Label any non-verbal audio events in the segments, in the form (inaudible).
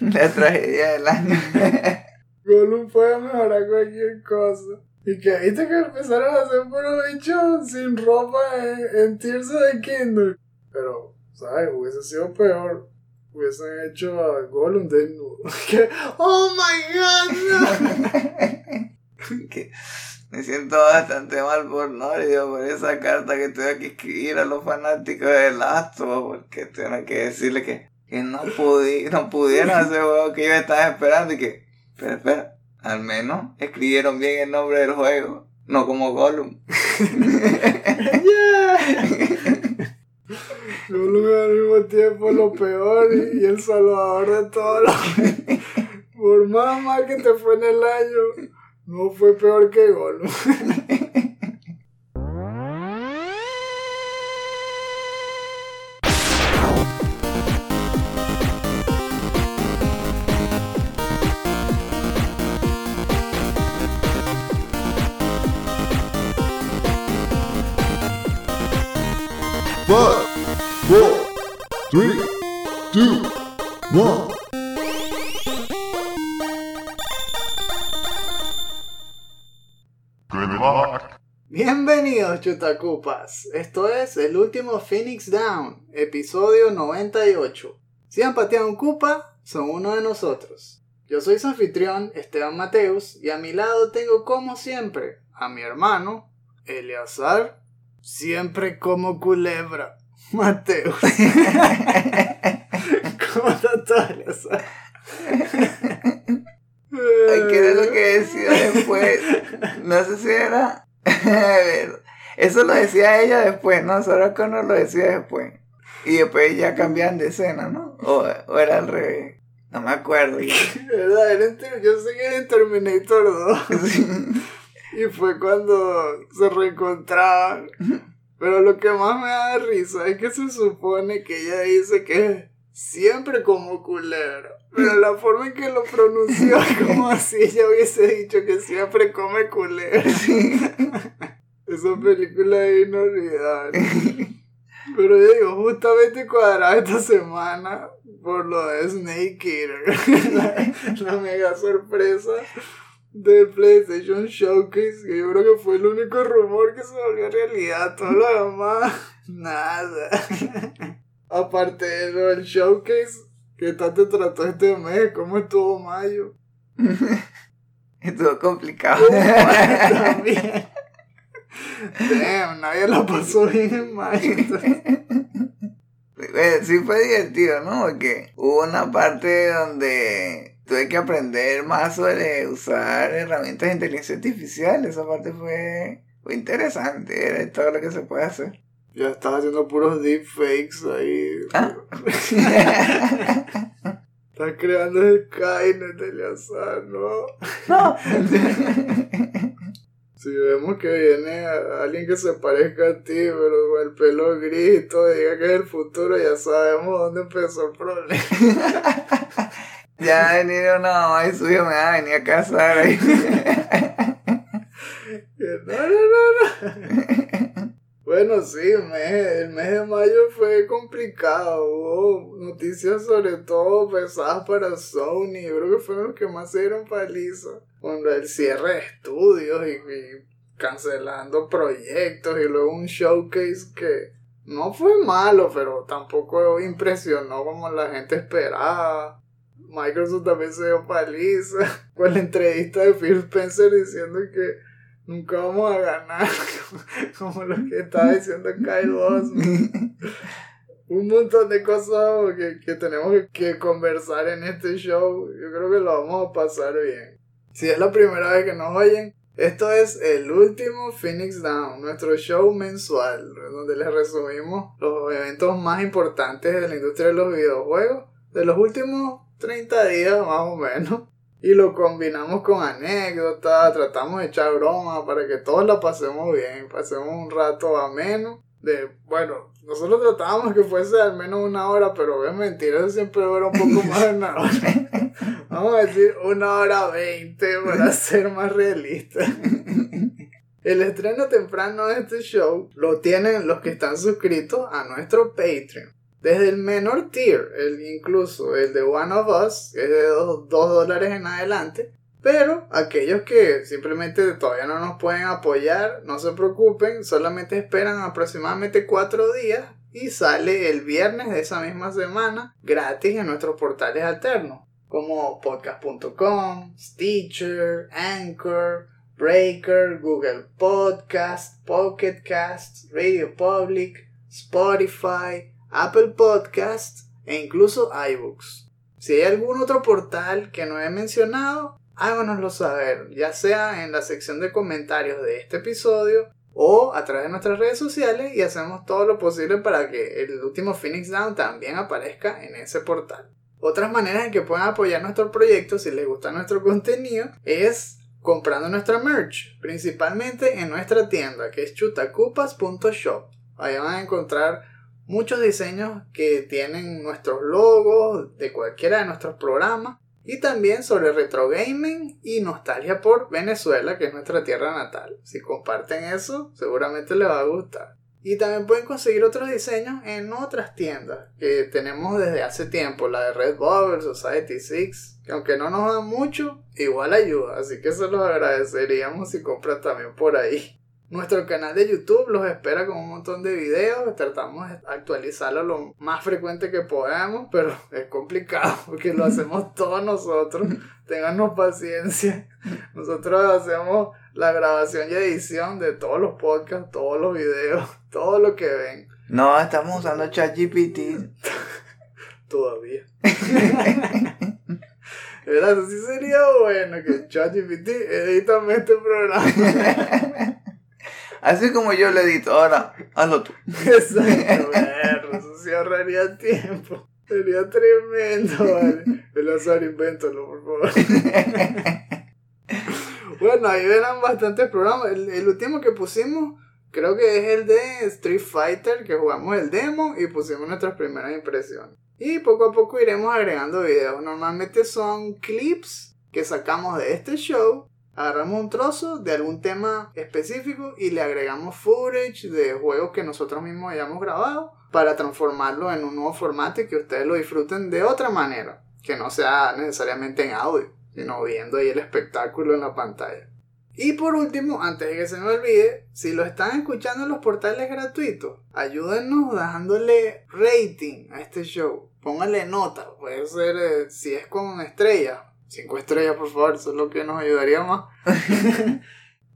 La tragedia del año. (laughs) Gollum puede mejorar cualquier cosa. Y que viste que empezaron a hacer puros bichos sin ropa en, en Tears of the Kingdom. Pero, ¿sabes? Hubiese sido peor. Hubiesen hecho a Gollum desnudo. (laughs) Que, ¡Oh my god! (laughs) que me siento bastante mal por Norio, por esa carta que tuve que escribir a los fanáticos de Lastro, porque tengo que decirle que, que no, pudi no pudieron hacer juego que yo estaba esperando y que, pero espera, al menos escribieron bien el nombre del juego, no como Gollum. (laughs) Gollum es al mismo tiempo lo peor y, y el salvador de todos los... (laughs) Por más mal que te fue en el año, no fue peor que Gollum. Chutacupas, esto es el último Phoenix Down, episodio 98. Si han pateado un cupa, son uno de nosotros. Yo soy su anfitrión Esteban Mateus y a mi lado tengo como siempre a mi hermano Eleazar, siempre como culebra, Mateus. (laughs) ¿Cómo está todo Eleazar? Ay, ¿Qué era lo que decía después? No sé si era... (laughs) A ver, eso lo decía ella después, ¿no? Sarah Connor lo decía después. Y después ya cambian de escena, ¿no? O, o era al revés. No me acuerdo. (laughs) Yo sé que era Terminator 2. (laughs) Sí. Y fue cuando se reencontraban. Pero lo que más me da risa es que se supone que ella dice que siempre como culebra. Pero la forma en que lo pronunció es como (laughs) si ella hubiese dicho que siempre come culebra. Esa película es inolvidable. Pero yo digo, justamente cuadrada esta semana por lo de Snake Eater. la, la mega sorpresa del PlayStation Showcase, que yo creo que fue el único rumor que se volvió realidad. Todo lo demás, nada. Aparte de lo del Showcase, que tanto trató este mes, ¿cómo estuvo mayo? (laughs) Estuvo complicado. También. Damn, nadie la pasó bien en. (laughs) Eh, Sí fue divertido, ¿no? Porque hubo una parte donde tuve que aprender más sobre usar herramientas de inteligencia artificial. Esa parte fue, fue interesante, era todo lo que se puede hacer. Ya estaba haciendo puros deepfakes ahí. Ah. (laughs) Estás creando el Skynet de azar, ¿no? No. (laughs) Si vemos que viene alguien que se parezca a ti, pero con el pelo gris y todo, diga que es el futuro, ya sabemos dónde empezó el problema. (laughs) ya venir una mamá y suyo me va a venir a casar ahí. (laughs) No, no, no, no. (laughs) Bueno, sí, el mes, el mes de mayo fue complicado. Hubo noticias sobre todo pesadas para Sony. Yo creo que fueron los que más se dieron paliza. Con el cierre de estudios y, y cancelando proyectos. Y luego un showcase que no fue malo, pero tampoco impresionó como la gente esperaba. Microsoft también se dio paliza. (laughs) Con la entrevista de Phil Spencer diciendo que nunca vamos a ganar. (laughs) Como lo que estaba diciendo Kyle Osman. (laughs) Un montón de cosas que, que tenemos que, que conversar en este show. Yo creo que lo vamos a pasar bien. Si es la primera vez que nos oyen, esto es el último Phoenix Down, nuestro show mensual, donde les resumimos los eventos más importantes de la industria de los videojuegos de los últimos 30 días más o menos. Y lo combinamos con anécdotas, tratamos de echar broma para que todos la pasemos bien, pasemos un rato ameno. De, bueno, nosotros tratábamos que fuese al menos una hora, pero es mentira, eso siempre dura un poco más de una hora. (laughs) Vamos a decir una hora veinte para (laughs) ser más realistas. El estreno temprano de este show lo tienen los que están suscritos a nuestro Patreon. Desde el menor tier, el, incluso el de One of Us, es de 2 dólares en adelante. Pero aquellos que simplemente todavía no nos pueden apoyar, no se preocupen, solamente esperan aproximadamente 4 días y sale el viernes de esa misma semana gratis en nuestros portales alternos, como podcast.com, Stitcher, Anchor, Breaker, Google Podcast, Pocket Cast, Radio Public, Spotify, Apple Podcasts e incluso iBooks. Si hay algún otro portal que no he mencionado, háganoslo saber, ya sea en la sección de comentarios de este episodio o a través de nuestras redes sociales y hacemos todo lo posible para que el último Phoenix Down también aparezca en ese portal. Otras maneras en que pueden apoyar nuestro proyecto si les gusta nuestro contenido es comprando nuestra merch, principalmente en nuestra tienda que es chutacupas.shop. Ahí van a encontrar muchos diseños que tienen nuestros logos de cualquiera de nuestros programas y también sobre retro gaming y nostalgia por Venezuela, que es nuestra tierra natal. Si comparten eso, seguramente les va a gustar. Y también pueden conseguir otros diseños en otras tiendas que tenemos desde hace tiempo, la de Redbubble, Society 6, que aunque no nos dan mucho, igual ayuda, así que se los agradeceríamos si compran también por ahí. Nuestro canal de YouTube los espera con un montón de videos. Tratamos de actualizarlo lo más frecuente que podamos, pero (laughs) es complicado porque lo hacemos (laughs) todos nosotros. Ténganos paciencia. Nosotros hacemos la grabación y edición de todos los podcasts, todos los videos, (laughs) todo lo que ven. No, estamos usando ChatGPT. Todavía. ¿Verdad? Sí sería bueno que ChatGPT edítame este programa. Así como yo le edito, ahora hazlo tú. (laughs) Exacto, (laughs) eso sí ahorraría tiempo. Sería tremendo, vale. El azar, invéntalo, por favor. (laughs) bueno, ahí verán bastantes programas. El, el, último que pusimos, creo que es el de Street Fighter, que jugamos el demo y pusimos nuestras primeras impresiones. Y poco a poco iremos agregando videos. Normalmente son clips que sacamos de este show agarramos un trozo de algún tema específico y le agregamos footage de juegos que nosotros mismos hayamos grabado para transformarlo en un nuevo formato y que ustedes lo disfruten de otra manera, que no sea necesariamente en audio, sino viendo ahí el espectáculo en la pantalla. Y por último, antes de que se me olvide, si lo están escuchando en los portales gratuitos, ayúdennos dándole rating a este show. Pónganle nota, puede ser eh, si es con estrellas, Cinco estrellas, por favor, eso es lo que nos ayudaría más. (laughs)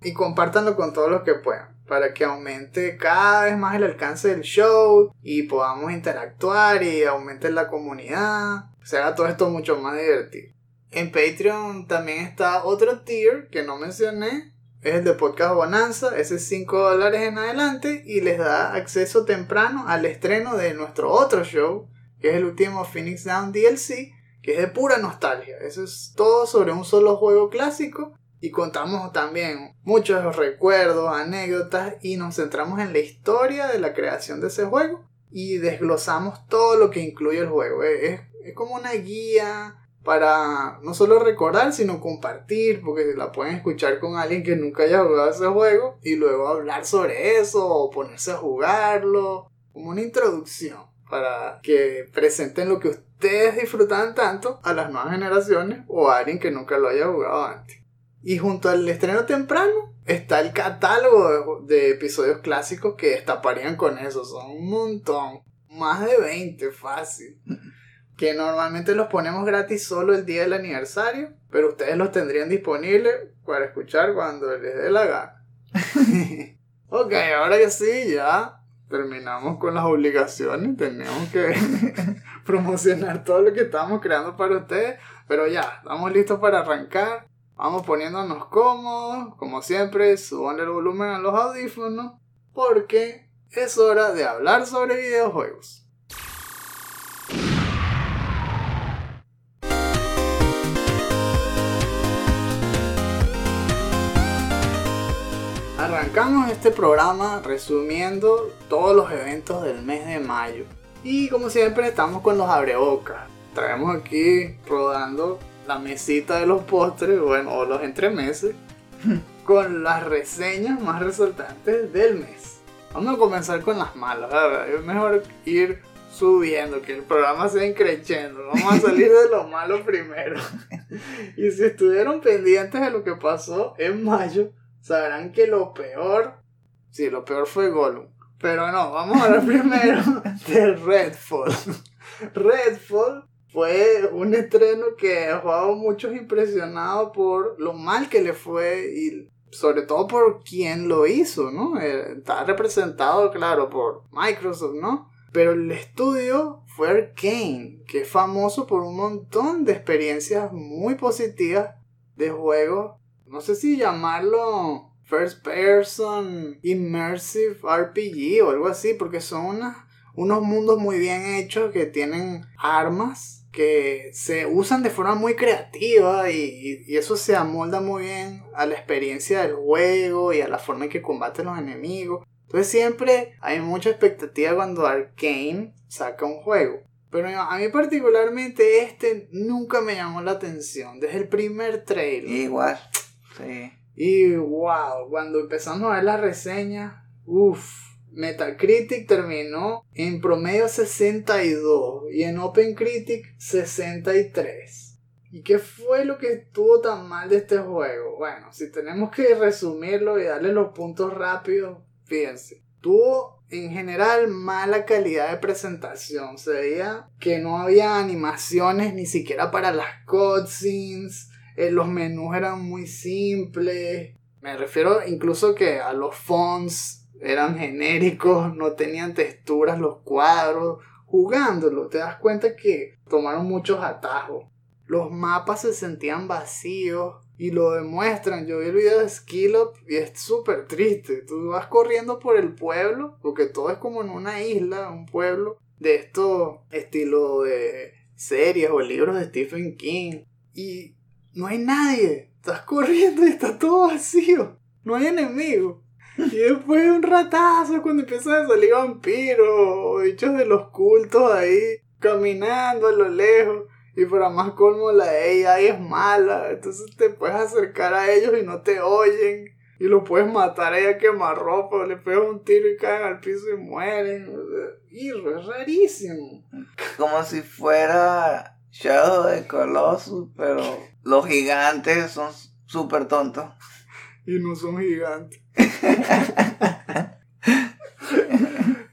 y compártanlo con todos los que puedan, para que aumente cada vez más el alcance del show y podamos interactuar y aumente la comunidad. Se haga todo esto mucho más divertido. En Patreon también está otro tier que no mencioné. Es el de Podcast Bonanza, ese es 5 dólares en adelante y les da acceso temprano al estreno de nuestro otro show, que es el último Phoenix Down DLC, que es de pura nostalgia. Eso es todo sobre un solo juego clásico y contamos también muchos recuerdos, anécdotas y nos centramos en la historia de la creación de ese juego y desglosamos todo lo que incluye el juego. Es, es como una guía para no solo recordar, sino compartir, porque la pueden escuchar con alguien que nunca haya jugado ese juego y luego hablar sobre eso o ponerse a jugarlo, como una introducción para que presenten lo que ustedes disfrutan tanto a las nuevas generaciones o a alguien que nunca lo haya jugado antes. Y junto al estreno temprano está el catálogo de, episodios clásicos que destaparían con eso. Son un montón. Más de 20, fácil. (laughs) Que normalmente los ponemos gratis solo el día del aniversario. Pero ustedes los tendrían disponibles para escuchar cuando les dé la gana. (laughs) ok, ahora que sí, ya terminamos con las obligaciones. Tenemos que (laughs) promocionar todo lo que estamos creando para ustedes. Pero ya, estamos listos para arrancar. Vamos poniéndonos cómodos. Como siempre, suban el volumen a los audífonos. Porque es hora de hablar sobre videojuegos. Arrancamos este programa resumiendo todos los eventos del mes de mayo. Y como siempre estamos con los abrebocas. Traemos aquí rodando la mesita de los postres, bueno, o los entremeses, (laughs) con las reseñas más resaltantes del mes. Vamos a comenzar con las malas, es mejor ir subiendo, que el programa se increciendo. Vamos a salir de lo malo primero. (laughs) y si estuvieron pendientes de lo que pasó en mayo, sabrán que lo peor, sí, lo peor fue Gollum. Pero no, vamos a hablar (laughs) primero de Redfall. (laughs) Redfall fue un estreno que dejó muchos impresionados por lo mal que le fue y sobre todo por quién lo hizo, ¿no? Eh, está representado, claro, por Microsoft, ¿no? Pero el estudio fue Arkane, que es famoso por un montón de experiencias muy positivas de juegos. No sé si llamarlo First Person Immersive RPG o algo así, porque son unos mundos muy bien hechos que tienen armas que se usan de forma muy creativa y, eso se amolda muy bien a la experiencia del juego y a la forma en que combaten los enemigos. Entonces siempre hay mucha expectativa cuando Arkane saca un juego. Pero a mí particularmente este nunca me llamó la atención. Desde el primer trailer. Igual. Sí. Y wow, cuando empezamos a ver la reseña, uff Metacritic terminó en promedio 62 y en OpenCritic 63. ¿Y qué fue lo que estuvo tan mal de este juego? Bueno, si tenemos que resumirlo y darle los puntos rápidos, fíjense. Tuvo en general mala calidad de presentación. Se veía que no había animaciones ni siquiera para las cutscenes. Eh, los menús eran muy simples. Me refiero incluso que a los fonts eran genéricos, no tenían texturas los cuadros. Jugándolo, te das cuenta que tomaron muchos atajos. Los mapas se sentían vacíos y lo demuestran. Yo vi el video de Skill Up y es súper triste. Tú vas corriendo por el pueblo, porque todo es como en una isla, un pueblo de esto estilo de series o libros de Stephen King. Y no hay nadie. Estás corriendo y está todo vacío. No hay enemigos. Y después un ratazo cuando empiezan a salir vampiros o bichos de los cultos ahí caminando a lo lejos. Y para más colmo la AI es mala. Entonces te puedes acercar a ellos y no te oyen. Y lo puedes matar ahí a quemarropa. Le pegas un tiro y caen al piso y mueren. Y es rarísimo. Como si fuera Shadow de Colossus, pero los gigantes son súper tontos. Y no son gigantes. (laughs)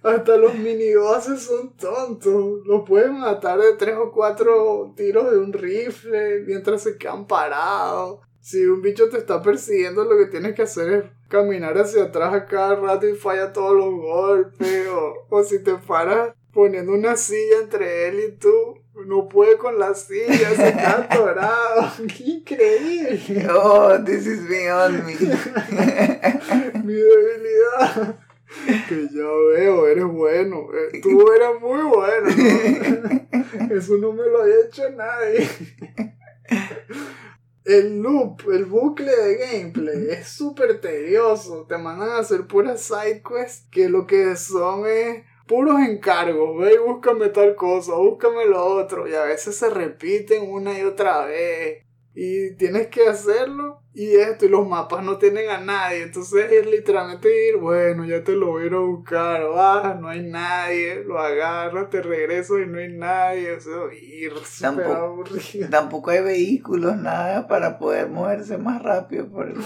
Hasta los minibosses son tontos. Los pueden matar de tres o cuatro tiros de un rifle mientras se quedan parados. Si un bicho te está persiguiendo, lo que tienes que hacer es caminar hacia atrás a cada rato y falla todos los golpes. O, o si te paras poniendo una silla entre él y tú, no puede con la silla, se está atorado. (laughs) (laughs) Increíble. Oh, this is beyond me. (laughs) Mi debilidad. Que ya veo, eres bueno. Eh, tú eres muy bueno. Eso no me lo ha hecho nadie. El loop, el bucle de gameplay es súper tedioso. Te mandan a hacer puras side quests que lo que son es puros encargos, ve y búscame tal cosa, búscame lo otro, y a veces se repiten una y otra vez, y tienes que hacerlo, y esto, y los mapas no tienen a nadie, entonces es literalmente ir, bueno, ya te lo voy a ir a buscar, vas, no hay nadie, lo agarras, te regreso y no hay nadie, o sea, ir tampoco, aburrido. Tampoco hay vehículos, nada, para poder moverse más rápido por el,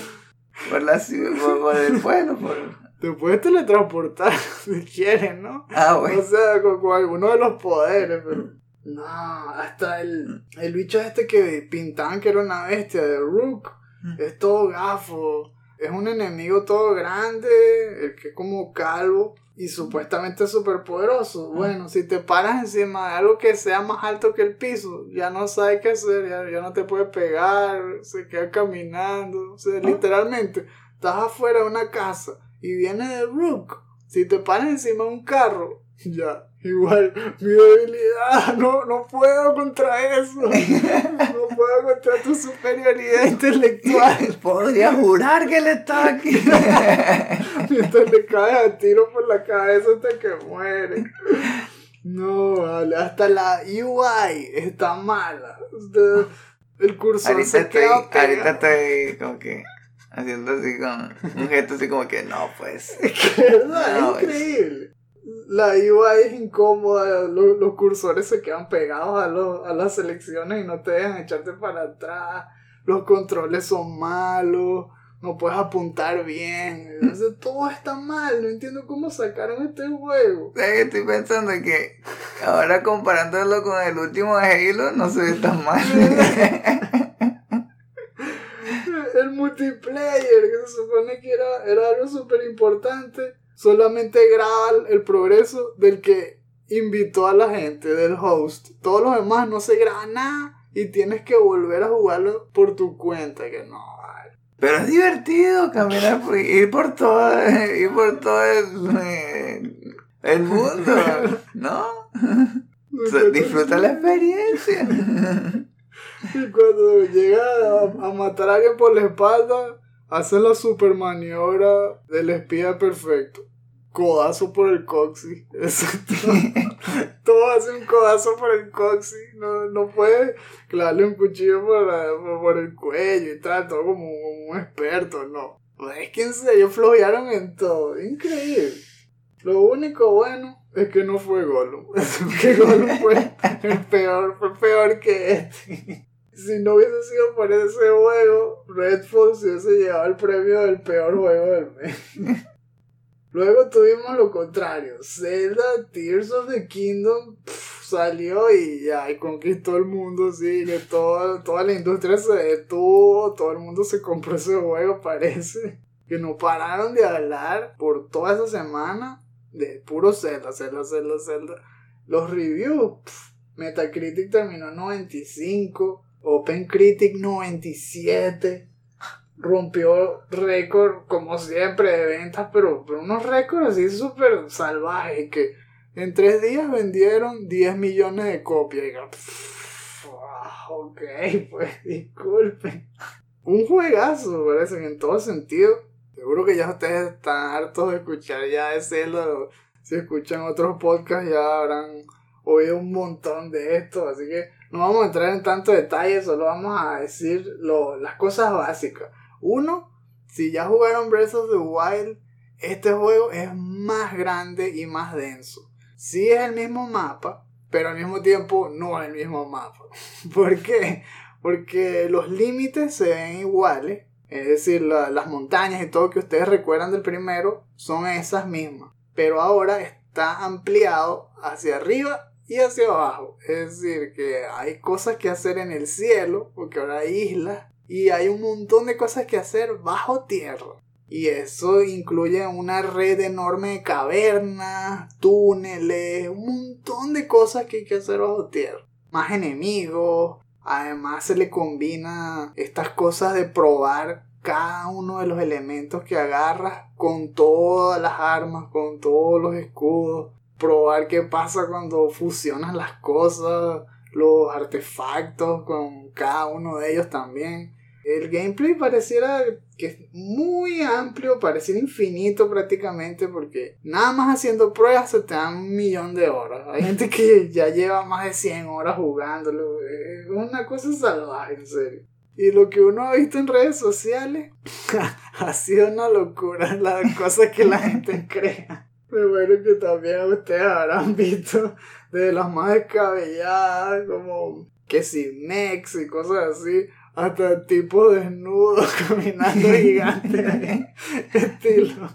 por la ciudad, por, el pueblo, por te puedes teletransportar (laughs) si quieres, ¿no? Ah, bueno. O sea, con, alguno de los poderes, pero. No, hasta el, el bicho este que pintaban que era una bestia de Rook. Mm. Es todo gafo. Es un enemigo todo grande. El que es como calvo. Y supuestamente súper poderoso. Mm. Bueno, si te paras encima de algo que sea más alto que el piso, ya no sabes qué hacer, ya, ya no te puede pegar, se queda caminando. O sea, literalmente, estás afuera de una casa y viene de Rook. Si te paras encima de un carro, (laughs) ya, igual, mi debilidad, (laughs) no, no puedo contra eso. (laughs) No puedo contra tu superioridad intelectual. Podría jurar que él está aquí. Mientras le caes a tiro por la cabeza hasta que muere. No, vale, hasta la UI está mala. El cursor se queda Ahorita estoy como que haciendo así con un gesto así como que no, pues. (laughs) es (laughs) verdad, es increíble. La UI es incómoda, los, los cursores se quedan pegados a, los, a las selecciones y no te dejan echarte para atrás. Los controles son malos, no puedes apuntar bien. Entonces, (laughs) todo está mal, no entiendo cómo sacaron este juego. ¿Sabes que Estoy pensando que ahora comparándolo con el último de Halo, no se ve tan mal. El multiplayer, que se supone que era, era algo súper importante, solamente graba el progreso del que invitó a la gente, del host. Todos los demás no se graba nada y tienes que volver a jugarlo por tu cuenta, que no. vale. Pero es divertido caminar por ir por todo, (laughs) ir por todo el, eh, el mundo, (laughs) ¿no? (laughs) Disfruta la experiencia. Y (laughs) cuando llega a, a matar a alguien por la espalda, hace la super maniobra del espía perfecto. Codazo por el coxi. (laughs) Exacto. (laughs) Todo hace un codazo por el coxi. No, no puede clavarle un cuchillo por, la- por, el cuello y tal. Todo como un experto, no. Es que en serio flojearon en todo. Increíble. Lo único bueno es que no fue Gollum. que Gollum fue el peor, fue peor que este. Si no hubiese sido por ese juego, Redfall se hubiese llevado el premio del peor juego del (laughs) mes. Luego tuvimos lo contrario. Zelda Tears of the Kingdom salió y ya conquistó el mundo, sí, que toda, toda la industria se detuvo, todo el mundo se compró ese juego, parece. Que no pararon de hablar por toda esa semana de puro Zelda, Zelda, Zelda, Zelda. Los reviews, Metacritic terminó en 95, OpenCritic 97 rompió récord como siempre de ventas, pero, pero unos récords así súper salvajes que en tres días vendieron 10 millones de copias. Y pff, ok, pues disculpen. Un juegazo, parece que en todo sentido. Seguro que ya ustedes están hartos de escuchar ya de Zelda. Si escuchan otros podcasts ya habrán oído un montón de esto. Así que no vamos a entrar en tanto detalle, solo vamos a decir lo- las cosas básicas. Uno, si ya jugaron Breath of the Wild, este juego es más grande y más denso. Sí es el mismo mapa, pero al mismo tiempo no es el mismo mapa. (laughs) ¿Por qué? Porque los límites se ven iguales. Es decir, la- las montañas y todo que ustedes recuerdan del primero son esas mismas. Pero ahora está ampliado hacia arriba y hacia abajo. Es decir, que hay cosas que hacer en el cielo, porque ahora hay islas, y hay un montón de cosas que hacer bajo tierra. Y eso incluye una red enorme de cavernas, túneles, un montón de cosas que hay que hacer bajo tierra. Más enemigos, además se le combina estas cosas de probar cada uno de los elementos que agarras con todas las armas, con todos los escudos. Probar qué pasa cuando fusionas las cosas, los artefactos con cada uno de ellos también. El gameplay pareciera que es muy amplio, pareciera infinito prácticamente, porque nada más haciendo pruebas se te dan un millón de horas. Hay gente que ya lleva más de 100 horas jugándolo. Es una cosa salvaje, en serio. Y lo que uno ha visto en redes sociales (laughs) ha sido una locura, las cosas que la gente (laughs) crea. Me bueno que también ustedes habrán visto de las más descabelladas, como que si Nex y cosas así, hasta tipos desnudos (laughs) caminando gigantes, (laughs) estilo.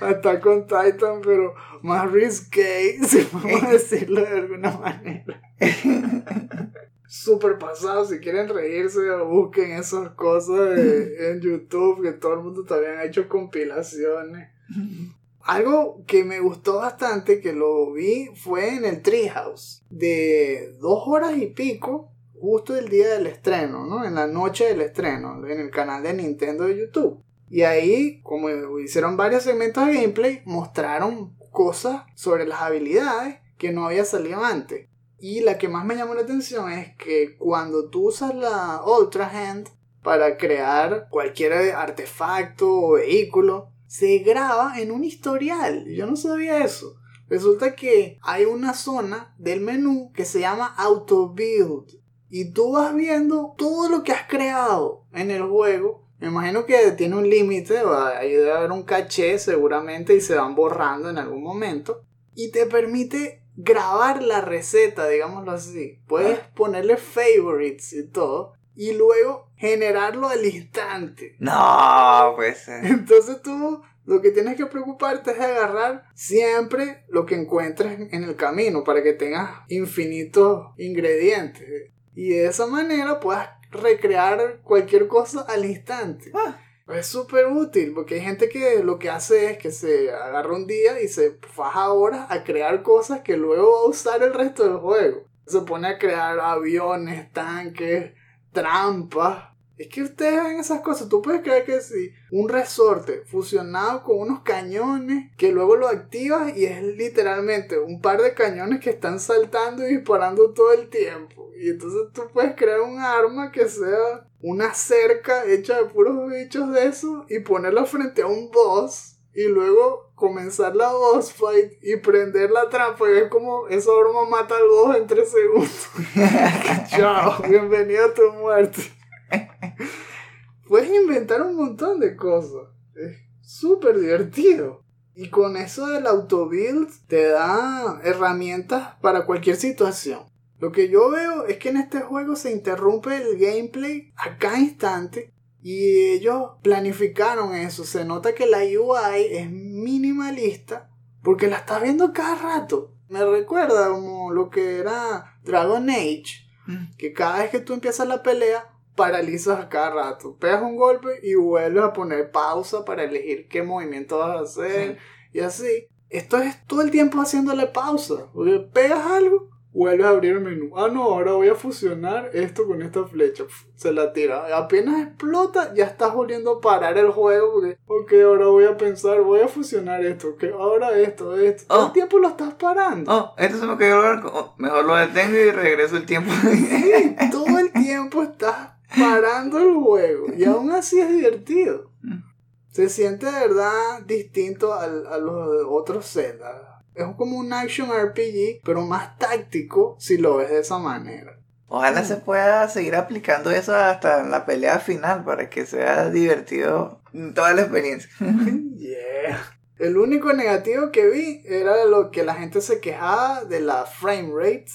Hasta con Titan, pero más risque, (laughs) si podemos decirlo de alguna manera. Super pasado, si quieren reírse, busquen esas cosas de- en YouTube, que todo el mundo también ha hecho compilaciones. Algo que me gustó bastante, que lo vi, fue en el Treehouse, de dos horas y pico, justo el día del estreno, ¿no? En la noche del estreno, en el canal de Nintendo de YouTube. Y ahí, como hicieron varios segmentos de gameplay, mostraron cosas sobre las habilidades que no había salido antes. Y la que más me llamó la atención es que cuando tú usas la Ultra Hand para crear cualquier artefacto o vehículo, se graba en un historial. Yo no sabía eso. Resulta que hay una zona del menú que se llama Auto Build. Y tú vas viendo todo lo que has creado en el juego. Me imagino que tiene un límite, ahí debe haber un caché seguramente y se van borrando en algún momento. y te permite grabar la receta, digámoslo así. Puedes ponerle favorites y todo y luego generarlo al instante. No, pues. eh. Entonces tú lo que tienes que preocuparte es de agarrar siempre lo que encuentres en el camino para que tengas infinitos ingredientes. Y de esa manera puedas recrear cualquier cosa al instante. Ah. Es súper útil porque hay gente que lo que hace es que se agarra un día y se faja horas a crear cosas que luego va a usar el resto del juego. Se pone a crear aviones, tanques, trampas. Es que ustedes ven esas cosas. Tú puedes creer que sí. Un resorte fusionado con unos cañones que luego lo activas y es literalmente un par de cañones que están saltando y disparando todo el tiempo. Y entonces tú puedes crear un arma que sea una cerca hecha de puros bichos de eso y ponerla frente a un boss y luego comenzar la boss fight y prender la trampa y ves como esa arma mata al boss en 3 segundos. (laughs) (laughs) Chao, bienvenido a tu muerte. (laughs) Puedes inventar un montón de cosas. Es súper divertido. Y con eso del autobuild te da herramientas para cualquier situación. Lo que yo veo es que en este juego se interrumpe el gameplay a cada instante y ellos planificaron eso. Se nota que la UI es minimalista porque la estás viendo cada rato. Me recuerda como lo que era Dragon Age, Mm. que cada vez que tú empiezas la pelea paralizas a cada rato. Pegas un golpe y vuelves a poner pausa para elegir qué movimiento vas a hacer y así. Esto es todo el tiempo haciéndole pausa. Porque pegas algo, vuelves a abrir el menú. Ah, no, ahora voy a fusionar esto con esta flecha. Se la tira. Apenas explota, ya estás volviendo a parar el juego. Porque, ok, ahora voy a pensar, voy a fusionar esto. Ok, ahora esto, esto. Todo Oh. el tiempo lo estás parando. Oh, esto se me barco. Oh, mejor lo detengo y regreso el tiempo. Sí, (laughs) todo el tiempo estás parando el juego y aún así es divertido. Se siente de verdad distinto al- a, los otros Zelda. Es como un action RPG, pero más táctico si lo ves de esa manera. Ojalá se pueda seguir aplicando eso hasta la pelea final para que sea divertido toda la experiencia. (laughs) Yeah. El único negativo que vi era lo que la gente se quejaba de la frame rate,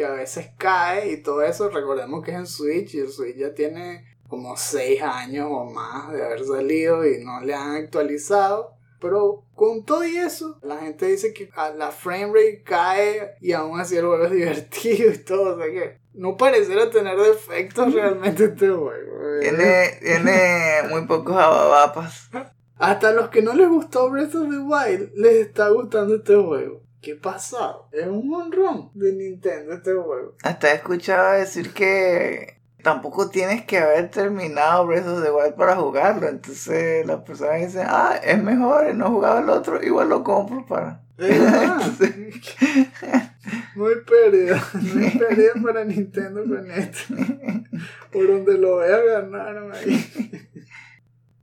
que a veces cae y todo eso. Recordemos que es en Switch y el Switch ya tiene como 6 años o más de haber salido y no le han actualizado. Pero con todo y eso, la gente dice que a la frame rate cae y aún así el juego es (laughs) divertido y todo. O sea que no pareciera tener defectos (laughs) realmente este juego. Tiene, tiene muy pocos ababapas. Hasta los que no les gustó Breath of the Wild les está gustando este juego. ¿Qué pasado? Es un monrón de Nintendo este juego. Hasta he escuchado decir que tampoco tienes que haber terminado Breath of the Wild para jugarlo. Entonces las personas dicen, ah, es mejor, no he jugado el otro, igual lo compro para. (laughs) (laughs) Hay pérdida. Hay pérdida para Nintendo con esto. (laughs) Por donde lo vea ganaron ahí.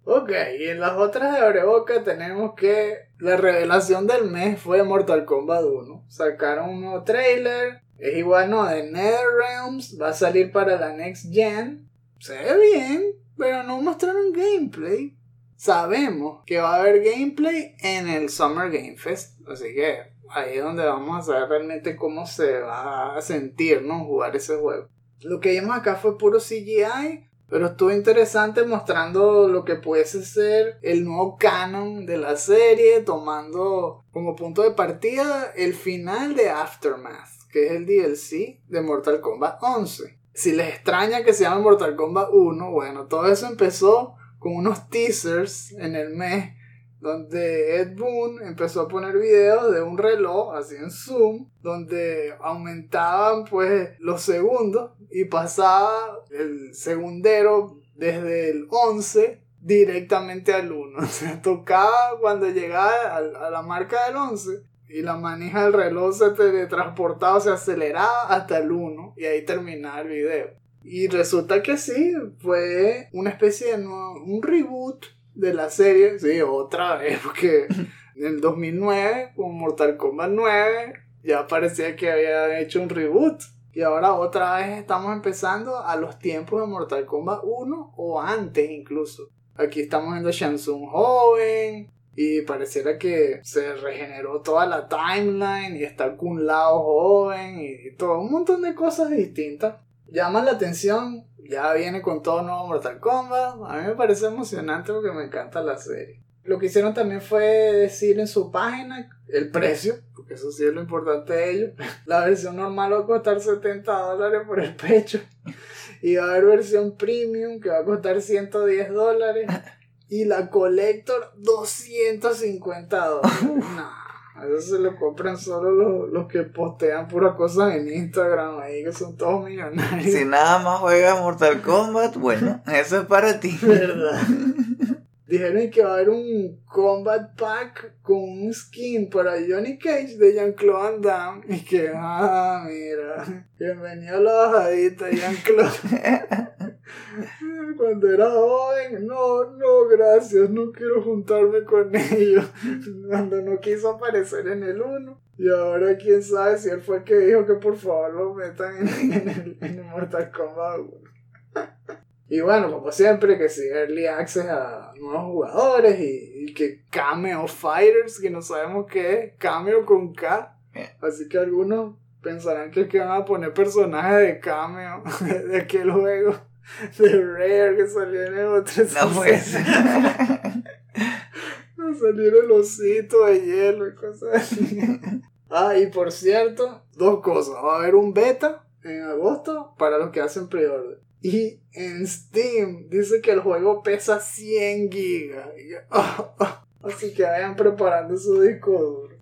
Ok, y en las otras de Abreboca tenemos que la revelación del mes fue Mortal Kombat 1. Sacaron un nuevo trailer. Es igual, no, de NetherRealms. Va a salir para la Next Gen. Se ve bien, pero no mostraron gameplay. Sabemos que va a haber gameplay en el Summer Game Fest. Así que ahí es donde vamos a saber realmente cómo se va a sentir, ¿no? Jugar ese juego. Lo que vimos acá fue puro CGI, pero estuvo interesante mostrando lo que pudiese ser el nuevo canon de la serie, tomando como punto de partida el final de Aftermath, que es el DLC de Mortal Kombat 11. Si les extraña que se llame Mortal Kombat 1, bueno, todo eso empezó con unos teasers en el mes donde Ed Boon empezó a poner videos de un reloj así en zoom donde aumentaban pues los segundos y pasaba el segundero desde el 11 directamente al 1 (laughs) o sea tocaba cuando llegaba a, la marca del 11 y la manija del reloj se teletransportaba, se aceleraba hasta el 1 y ahí terminaba el video. Y resulta que sí, fue una especie de nuevo- un reboot de la serie, sí, otra vez, porque en el 2009 con Mortal Kombat 9 ya parecía que había hecho un reboot. Y ahora otra vez estamos empezando a los tiempos de Mortal Kombat 1 o antes incluso. Aquí estamos viendo a Shansung joven y pareciera que se regeneró toda la timeline y está con un lado joven y, todo, un montón de cosas distintas. Llama la atención, ya viene con todo nuevo Mortal Kombat, a mí me parece emocionante porque me encanta la serie. Lo que hicieron también fue decir en su página el precio, porque eso sí es lo importante de ellos. (laughs) La versión normal va a costar 70 dólares por el pecho. Y va a haber versión premium que va a costar 110 dólares. Y la Collector, 250 dólares. (laughs) no, eso se lo compran solo los, que postean puras cosas en Instagram ahí, que son todos millonarios. Si nada más juegas Mortal Kombat, bueno, eso es para ti. (laughs) ¿Verdad? Dijeron que va a haber un combat pack con un skin para Johnny Cage de Jean-Claude Van Damme. Y que, ah, mira, bienvenido a la bajadita, Jean-Claude. (laughs) Cuando era joven, no, no, gracias, no quiero juntarme con ellos. Cuando no quiso aparecer en el 1. Y ahora quién sabe si él fue el que dijo que por favor lo metan en, el, en el Mortal Kombat 1. Y bueno, como siempre, que si Early Access a nuevos jugadores y, que Cameo Fighters, que no sabemos qué es, Cameo con K. Así que algunos pensarán que es que van a poner personajes de Cameo (laughs) de aquel juego (laughs) de Rare que salió en el otro. No (laughs) (laughs) puede ser. Salieron el osito de hielo y cosas así. Ah, y por cierto, dos cosas. Va a haber un beta en agosto para los que hacen pre-order. Y en Steam dice que el juego pesa 100 gigas. Así que vayan preparando su disco duro.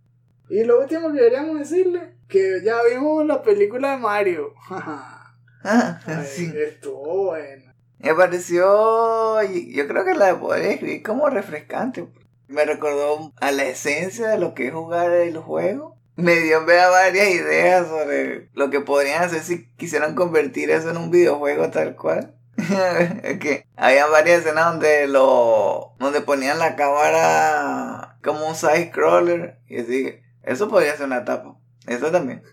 Y lo último que queríamos decirle, que ya vimos la película de Mario. Ah, sí. Estuvo bueno. Me pareció, yo creo que la de poder escribir como refrescante. Me recordó a la esencia de lo que es jugar el juego me dio varias ideas sobre lo que podrían hacer si quisieran convertir eso en un videojuego tal cual. (laughs) que había varias escenas donde lo donde ponían la cámara como un side scroller y así eso podría ser una etapa eso también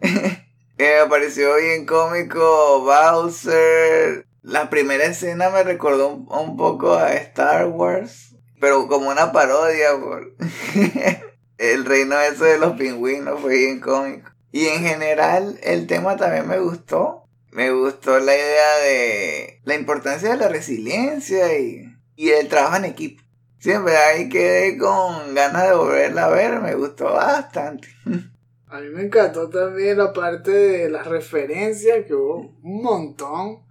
(laughs) me pareció bien cómico Bowser la primera escena me recordó un poco a Star Wars pero como una parodia (laughs) el reino ese de los pingüinos fue bien cómico. Y en general el tema también me gustó. Me gustó la idea de la importancia de la resiliencia y, y el trabajo en equipo. Siempre ahí quedé con ganas de volverla a ver, me gustó bastante. (laughs) A mí me encantó también la parte de las referencias, que hubo un montón,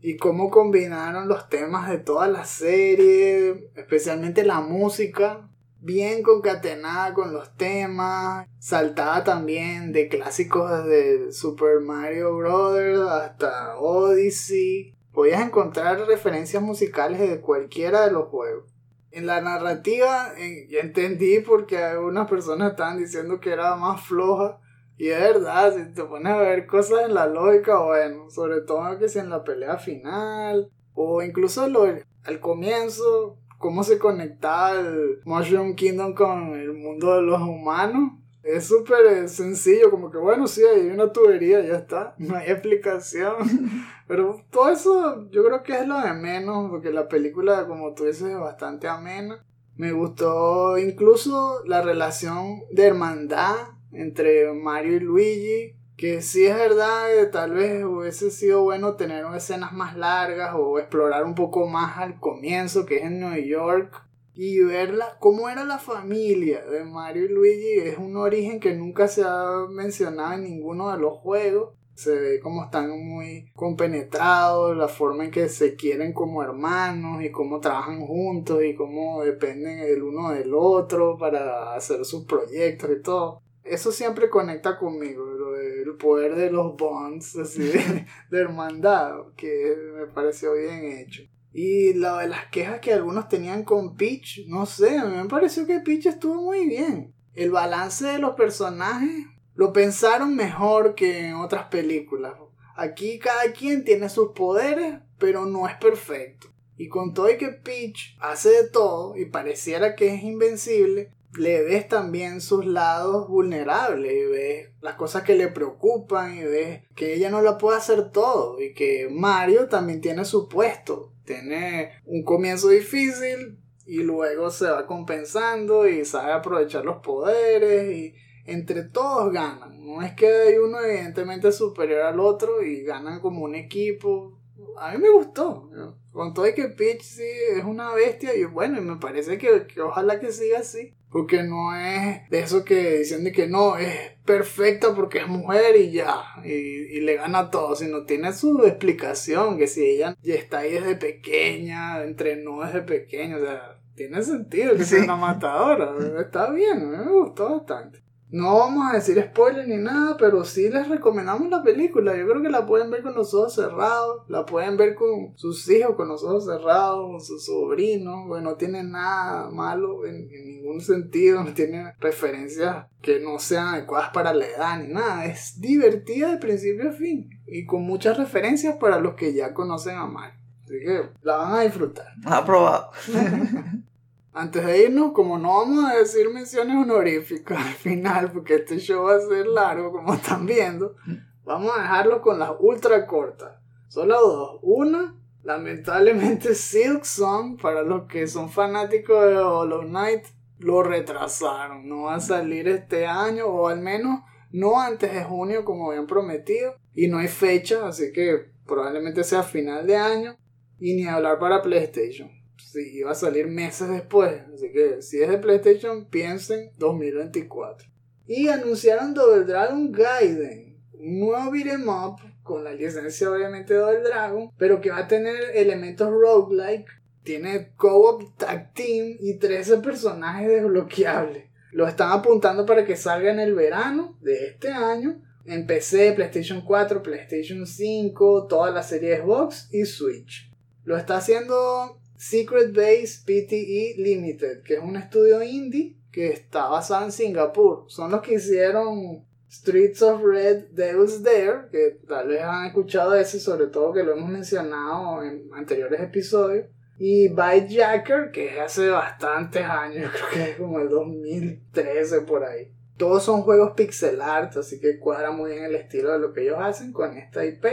y cómo combinaron los temas de toda la serie, especialmente la música bien concatenada con los temas, saltaba también de clásicos de Super Mario Bros. hasta Odyssey. Podías encontrar referencias musicales de cualquiera de los juegos. En la narrativa ya entendí porque algunas personas estaban diciendo que era más floja. Y es verdad, si te pones a ver cosas en la lógica, bueno, sobre todo que si en la pelea final, o incluso lo, al comienzo, cómo se conectaba el Mushroom Kingdom con el mundo de los humanos. Es súper eh, sencillo, como que bueno, sí, hay una tubería, ya está, (laughs) no hay explicación. (laughs) Pero todo eso yo creo que es lo de menos, porque la película, como tú dices, es bastante amena. Me gustó incluso la relación de hermandad entre Mario y Luigi, que sí es verdad que tal vez hubiese sido bueno tener escenas más largas o explorar un poco más al comienzo, que es en New York, y verla cómo era la familia de Mario y Luigi. Es un origen que nunca se ha mencionado en ninguno de los juegos. Se ve como están muy compenetrados, la forma en que se quieren como hermanos y cómo trabajan juntos y cómo dependen el uno del otro para hacer sus proyectos y todo. Eso siempre conecta conmigo, el poder de los bonds, así (laughs) de, hermandad, que me pareció bien hecho. Y lo de las quejas que algunos tenían con Peach, no sé, a mí me pareció que Peach estuvo muy bien. El balance de los personajes lo pensaron mejor que en otras películas. Aquí cada quien tiene sus poderes, pero no es perfecto. Y con todo y que Peach hace de todo y pareciera que es invencible, le ves también sus lados vulnerables y ves las cosas que le preocupan y ves que ella no la puede hacer todo y que Mario también tiene su puesto. Tiene un comienzo difícil, y luego se va compensando y sabe aprovechar los poderes y entre todos ganan. No es que hay uno evidentemente superior al otro y ganan como un equipo. A mí me gustó. Con todo y que Peach sí es una bestia y bueno, y me parece que, que ojalá que siga así. Porque no es de eso que dicen de que no, es perfecta porque es mujer y ya, y, y le gana todo, sino tiene su explicación, que si ella ya está ahí desde pequeña, entrenó desde pequeña, o sea, tiene sentido que sea una matadora, está bien, me gustó bastante. No vamos a decir spoiler ni nada, pero sí les recomendamos la película. Yo creo que la pueden ver con los ojos cerrados, la pueden ver con sus hijos con los ojos cerrados, con sus sobrinos. Bueno, no tiene nada malo en, en ningún sentido, no tiene referencias que no sean adecuadas para la edad ni nada. Es divertida de principio a fin y con muchas referencias para los que ya conocen a Mario. Así que la van a disfrutar. Aprobado. (laughs) Antes de irnos, como no vamos a decir menciones honoríficas al final, porque este show va a ser largo, como están viendo, vamos a dejarlo con las ultra cortas. Solo dos. Una, lamentablemente Silk Song, para los que son fanáticos de Hollow Knight, lo retrasaron. No va a salir este año, o al menos no antes de junio, como habían prometido. Y no hay fecha, así que probablemente sea final de año. Y ni hablar para PlayStation sí, iba a salir meses después. Así que si es de PlayStation, piensen 2024. Y anunciaron Double Dragon Gaiden, un nuevo beat'em up con la licencia obviamente de Double Dragon, pero que va a tener elementos roguelike. Tiene co-op tag team y 13 personajes desbloqueables. Lo están apuntando para que salga en el verano de este año. En PC, PlayStation 4, PlayStation 5, toda la serie Xbox y Switch. Lo está haciendo Secret Base PTE Limited, que es un estudio indie que está basado en Singapur. Son los que hicieron Streets of Red Devil's Dare, que tal vez han escuchado ese, sobre todo que lo hemos mencionado en anteriores episodios. Y Bytejacker, que es hace bastantes años, (laughs) creo que es como el 2013 por ahí. Todos son juegos pixel art, así que cuadra muy bien el estilo de lo que ellos hacen con esta IP.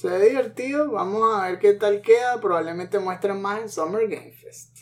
Se ve divertido, vamos a ver qué tal queda. Probablemente muestren más en Summer Game Fest.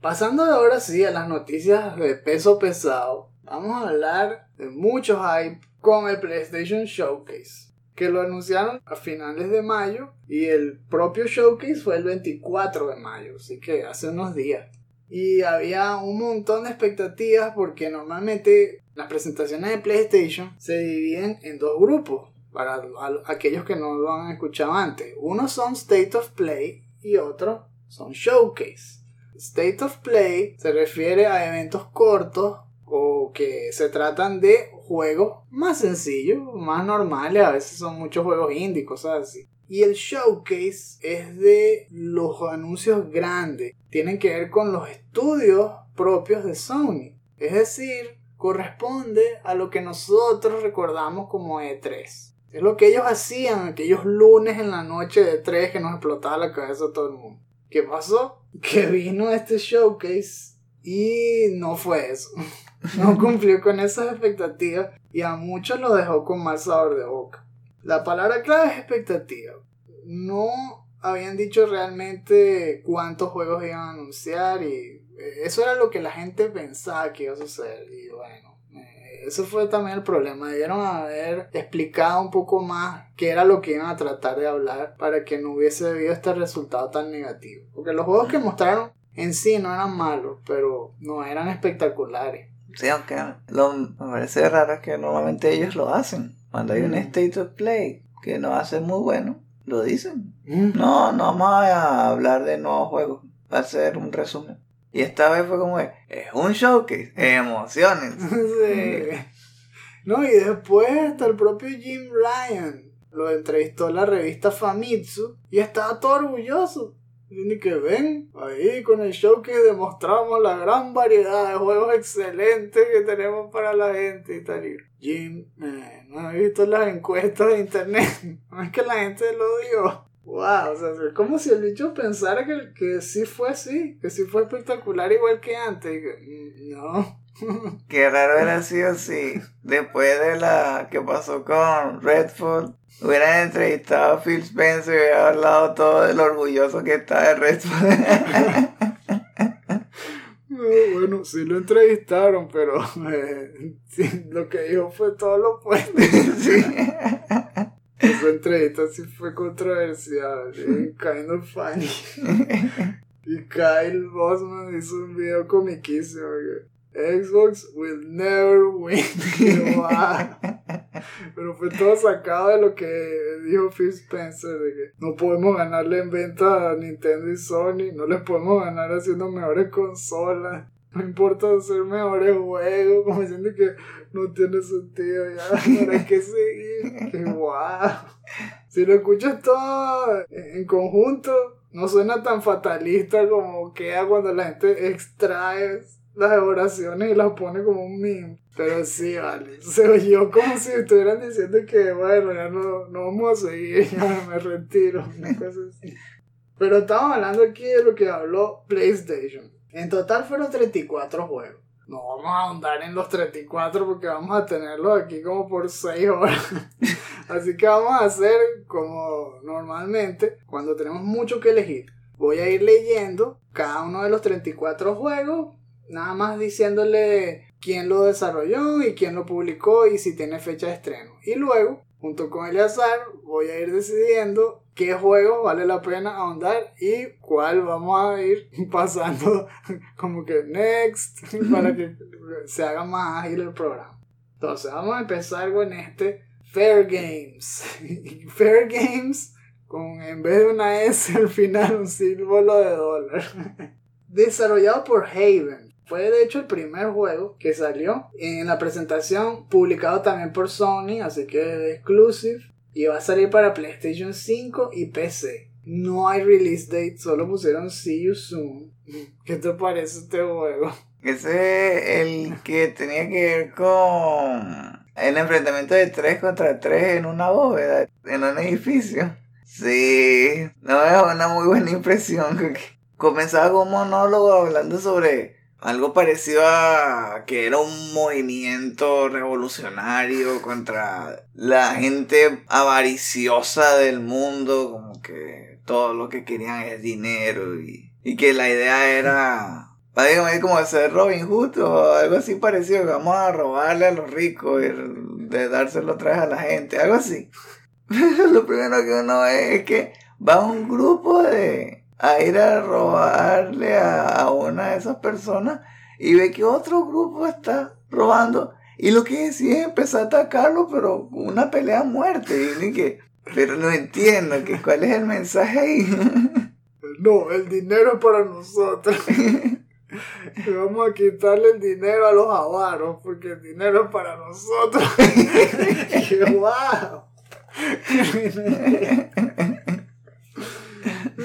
Pasando de ahora sí a las noticias de peso pesado, vamos a hablar de mucho hype con el PlayStation Showcase, que lo anunciaron a finales de mayo y el propio showcase fue el 24 de mayo, así que hace unos días. Y había un montón de expectativas porque normalmente las presentaciones de PlayStation se dividen en dos grupos para a- aquellos que no lo han escuchado antes. Unos son State of Play y otros son Showcase. State of Play se refiere a eventos cortos o que se tratan de juegos más sencillos, más normales, a veces son muchos juegos indie, cosas así. Y el showcase es de los anuncios grandes, tienen que ver con los estudios propios de Sony. Es decir, corresponde a lo que nosotros recordamos como E3. Es lo que ellos hacían aquellos lunes en la noche de E3 que nos explotaba la cabeza a todo el mundo. ¿Qué pasó? Que vino este showcase y no fue eso. (laughs) No cumplió con esas expectativas y a muchos lo dejó con mal sabor de boca. La palabra clave es expectativa. No habían dicho realmente cuántos juegos iban a anunciar y eso era lo que la gente pensaba que iba a suceder. Y bueno, eso fue también el problema. Debieron haber explicado un poco más qué era lo que iban a tratar de hablar para que no hubiese habido este resultado tan negativo. Porque los juegos que mostraron en sí no eran malos, pero no eran espectaculares. Sí, aunque lo, me parece raro es que normalmente ellos lo hacen. Cuando hay un state of play que no hace muy bueno, lo dicen. Mm. No, no vamos a hablar de nuevos juegos. Va a ser un resumen. Y esta vez fue como es un showcase, (laughs) emociones. Sí. No, y después hasta el propio Jim Ryan lo entrevistó la revista Famitsu y estaba todo orgulloso. Tiene que ven, ahí con el show que demostramos la gran variedad de juegos excelentes que tenemos para la gente y tal. Jim, eh, no he visto las encuestas de internet. (laughs) No es que la gente lo dijo. Wow, o sea, es como si el bicho pensara que, que sí fue así, que sí fue espectacular igual que antes. No. (laughs) Qué raro hubiera sido si después de la que pasó con Redford hubieran entrevistado a Phil Spencer y hubiera hablado todo de lo orgulloso que está de Redford. (laughs) bueno, sí lo entrevistaron, pero (laughs) eh, sí, lo que dijo fue todo lo opuesto. Sí. Esa entrevista sí fue controversial, eh, kind of funny. Y Kyle Bosman hizo un video comiquísimo. Xbox will never win. Pero fue todo sacado de lo que dijo Phil Spencer, de que no podemos ganarle en venta a Nintendo y Sony, no les podemos ganar haciendo mejores consolas, (laughs) no importa hacer mejores juegos, como diciendo que no tiene sentido, ya, hay que seguir, que guau. Si lo escuchas todo en conjunto, no suena tan fatalista como queda cuando la gente extrae las oraciones y las pone como un meme. Pero sí, vale. Se oyó como si estuvieran diciendo que, bueno, ya no, no vamos a seguir, ya me retiro. Una cosa así. Pero estamos hablando aquí de lo que habló PlayStation. En total fueron 34 juegos. No vamos a ahondar en los 34 porque vamos a tenerlos aquí como por 6 horas. (laughs) Así que vamos a hacer como normalmente cuando tenemos mucho que elegir. Voy a ir leyendo cada uno de los 34 juegos, nada más diciéndole quién lo desarrolló y quién lo publicó y si tiene fecha de estreno. Y luego, junto con Eleazar, voy a ir decidiendo qué juego vale la pena ahondar y cuál vamos a ir (laughs) pasando (laughs) como que next (laughs) para que se haga más ágil el programa. Entonces vamos a empezar con este Fair Games. Fair Games con en vez de una S al final un símbolo de dólar. Desarrollado por Haven. Fue de hecho el primer juego que salió en la presentación, publicado también por Sony, así que exclusive. Y va a salir para PlayStation 5 y PC. No hay release date, solo pusieron See You Soon. (laughs) ¿Qué te parece este juego? Ese es el que tenía que ver con el enfrentamiento de 3 contra 3 en una bóveda, en un edificio. Sí, no es una muy buena impresión. (laughs) Comenzaba con un monólogo hablando sobre algo parecido a que era un movimiento revolucionario contra la gente avariciosa del mundo, como que todo lo que querían es dinero y, y que la idea era básicamente como hacer Robin Hood o algo así parecido, vamos a robarle a los ricos y de dárselo otra a la gente, algo así. (laughs) lo primero que uno ve es que va un grupo de a ir a robarle a, a una de esas personas y ve que otro grupo está robando y lo que decide es empezar a atacarlo pero con una pelea a muerte y que pero no entiendo que cuál es el mensaje ahí (laughs) No, el dinero es para nosotros. (laughs) Vamos a quitarle el dinero a los avaros porque el dinero es para nosotros. (laughs) Yo, wow.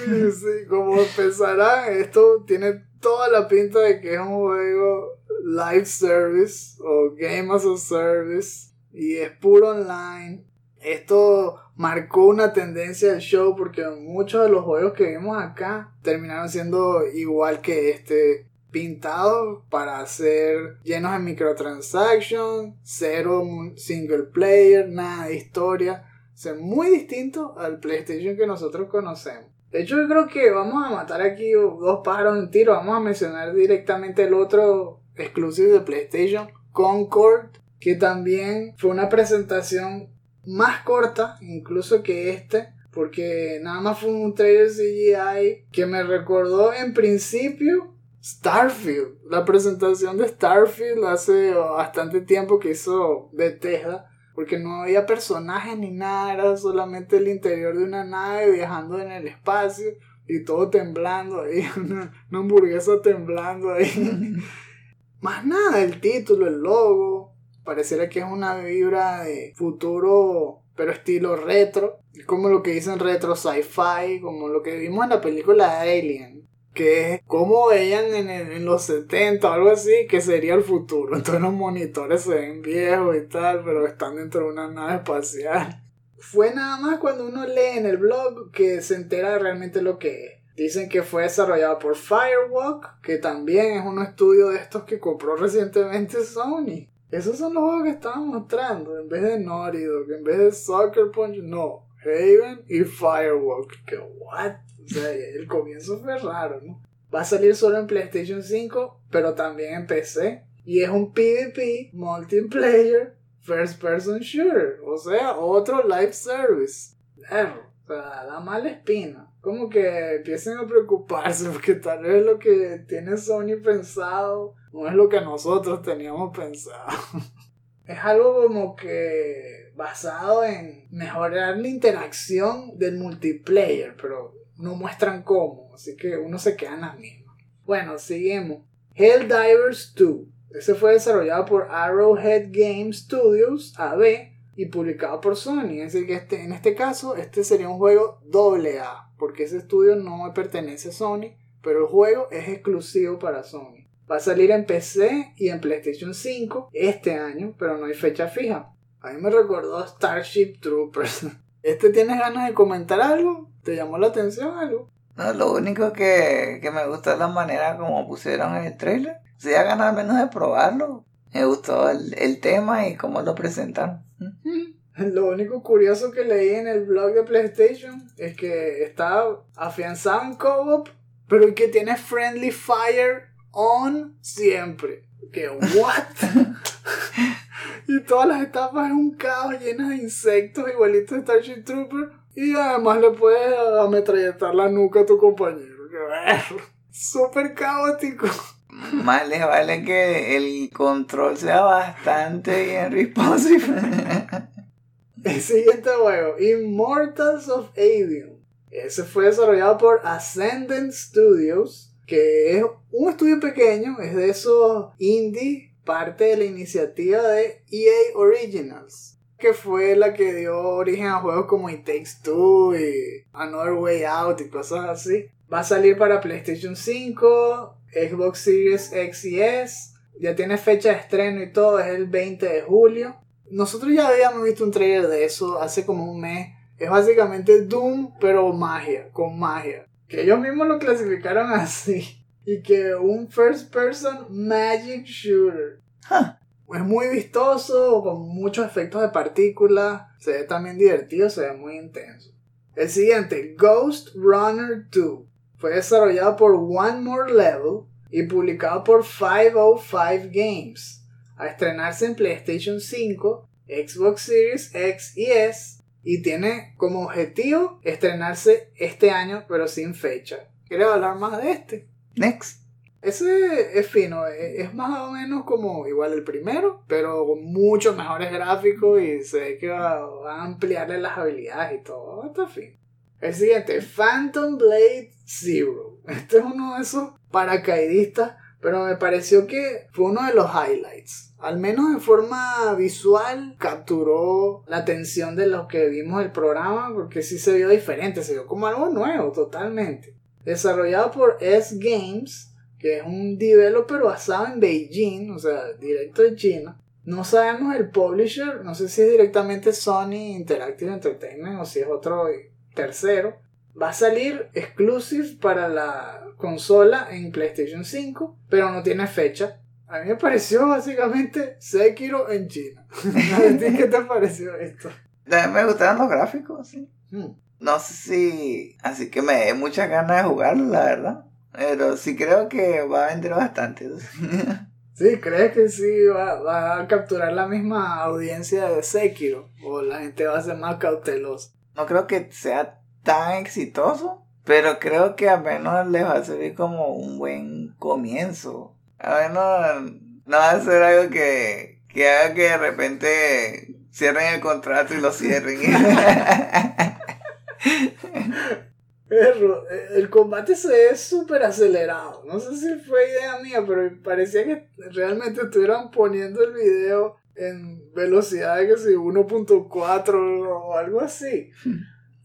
(laughs) Sí, como pensarán, esto tiene toda la pinta de que es un juego live service o game as a service y es puro online. Esto marcó una tendencia del show porque muchos de los juegos que vimos acá terminaron siendo igual que este pintados para ser llenos de microtransactions, cero single player, nada de historia. O sea, muy distinto al PlayStation que nosotros conocemos. De hecho, yo creo que vamos a matar aquí dos pájaros en un tiro. Vamos a mencionar directamente el otro exclusivo de PlayStation, Concord, que también fue una presentación más corta, incluso que este, porque nada más fue un trailer CGI que me recordó en principio Starfield, la presentación de Starfield hace bastante tiempo que hizo Bethesda, porque no había personajes ni nada, era solamente el interior de una nave viajando en el espacio y todo temblando ahí, (laughs) una, una hamburguesa temblando ahí. (laughs) Más nada, el título, el logo, pareciera que es una vibra de futuro, pero estilo retro, como lo que dicen retro sci-fi, como lo que vimos en la película Alien que es como veían en, los 70 o algo así, que sería el futuro. (laughs) Entonces los monitores se ven viejos y tal, pero están dentro de una nave espacial. Fue nada más cuando uno lee en el blog que se entera realmente lo que es. Dicen que fue desarrollado por Firewalk, que también es un estudio de estos que compró recientemente Sony. Esos son los juegos que estaban mostrando, en vez de Naughty Dog, en vez de Sucker Punch, no, Haven y Firewalk. Que what? O sea, el comienzo fue raro, ¿no? Va a salir solo en PlayStation 5, pero también en PC. Y es un PvP multiplayer first person shooter. O sea, otro live service. Erro. O sea, da mala espina. Como que empiecen a preocuparse (laughs) porque tal vez lo que tiene Sony pensado no es lo que nosotros teníamos pensado. (laughs) es algo como que basado en mejorar la interacción del multiplayer, pero no muestran cómo, así que uno se queda en la misma. Bueno, seguimos. Helldivers 2. Ese fue desarrollado por Arrowhead Game Studios AB y publicado por Sony. Es decir, que este, en este caso, este sería un juego AA, porque ese estudio no pertenece a Sony, pero el juego es exclusivo para Sony. Va a salir en PC y en PlayStation 5 este año, pero no hay fecha fija. A mí me recordó Starship Troopers. (laughs) ¿Este tienes ganas de comentar algo? ¿Te llamó la atención algo? No, lo único que, que me gusta es la manera como pusieron el trailer. Si ya ganas menos de probarlo. Me gustó el, el tema y cómo lo presentaron. (laughs) Lo único curioso que leí en el blog de PlayStation es que está afianzado en co-op, pero que tiene Friendly Fire on siempre. Que, ¿what? (laughs) (laughs) y todas las etapas es un caos llenas de insectos igualitos de Starship Trooper. Y además le puedes ametralletar la nuca a tu compañero. Que, súper caótico. Más les vale que el control sea bastante bien responsive. El siguiente juego, Immortals of Avium. Ese fue desarrollado por Ascendant Studios, que es un estudio pequeño, es de esos indie, parte de la iniciativa de EA Originals, que fue la que dio origen a juegos como It Takes Two y Another Way Out y cosas así. Va a salir para PlayStation 5, Xbox Series X y S. Ya tiene fecha de estreno y todo, es el 20 de julio. Nosotros ya habíamos visto un trailer de eso hace como un mes. Es básicamente Doom, pero magia, con magia. Que ellos mismos lo clasificaron (laughs) así. Y que un first person magic shooter. Es muy vistoso, con muchos efectos de partículas. Se ve también divertido, se ve muy intenso. El siguiente, Ghost Runner 2. Fue desarrollado por One More Level y publicado por 505 Games. A estrenarse en PlayStation 5, Xbox Series X y S. Y tiene como objetivo estrenarse este año, pero sin fecha. ¿Quieres hablar más de este? Next. Ese es fino, e-, es más o menos como igual el primero, pero con muchos mejores gráficos y se ve que va, a ampliarle las habilidades y todo. Está fino. El siguiente, Phantom Blade Zero. Este es uno de esos paracaidistas, pero me pareció que fue uno de los highlights. Al menos en forma visual capturó la atención de los que vimos el programa porque sí se vio diferente, se vio como algo nuevo totalmente. Desarrollado por S Games, que es un developer basado en Beijing, o sea, directo de China. No sabemos el publisher, no sé si es directamente Sony Interactive Entertainment o si es otro tercero. Va a salir exclusive para la consola en PlayStation 5, pero no tiene fecha. A mí me pareció básicamente Sekiro en China. (laughs) ¿Qué te pareció esto? Me gustaron los gráficos, sí. Hmm. No sé si. Así que me dé muchas ganas de jugarlo, la verdad. Pero sí creo que va a vender bastante. Sí, ¿crees que sí va, va, a capturar la misma audiencia de Sekiro? ¿O la gente va a ser más cautelosa? No creo que sea tan exitoso, pero creo que al menos les va a servir como un buen comienzo. A menos no va a ser algo que, que haga que de repente cierren el contrato y lo cierren. (laughs) (laughs) Perro, el combate se ve súper acelerado. No sé si fue idea mía, pero parecía que realmente estuvieran poniendo el video en velocidad de que si 1.4 o algo así.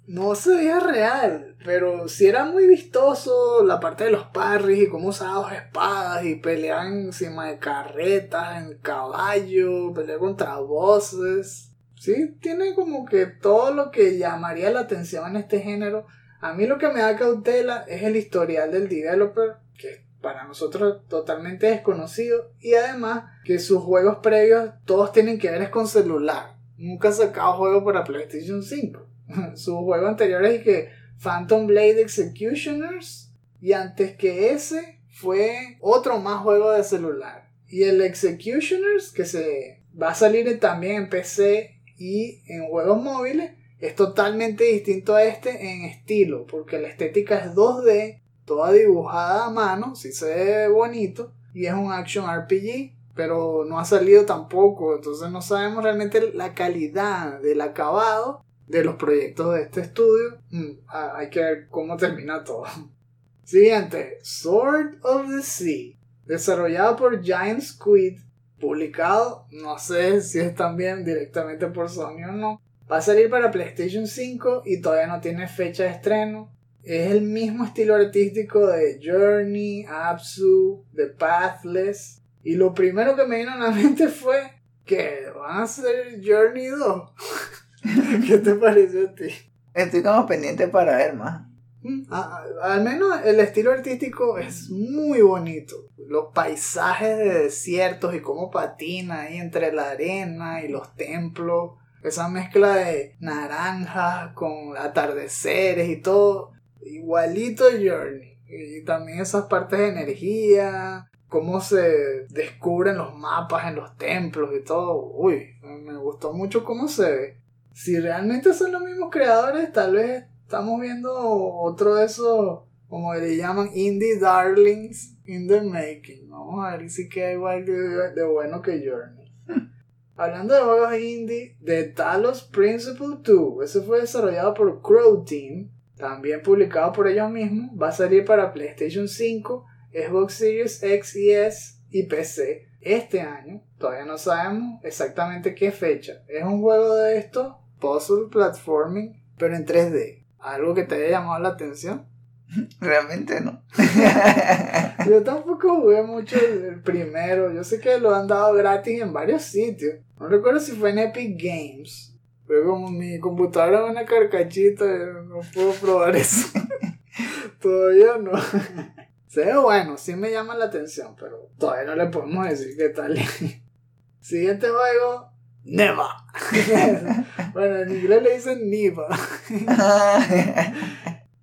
No se veía real, pero sí era muy vistoso la parte de los parries y cómo usaban espadas y peleaban encima de carretas, en caballo, pelear contra voces. Sí, tiene como que todo lo que llamaría la atención en este género a mí lo que me da cautela es el historial del developer, que para nosotros totalmente desconocido, y además que sus juegos previos todos tienen que ver con celular. Nunca ha sacado juego para PlayStation 5. (laughs) sus juegos anteriores y que Phantom Blade Executioners Y antes que ese fue otro más juego de celular. Y el Executioners, que se va a salir también en PC y en juegos móviles, es totalmente distinto a este en estilo, porque la estética es 2D, toda dibujada a mano, si se ve bonito, y es un action RPG, pero no ha salido tampoco, entonces no sabemos realmente la calidad del acabado de los proyectos de este estudio. Mm, hay que ver cómo termina todo. (laughs) Siguiente, Sword of the Sea, desarrollado por Giant Squid, publicado, no sé si es también directamente por Sony o no. Va a salir para PlayStation 5 y todavía no tiene fecha de estreno. Es el mismo estilo artístico de Journey, Absu, The Pathless. Y lo primero que me vino a la (laughs) mente fue que van a hacer Journey 2. (laughs) ¿Qué te pareció a ti? Estoy como pendiente para ver más. Mm, al menos el estilo artístico es muy bonito. Los paisajes de desiertos y cómo patina ahí entre la arena y los templos. Esa mezcla de naranjas con atardeceres y todo. Igualito Journey. Y también esas partes de energía. Cómo se descubren los mapas en los templos y todo. Uy, me gustó mucho cómo se ve. Si realmente son los mismos creadores, tal vez estamos viendo otro de esos, como le llaman, indie darlings in the making. Vamos a ver si queda igual de, bueno que Journey. (laughs) Hablando de juegos indie, The Talos Principle 2, ese fue desarrollado por Crow Team, también publicado por ellos mismos, va a salir para PlayStation 5, Xbox Series X y S y PC este año. Todavía no sabemos exactamente qué fecha. Es un juego de estos, puzzle platforming, pero en 3D. ¿Algo que te haya llamado la atención? (laughs) Realmente no. (laughs) Yo tampoco jugué mucho el, primero. Yo sé que lo han dado gratis en varios sitios. No recuerdo si fue en Epic Games. Pero como mi computadora es una carcachita, no puedo probar eso. (laughs) todavía no. (laughs) Se ve bueno, sí me llama la atención, pero todavía no le podemos decir qué tal. (laughs) Siguiente juego, Neva. bueno, en inglés le dicen Niva.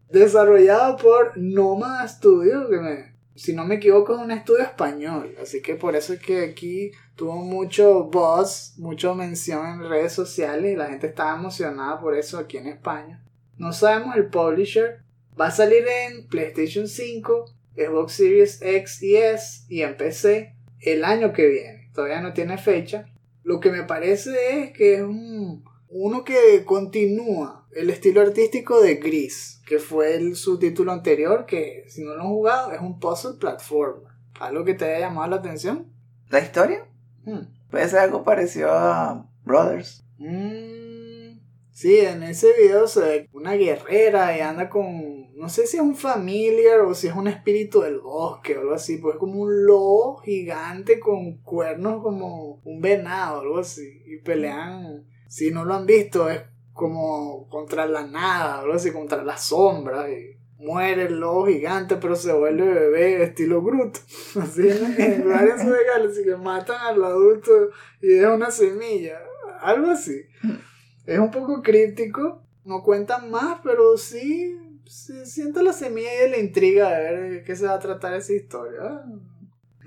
Desarrollado por Noma Studio, que me, si no me equivoco es un estudio español. Así que por eso es que aquí tuvo mucho buzz, mucha mención en redes sociales y la gente estaba emocionada por eso aquí en España. No sabemos el publisher. Va a salir en PlayStation 5, Xbox Series X y S y en PC el año que viene. Todavía no tiene fecha. Lo que me parece es que es un, uno que continúa el estilo artístico de Gris, que fue el, su título anterior, que si no lo han jugado es un puzzle platformer. ¿Algo que te haya llamado la atención? ¿La historia? Hmm. Puede ser algo parecido a Brothers. Mm, sí, en ese video se ve una guerrera y anda con no sé si es un familiar o si es un espíritu del bosque o algo así, pues es como un lobo gigante con cuernos como un venado o algo así. Y pelean, si no lo han visto, es como contra la nada, algo así, contra la sombra. Y muere el lobo gigante, pero se vuelve bebé estilo Groot. (laughs) Así en varios regalos, así que matan al adulto y deja una semilla. Algo así. Es un poco críptico, no cuentan más, pero sí se siento la semilla y la intriga de ver qué se va a tratar esa historia.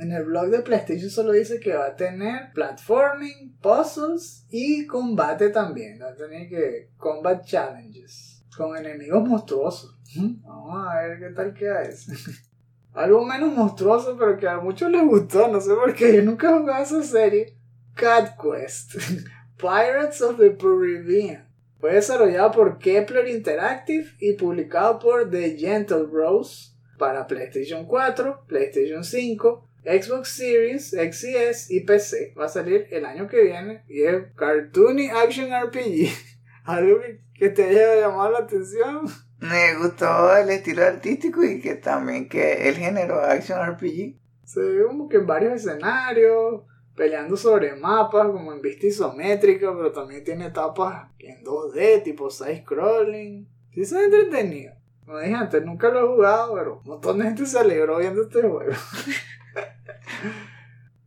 En el blog de PlayStation solo dice que va a tener platforming, puzzles y combate también. Va a tener que combat challenges con enemigos monstruosos. Vamos a ver qué tal queda eso. (laughs) Algo menos monstruoso, pero que a muchos les gustó. No sé por qué. Yo nunca he jugado esa serie. Cat Quest. (laughs) Pirates of the Caribbean. Fue desarrollado por Kepler Interactive y publicado por The Gentle Bros para PlayStation 4, PlayStation 5, Xbox Series, XS y PC. Va a salir el año que viene y es Cartoony Action RPG. (laughs) ¿Algo que te haya llamado la atención? Me gustó el estilo artístico y que también que el género Action RPG. Se ve como que en varios escenarios, peleando sobre mapas como en vista isométrica, pero también tiene etapas en 2D, tipo side-scrolling. Sí, se entretenido. Como dije antes, nunca lo he jugado, pero un montón de gente se alegró viendo este juego. (laughs)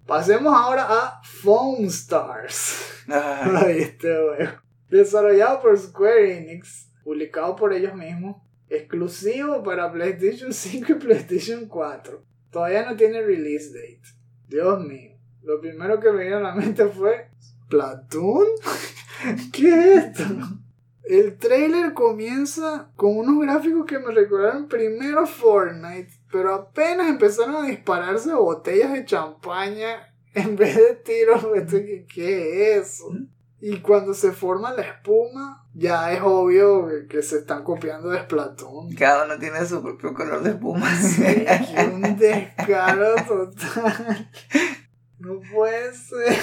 Pasemos ahora a Phone Stars. (laughs) Este juego. Desarrollado por Square Enix, publicado por ellos mismos. exclusivo para PlayStation (laughs) 5 y PlayStation 4. Todavía no tiene release date. Dios mío. Lo primero que me vino a la mente fue ¿Platoon? (laughs) ¿Qué es esto? El trailer comienza con unos gráficos que me recordaron primero Fortnite, pero apenas empezaron a dispararse botellas de champaña (laughs) en vez de tiros. ¿Qué, qué es eso? Y cuando se forma la espuma, ya es obvio que se están copiando de Splatoon. Cada uno tiene su propio color de espuma. Sí, (laughs) qué un descaro total. No puede ser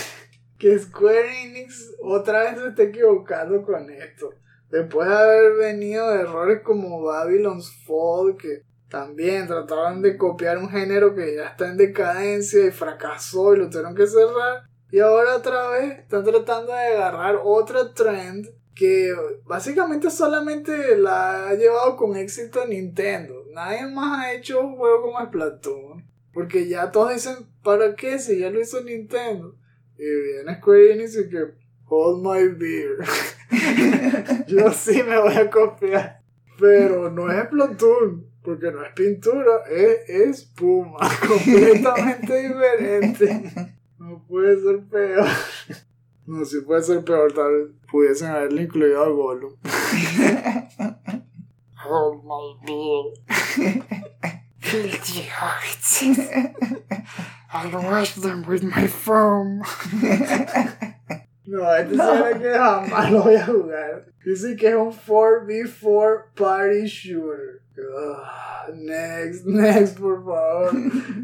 que Square Enix otra vez se esté equivocando con esto. Después de haber venido de errores como Babylon's Fall, que también trataron de copiar un género que ya está en decadencia y fracasó y lo tuvieron que cerrar. Y ahora otra vez están tratando de agarrar otra trend que básicamente solamente la ha llevado con éxito Nintendo. Nadie más ha hecho un juego como Splatoon. Porque ya todos dicen, ¿para qué? Si ya lo hizo Nintendo. Y viene Square Enix y que, hold my beer. (laughs) Yo sí me voy a copiar. Pero no es Splatoon. Porque no es pintura, es espuma. (laughs) Completamente diferente. No puede ser peor. No, si puede ser peor, tal vez pudiesen haberle incluido a Gollum. Hold (laughs) my beer. Guilty hearts. (laughs) I'll wash them with my foam. No, este será que jamás lo voy a jugar. Dice que es un 4v4 party shooter. Ugh, next, next, por favor.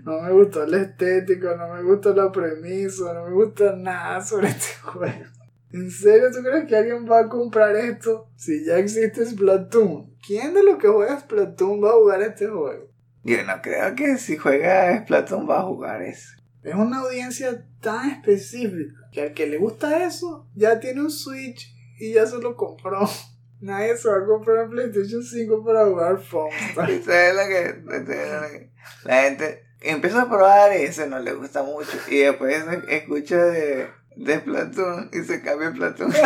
No me gustó la estética, no me gusta la premisa, no me gusta nada sobre este (laughs) juego. ¿En serio tú crees que alguien va a comprar esto si ya existe Splatoon? ¿Quién de los que juega Splatoon va a jugar este juego? Yo no creo que si juega Splatoon va a jugar eso. Es una audiencia tan específica que al que le gusta eso ya tiene un Switch y ya se lo compró. (laughs) Nadie se va a comprar un PlayStation 5 para jugar Foamstar. (laughs) Eso es lo que, es la gente empieza a probar y eso no le gusta mucho. Y después escucha de, de Splatoon y se cambia a Splatoon. (laughs)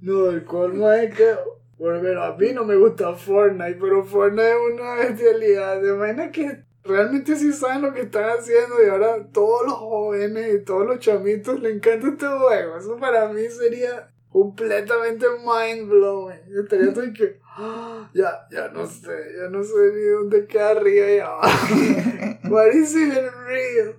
No, el colmo es que, bueno, a mí no me gusta Fortnite, pero Fortnite es una bestialidad. De manera que realmente sí saben lo que están haciendo y ahora todos los jóvenes y todos los chamitos le encanta este juego. Eso para mí sería completamente mind blowing. Yo estaría todo que, "Ah, ya, ya no sé, ya no sé ni dónde queda arriba y abajo. (laughs) What is even real?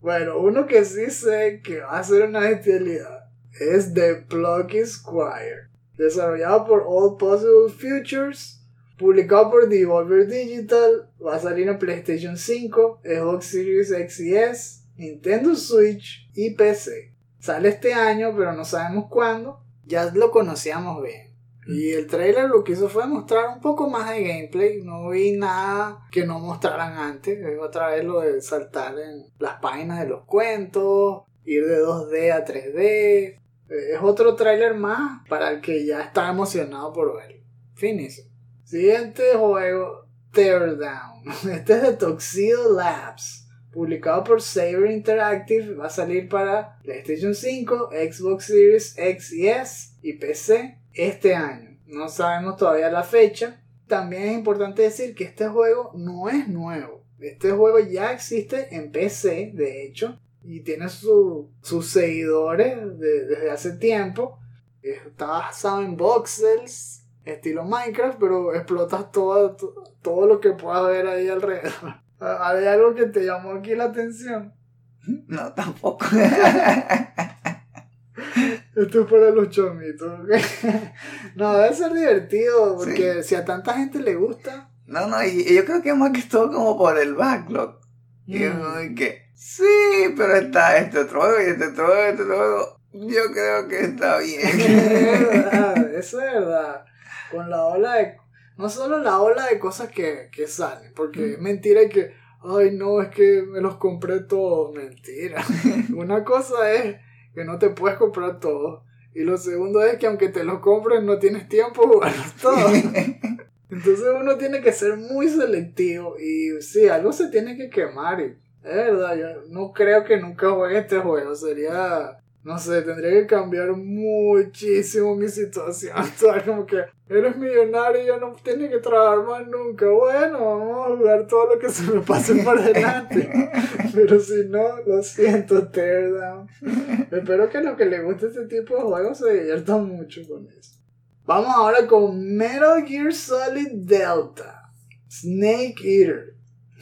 bueno, uno que sí sé que va a ser una bestialidad es The Plucky Squire, desarrollado por All Possible Futures, publicado por Devolver Digital, va a salir en PlayStation 5, Xbox Series X y S, Nintendo Switch y PC. Sale este año, pero no sabemos cuándo. Ya lo conocíamos bien. Y el trailer lo que hizo fue mostrar un poco más de gameplay. No vi nada que no mostraran antes. Es otra vez lo de saltar en las páginas de los cuentos, ir de 2D a 3D. Es otro tráiler más para el que ya está emocionado por verlo. Finis. Siguiente juego, Teardown. (laughs) Este es de Tuxedo Labs. Publicado por Saber Interactive. Va a salir para PlayStation 5, Xbox Series X y S y PC este año. No sabemos todavía la fecha. También es importante decir que este juego no es nuevo. Este juego ya existe en PC, de hecho y tiene su- sus seguidores de- desde hace tiempo. Está basado en voxels, estilo Minecraft, pero explotas todo, to- todo lo que puedas ver ahí alrededor. (laughs) ¿Hay algo que te llamó aquí la atención? No, tampoco. (laughs) Esto es para los chomitos, ¿ok? (laughs) No, debe ser divertido, porque si a tanta gente le gusta... No, no, y, yo creo que es más que todo como por el backlog. Y es que, sí, pero está este otro juego y este otro juego y este otro juego. Yo creo que está Es bien. verdad, eso es verdad. Con la ola de. No solo la ola de cosas que, que salen, porque es mentira que. Ay, no, es que me los compré todos. Mentira. (laughs) Una cosa es que no te puedes comprar todos. Y lo segundo es que aunque te los compres, no tienes tiempo de jugarlos (laughs) todos. Entonces uno tiene que ser muy selectivo. Y sí, algo se tiene que quemar. Y es verdad, yo no creo que nunca juegue este juego. Sería no sé, tendría que cambiar muchísimo mi situación (laughs) actual. Como que eres millonario y ya no tienes que trabajar más nunca. Bueno, vamos a jugar todo lo que se me pase por delante. (laughs) Pero si no, lo siento, Teardown. Espero que a los que les guste este tipo de juegos se diviertan mucho con eso. Vamos ahora con Metal Gear Solid Delta. Snake Eater.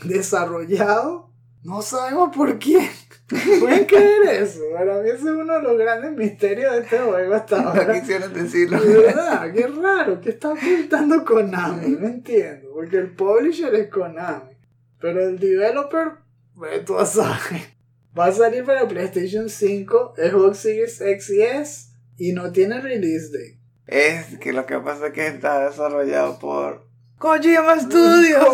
Desarrollado. No sabemos por quién. ¿Pueden creer eso? Para mí ese es uno de los grandes misterios de este juego hasta No ahora. quisieron decirlo. De verdad, qué raro, ¿qué está ocultando Konami? No entiendo, porque el publisher es Konami, pero el developer, ve tú a saber. Va a salir para PlayStation 5, Xbox Series X y S, y no tiene release date. Es que lo que pasa es que está desarrollado por Kojima (laughs) Studios.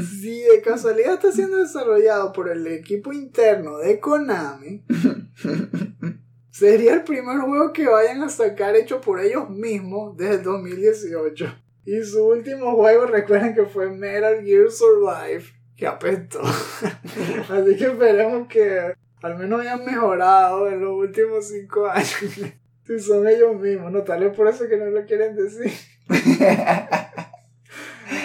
Si de casualidad está siendo desarrollado por el equipo interno de Konami, (laughs) sería el primer juego que vayan a sacar hecho por ellos mismos desde el 2018. Y su último juego, recuerden que fue Metal Gear Survive, que apestó. (laughs) Así que esperemos que al menos hayan mejorado en los últimos 5 años. (laughs) si son ellos mismos, no tal vez por eso que no lo quieren decir.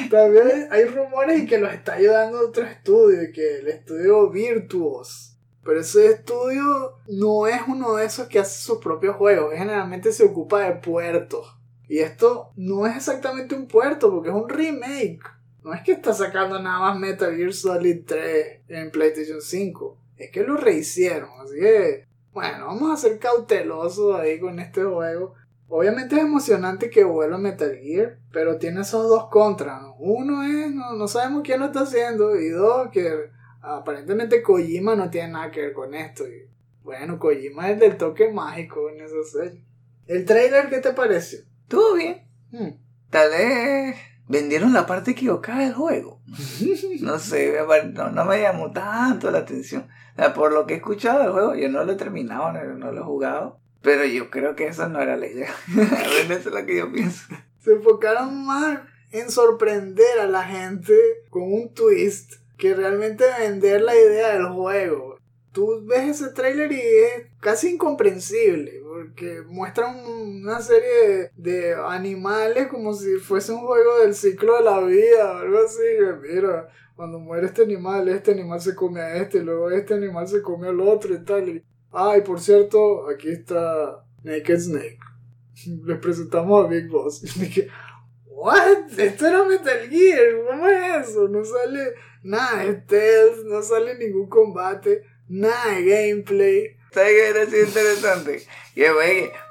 También hay rumores y que los está ayudando otro estudio, que el estudio Virtuos. Pero ese estudio no es uno de esos que hace sus propios juegos, generalmente se ocupa de puertos. Y esto no es exactamente un puerto, porque es un remake. No es que está sacando nada más Metal Gear Solid 3 en PlayStation 5. Es que lo rehicieron. Así que, bueno, vamos a ser cautelosos ahí con este juego. Obviamente es emocionante que vuelva Metal Gear, pero tiene esos dos contras. ¿no? Uno es, no, no sabemos quién lo está haciendo, y dos, que aparentemente Kojima no tiene nada que ver con esto. Y, bueno, Kojima es del toque mágico en esa serie. ¿El trailer qué te pareció? Estuvo bien. Hmm. Tal vez vendieron la parte equivocada del juego. (laughs) No sé, no, no me llamó tanto la atención. Por lo que he escuchado del juego, yo no lo he terminado, no, no lo he jugado. Pero yo creo que esa no era la idea. (laughs) A ver, eso es lo que yo pienso. Se enfocaron más en sorprender a la gente con un twist que realmente vender la idea del juego. Tú ves ese tráiler y es casi incomprensible porque muestran una serie de, animales como si fuese un juego del ciclo de la vida o algo así. que Mira, cuando muere este animal, este animal se come a este, y luego este animal se come al otro y tal. Y, ah, y por cierto, aquí está Naked Snake. Les presentamos a Big Boss. (laughs) Y dije, ¿What? Esto era Metal Gear, ¿cómo es eso? No sale nada de stealth, no sale ningún combate, nada de gameplay. ¿Sabes qué era así interesante? Que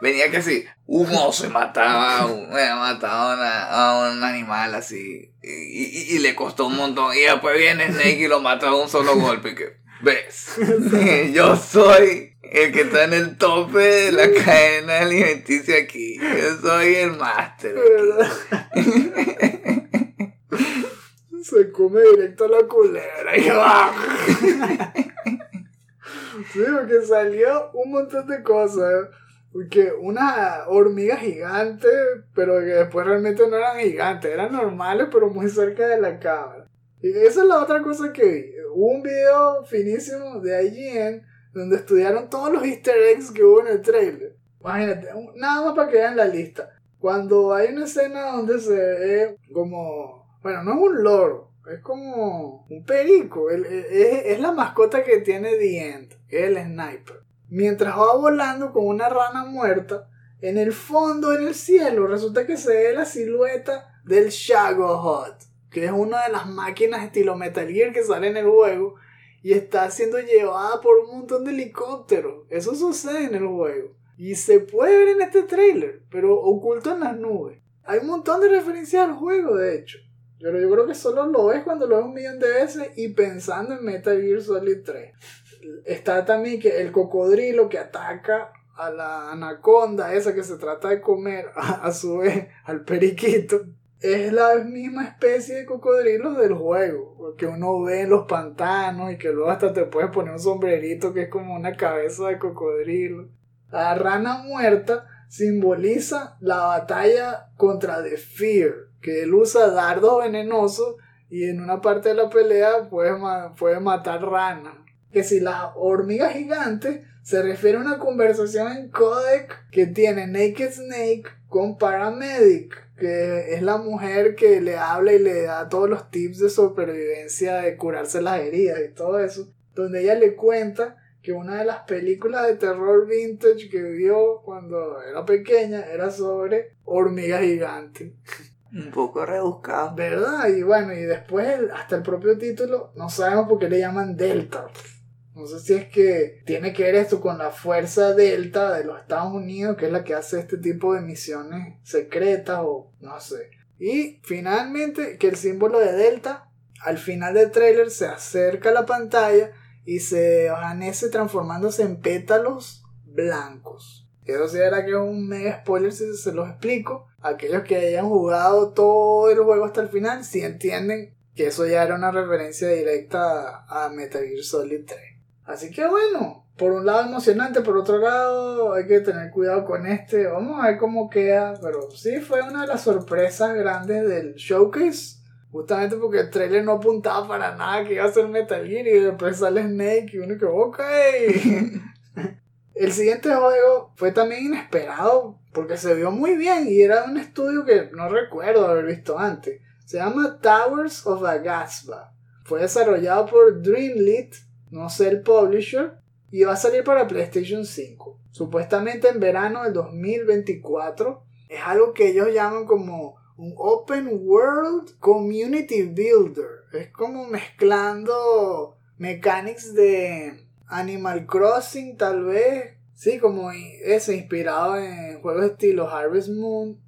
venía que así, un oso y mataba, a eh, mataba a, un animal así. Y, y- le costó un montón. Y después viene Snake y lo mata de un solo golpe. ¿Ves? (laughs) Yo soy el que está en el tope de la cadena alimenticia aquí. Yo soy el máster. (laughs) Se come directo a la culebra y va. (laughs) Sí, porque salió un montón de cosas. Porque una hormiga gigante, pero que después realmente no eran gigantes, eran normales, pero muy cerca de la cámara. Esa es la otra cosa que vi. Hubo un video finísimo de IGN donde estudiaron todos los easter eggs que hubo en el trailer. Imagínate, nada más para que vean la lista. Cuando hay una escena donde se ve como... Bueno, no es un loro, es como un perico. El- es, es la mascota que tiene The End, el sniper. Mientras va volando con una rana muerta, en el fondo, en el cielo, resulta que se ve la silueta del Shago Hut, que es una de las máquinas estilo Metal Gear que sale en el juego y está siendo llevada por un montón de helicópteros. Eso sucede en el juego. Y se puede ver en este trailer, pero oculto en las nubes. Hay un montón de referencias al juego, de hecho. Pero yo creo que solo lo ves cuando lo ves un millón de veces y pensando en Metal Gear Solid 3. Está también que el cocodrilo que ataca a la anaconda, esa que se trata de comer, a, (laughs) a su vez al periquito, es la misma especie de cocodrilos del juego, que uno ve en los pantanos y que luego hasta te puedes poner un sombrerito que es como una cabeza de cocodrilo. La rana muerta simboliza la batalla contra The Fear, que él usa dardos venenosos y en una parte de la pelea puedes, ma- puedes matar ranas. Que si las hormigas gigantes se refiere a una conversación en codec que tiene Naked Snake con Paramedic, que es la mujer que le habla y le da todos los tips de supervivencia, de curarse las heridas y todo eso, donde ella le cuenta que una de las películas de terror vintage que vio cuando era pequeña era sobre hormigas gigantes. Un poco rebuscado. ¿Verdad? Y bueno, y después el- hasta el propio título, no sabemos por qué le llaman Delta. No sé si es que tiene que ver esto con la fuerza Delta de los Estados Unidos, que es la que hace este tipo de misiones secretas o no sé. Y finalmente que el símbolo de Delta al final del trailer se acerca a la pantalla y se desvanece transformándose en pétalos blancos. Eso sí era que es un mega spoiler si se los explico. Aquellos que hayan jugado todo el juego hasta el final, si entienden que eso ya era una referencia directa a Metal Gear Solid 3. Así que bueno, por un lado emocionante, por otro lado hay que tener cuidado con este. Vamos a ver cómo queda, pero sí fue una de las sorpresas grandes del showcase. Justamente porque el trailer no apuntaba para nada que iba a ser Metal Gear y después sale Snake y uno que ok. (laughs) el siguiente juego fue también inesperado porque se vio muy bien y era un estudio que no recuerdo haber visto antes. Se llama Towers of Agasba. Fue desarrollado por Dreamlit, no sé el publisher, y va a salir para PlayStation 5. Supuestamente en verano del 2024. Es algo que ellos llaman como un Open World Community Builder. Es como mezclando mechanics de Animal Crossing tal vez. Sí, como ese inspirado en juegos estilo Harvest Moon.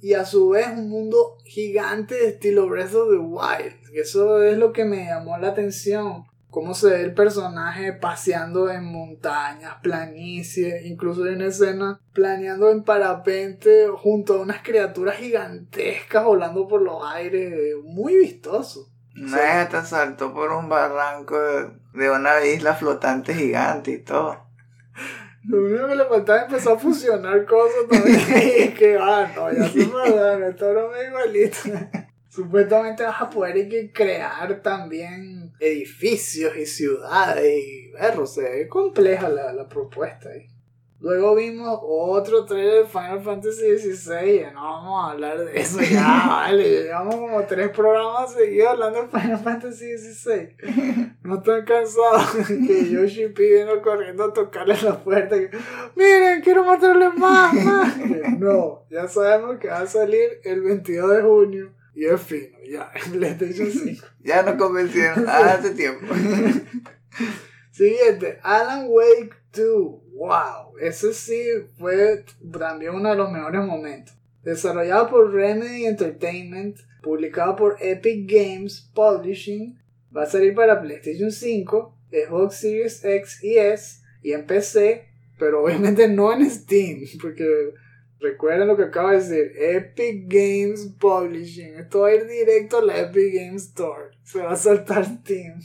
Y a su vez un mundo gigante de estilo Breath of the Wild. Eso es lo que me llamó la atención. Cómo se ve el personaje paseando en montañas, planicies, incluso hay una escena planeando en parapente junto a unas criaturas gigantescas volando por los aires. Muy vistoso. Vez hasta saltó por un barranco de, una isla flotante gigante y todo. Lo único que le faltaba es empezar a fusionar cosas también. (laughs) y que, ah, no, ya se mandaron, esto no me igualito. (laughs) Supuestamente vas a poder crear también edificios y ciudades y verlo, se ve compleja la, la propuesta ahí. Luego vimos otro trailer de Final Fantasy XVI. No vamos a hablar de eso ya, (laughs) vale. Llevamos como tres programas seguidos hablando de Final Fantasy XVI. No están cansados (laughs) que Yoshi pidiendo corriendo a tocarle la puerta. Que, Miren, quiero mostrarles más, más. (laughs) No, ya sabemos que va a salir el 22 de junio. Y es fino, ya, en PlayStation 5. Ya nos convencieron (laughs) hace tiempo. (laughs) Siguiente, Alan Wake 2. Wow, ese sí fue también uno de los mejores momentos. Desarrollado por Remedy Entertainment, publicado por Epic Games Publishing, va a salir para PlayStation 5, Xbox Series X y S y en PC, pero obviamente no en Steam, (laughs) porque recuerden lo que acabo de decir, Epic Games Publishing, esto va a ir directo a la Epic Games Store, se va a saltar Steam.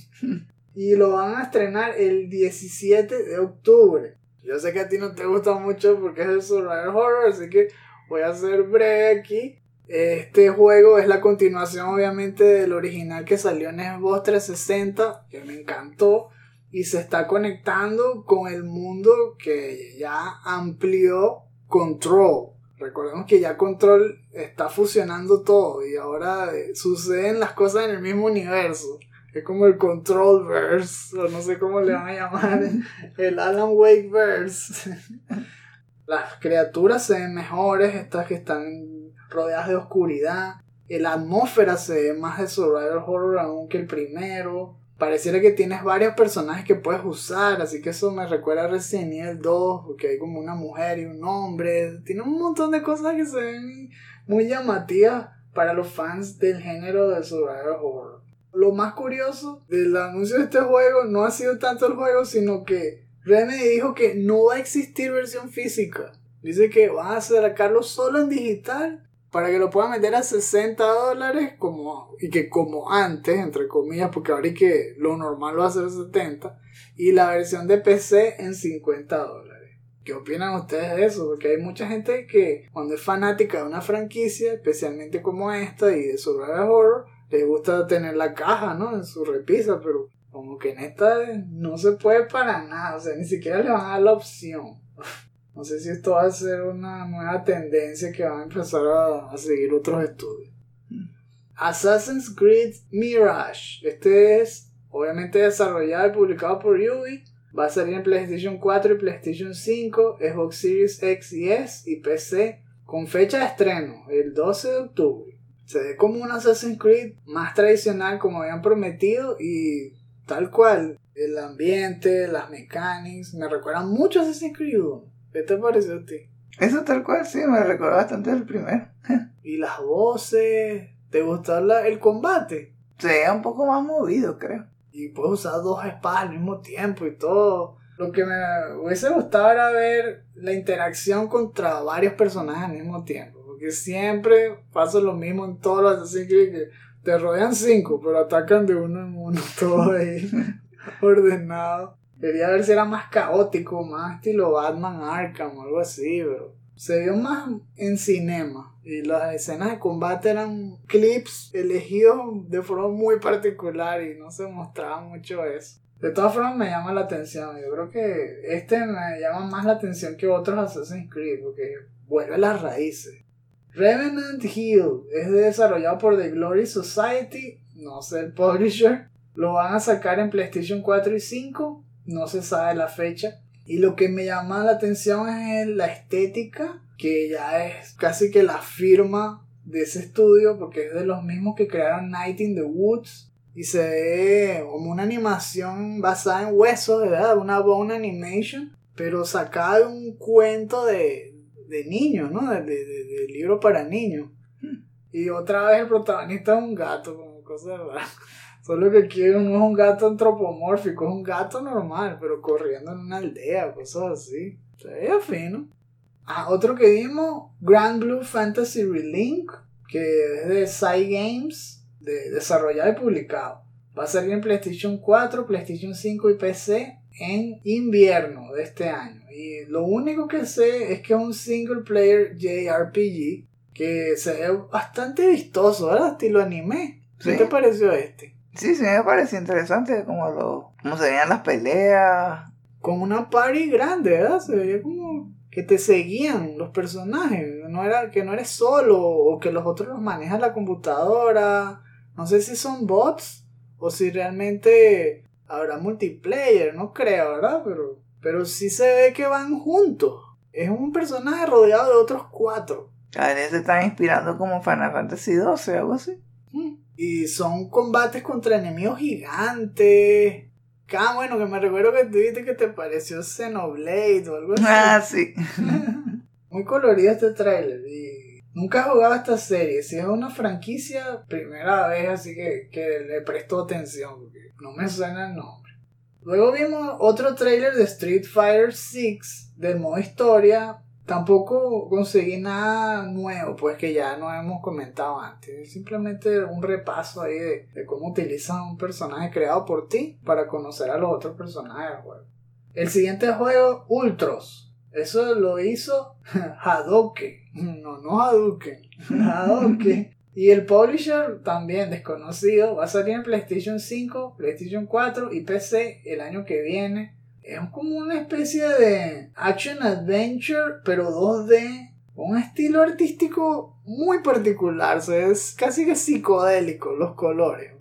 Y lo van a estrenar el 17 de octubre. Yo sé que a ti no te gusta mucho porque es el survival horror, así que voy a ser breve aquí. Este juego es la continuación obviamente del original que salió en Xbox 360, que me encantó, y se está conectando con el mundo que ya amplió Control. Recordemos que ya Control está fusionando todo y ahora eh, suceden las cosas en el mismo universo. Es como el Control Verse, o no sé cómo le van a llamar, (laughs) el Alan Wake Verse. (laughs) Las criaturas se ven mejores, estas que están rodeadas de oscuridad. La atmósfera se ve más de survival horror aún que el primero. Pareciera que tienes varios personajes que puedes usar, así que eso me recuerda a Resident Evil 2, porque hay como una mujer y un hombre. Tiene un montón de cosas que se ven muy llamativas para los fans del género de survival horror. Lo más curioso del anuncio de este juego no ha sido tanto el juego, sino que Remedy dijo que no va a existir versión física. Dice que van a sacarlo solo en digital para que lo puedan vender a 60 dólares como, y que como antes, entre comillas, porque ahora que lo normal va a ser 70, y la versión de PC en 50 dólares. ¿Qué opinan ustedes de eso? Porque hay mucha gente que cuando es fanática de una franquicia, especialmente como esta y de Survival Horror, le gusta tener la caja, ¿no? En su repisa, pero como que en esta no se puede para nada, o sea, ni siquiera le van a dar la opción. No sé si esto va a ser una nueva tendencia que van a empezar a, seguir otros estudios. Assassin's Creed Mirage. Este es obviamente desarrollado y publicado por Ubi. Va a salir en PlayStation 4 y PlayStation 5, Xbox Series X y S y PC con fecha de estreno el 12 de octubre. Se ve como un Assassin's Creed más tradicional como habían prometido y tal cual. El ambiente, las mecánicas, me recuerdan mucho a Assassin's Creed 1. ¿Qué te pareció a ti? Eso tal cual, sí, me recuerda bastante del primero. (laughs) Y las voces, ¿te gustó la- el combate? Se veía un poco más movido, creo. y puedes usar dos espadas al mismo tiempo y todo. Lo que me hubiese gustado era ver la interacción contra varios personajes al mismo tiempo. Porque siempre pasa lo mismo en todos los Assassin's Creed que te rodean cinco, pero atacan de uno en uno, (laughs) todo ahí (laughs) ordenado. Quería ver si era más caótico, más estilo Batman Arkham o algo así, pero se vio más en cinema. Y las escenas de combate eran clips elegidos de forma muy particular y no se mostraba mucho eso. De todas formas me llama la atención. Yo creo que este me llama más la atención que otros Assassin's Creed porque vuelve a las raíces. Revenant Hill es desarrollado por The Glory Society, no sé el publisher. Lo van a sacar en PlayStation 4 y 5, no se sabe la fecha. Y lo que me llama la atención es la estética, que ya es casi que la firma de ese estudio, porque es de los mismos que crearon Night in the Woods. Y se ve como una animación basada en huesos, ¿verdad? Una bone animation, pero sacada de un cuento de, de niños, ¿no? De, de, de- de libro para niños. Y otra vez el protagonista es un gato, como cosa rara. Solo que aquí no es un gato antropomórfico, es un gato normal, pero corriendo en una aldea, cosas así. Se veía fino. Ah, otro que vimos, Grand Blue Fantasy Relink, que es de Psy Games, de, desarrollado y publicado. Va a salir en PlayStation 4, PlayStation 5 y PC en invierno de este año. Y lo único que sé es que es un single player JRPG que se ve bastante vistoso, ¿verdad? Estilo anime. ¿Qué Sí. te pareció este? Sí, sí, me pareció interesante como lo, cómo se veían las peleas. Como una party grande, ¿verdad? Se veía como que te seguían los personajes. No era, que no eres solo o que los otros los maneja la computadora. No sé si son bots o si realmente habrá multiplayer. No creo, ¿verdad? Pero, pero sí se ve que van juntos. Es un personaje rodeado de otros cuatro. A veces se están inspirando como Final Fantasy XII, algo así. Mm. Y son combates contra enemigos gigantes. Ah, bueno, que me recuerdo que tú dijiste que te pareció Xenoblade o algo así. Ah, sí. (laughs) Muy colorido este tráiler y nunca he jugado esta serie. Si es una franquicia, primera vez, así que, que le presto atención porque no me suena el nombre. Luego vimos otro tráiler de Street Fighter 6 del modo historia. Tampoco conseguí nada nuevo, pues que ya no hemos comentado antes. Simplemente un repaso ahí de, cómo utilizan un personaje creado por ti para conocer a los otros personajes del juego. El siguiente juego, Ultros. Eso lo hizo (laughs) Hadouken. No, no Hadouken. (laughs) Hadouken. Y el publisher también desconocido. Va a salir en PlayStation 5, PlayStation 4 y PC el año que viene. Es como una especie de action adventure, pero 2D. Un estilo artístico muy particular. O sea, es casi que psicodélico los colores.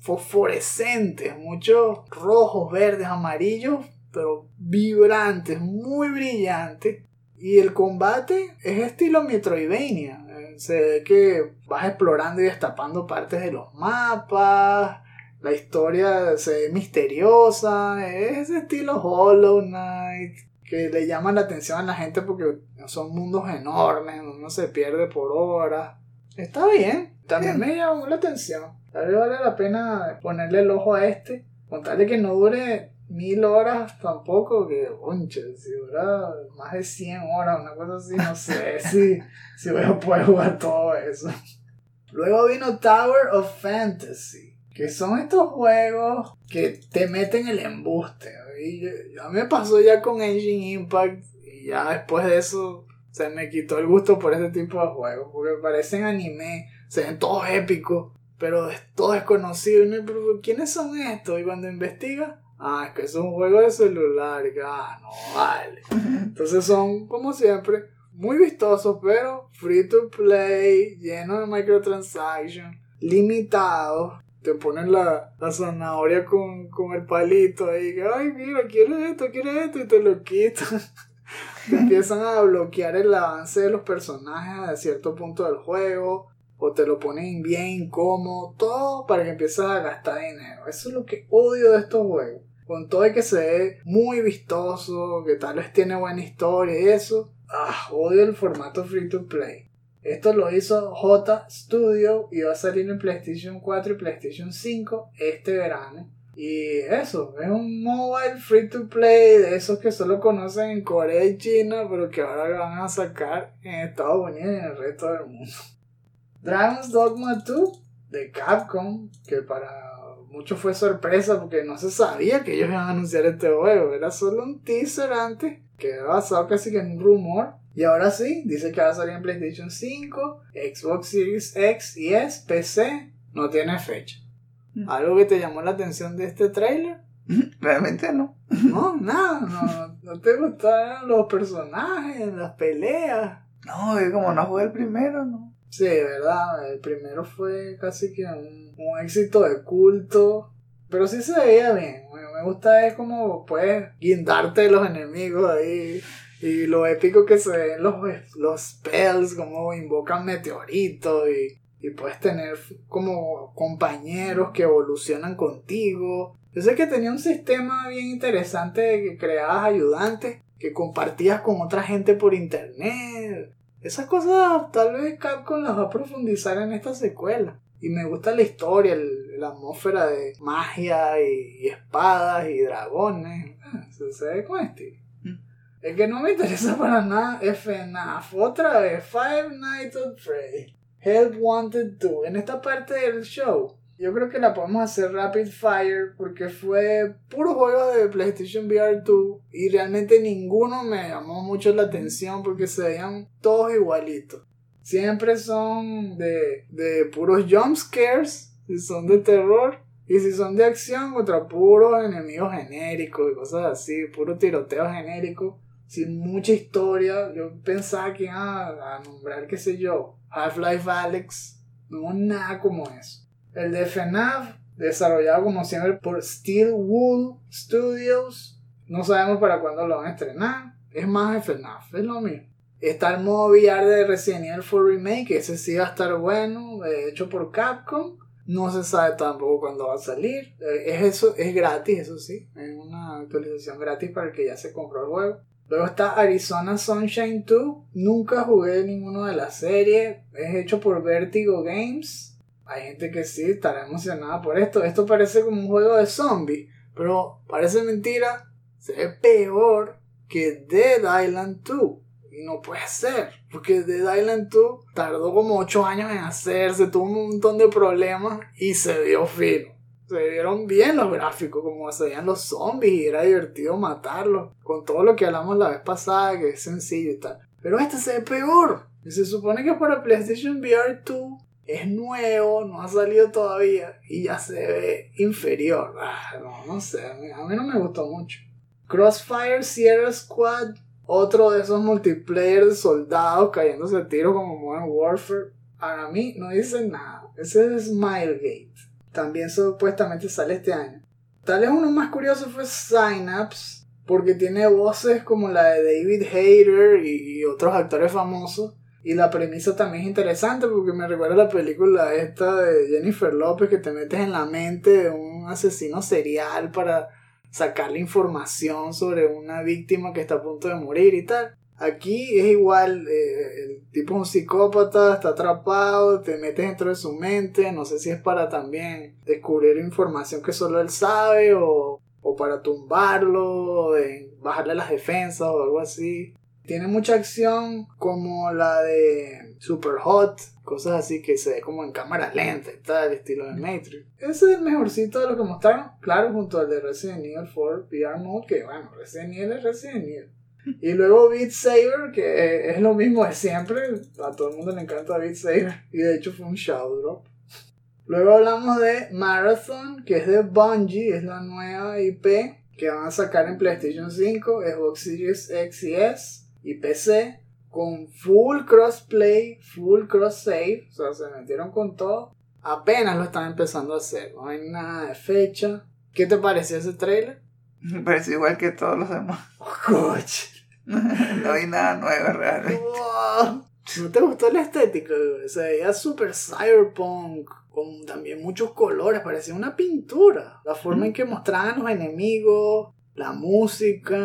Fosforescentes, muchos rojos, verdes, amarillos, pero vibrantes, muy brillantes. Y el combate es estilo Metroidvania. Se ve que vas explorando y destapando partes de los mapas. La historia se ve misteriosa. Es ese estilo Hollow Knight. Que le llama la atención a la gente porque son mundos enormes. Uno se pierde por horas. Está bien. También me llamó la atención. Tal vez vale la pena ponerle el ojo a este. Contarle que no dure mil horas tampoco, que, conche, si dura más de 100 horas, una cosa así, no sé (laughs) si, si voy a poder jugar todo eso. Luego vino Tower of Fantasy, que son estos juegos que te meten el embuste. Y yo- a mí me pasó ya con Engine Impact y ya después de eso se me quitó el gusto por este tipo de juegos, porque parecen anime, se ven todos épicos, pero es todo desconocido. ¿no? Pero, ¿Quiénes son estos? Y cuando investiga, ah, es que es un juego de celular. Y ah, no vale. (laughs) Entonces son, como siempre, muy vistosos, pero free to play, lleno de microtransactions, limitados. Te ponen la, la zanahoria con, con el palito ahí, que, ay, mira, quiero esto, quiero esto, y te lo quitan. (laughs) Empiezan a bloquear el avance de los personajes a cierto punto del juego, o te lo ponen bien incómodo, todo para que empieces a gastar dinero. Eso es lo que odio de estos juegos. Con todo y que se ve muy vistoso, que tal vez tiene buena historia y eso, ah, odio el formato free to play. Esto lo hizo J Studio y va a salir en PlayStation 4 y PlayStation 5 este verano. Y eso, es un mobile free to play de esos que solo conocen en Corea y China, pero que ahora van a sacar en Estados Unidos y en el resto del mundo. (laughs) Dragon's Dogma 2 de Capcom, que para muchos fue sorpresa porque no se sabía que ellos iban a anunciar este juego, era solo un teaser antes, que era basado casi en un rumor. Y ahora sí, dice que va a salir en PlayStation 5, Xbox Series X y S, PC, no tiene fecha. ¿Algo que te llamó la atención de este trailer? (laughs) Realmente no. No, nada, no, no te gustaron los personajes, las peleas. No, yo como no jugué el primero, no. Sí, verdad, el primero fue casi que un, un éxito de culto, pero sí se veía bien. Me, me gusta es como puedes guindarte de los enemigos ahí y lo épico que se ven los, los spells, como invocan meteoritos y, y puedes tener como compañeros que evolucionan contigo. Yo sé que tenía un sistema bien interesante de que creabas ayudantes que compartías con otra gente por internet. Esas cosas tal vez Capcom las va a profundizar en esta secuela. Y me gusta la historia, el- la atmósfera de magia y, y espadas y dragones. Ah, Se, ve con estilo. El que no me interesa (laughs) para nada es FNAF. Otra vez, Five Nights at Freddy. Help Wanted 2. En esta parte del show, yo creo que la podemos hacer rapid fire porque fue puro juego de PlayStation VR 2 y realmente ninguno me llamó mucho la atención porque se veían todos igualitos. Siempre son de, de puros jump scares, si son de terror, y si son de acción, contra puros enemigos genéricos y cosas así, puro tiroteo genérico, sin mucha historia. Yo pensaba que iban a, nombrar, qué sé yo, Half-Life Alex, no nada como eso. El de FNAF, desarrollado como siempre por Steel Wool Studios, no sabemos para cuándo lo van a estrenar. Es más de FNAF, es lo mismo. Está el modo VR de Resident Evil 4 Remake, ese sí va a estar bueno, hecho por Capcom. No se sabe tampoco cuándo va a salir. Eh, Es eso, es gratis, eso sí. Es una actualización gratis para el que ya se compró el juego. Luego está Arizona Sunshine 2. Nunca jugué ninguno de las series. Es hecho por Vertigo Games. Hay gente que sí estará emocionada por esto. Esto parece como un juego de zombies. Pero parece mentira. Se ve peor que Dead Island 2. Y no puede ser. Porque Dead Island 2 tardó como 8 años en hacerse. Tuvo un montón de problemas. Y se dio fino. Se vieron bien los gráficos, como se veían los zombies y era divertido matarlos. Con todo lo que hablamos la vez pasada, que es sencillo y tal. Pero este se ve peor. Y se supone que para PlayStation VR 2 es nuevo, no ha salido todavía y ya se ve inferior. Ah, no, no sé, a mí, no me gustó mucho. Crossfire Sierra Squad, otro de esos multiplayer de soldados cayéndose a tiro como Modern Warfare. Para mí no dice nada. Ese es Smilegate. También supuestamente sale este año. Tal vez uno más curioso fue Synapse, porque tiene voces como la de David Hayter y, otros actores famosos. Y la premisa también es interesante porque me recuerda a la película esta de Jennifer Lopez que te metes en la mente de un asesino serial para sacarle información sobre una víctima que está a punto de morir y tal. Aquí es igual, eh, el tipo es un psicópata, está atrapado, te metes dentro de su mente, no sé si es para también descubrir información que solo él sabe o, o para tumbarlo, de bajarle las defensas o algo así. Tiene mucha acción como la de Super Hot, cosas así que se ve como en cámara lenta y tal, estilo de Matrix. Ese es el mejorcito de lo que mostraron, claro, junto al de Resident Evil 4 VR Mode, que bueno, Resident Evil es Resident Evil. Y luego Beat Saber, que es lo mismo de siempre, a todo el mundo le encanta Beat Saber, y de hecho fue un Shadow Drop. Luego hablamos de Marathon, que es de Bungie, es la nueva IP que van a sacar en PlayStation 5, Xbox Series X y S y PC con full crossplay, full cross save, o sea, se metieron con todo. Apenas lo están empezando a hacer, no hay nada de fecha. ¿Qué te pareció ese trailer? Me parece igual que todos los demás. (laughs) Coche. No hay nada nuevo realmente. Wow. ¿No te gustó la estética? güey? Se veía súper cyberpunk, con también muchos colores, parecía una pintura. La forma en que mostraban los enemigos, la música.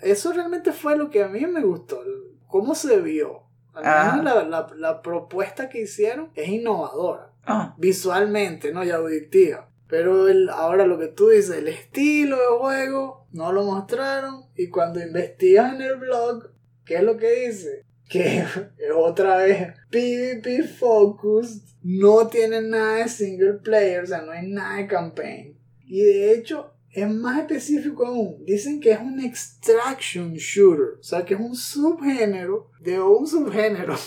Eso realmente fue lo que a mí me gustó. Cómo se vio. Ah. la, la- la propuesta que hicieron es innovadora. Ah, Visualmente, ¿no? Y auditiva. Pero el, ahora lo que tú dices, el estilo de juego, no lo mostraron. Y cuando investigas en el blog, ¿qué es lo que dice? Que (laughs) otra vez PvP Focused. No tiene nada de single player, o sea, no hay nada de campaign. Y de hecho, es más específico aún. Dicen que es un extraction shooter. O sea, que es un subgénero de un subgénero. (laughs)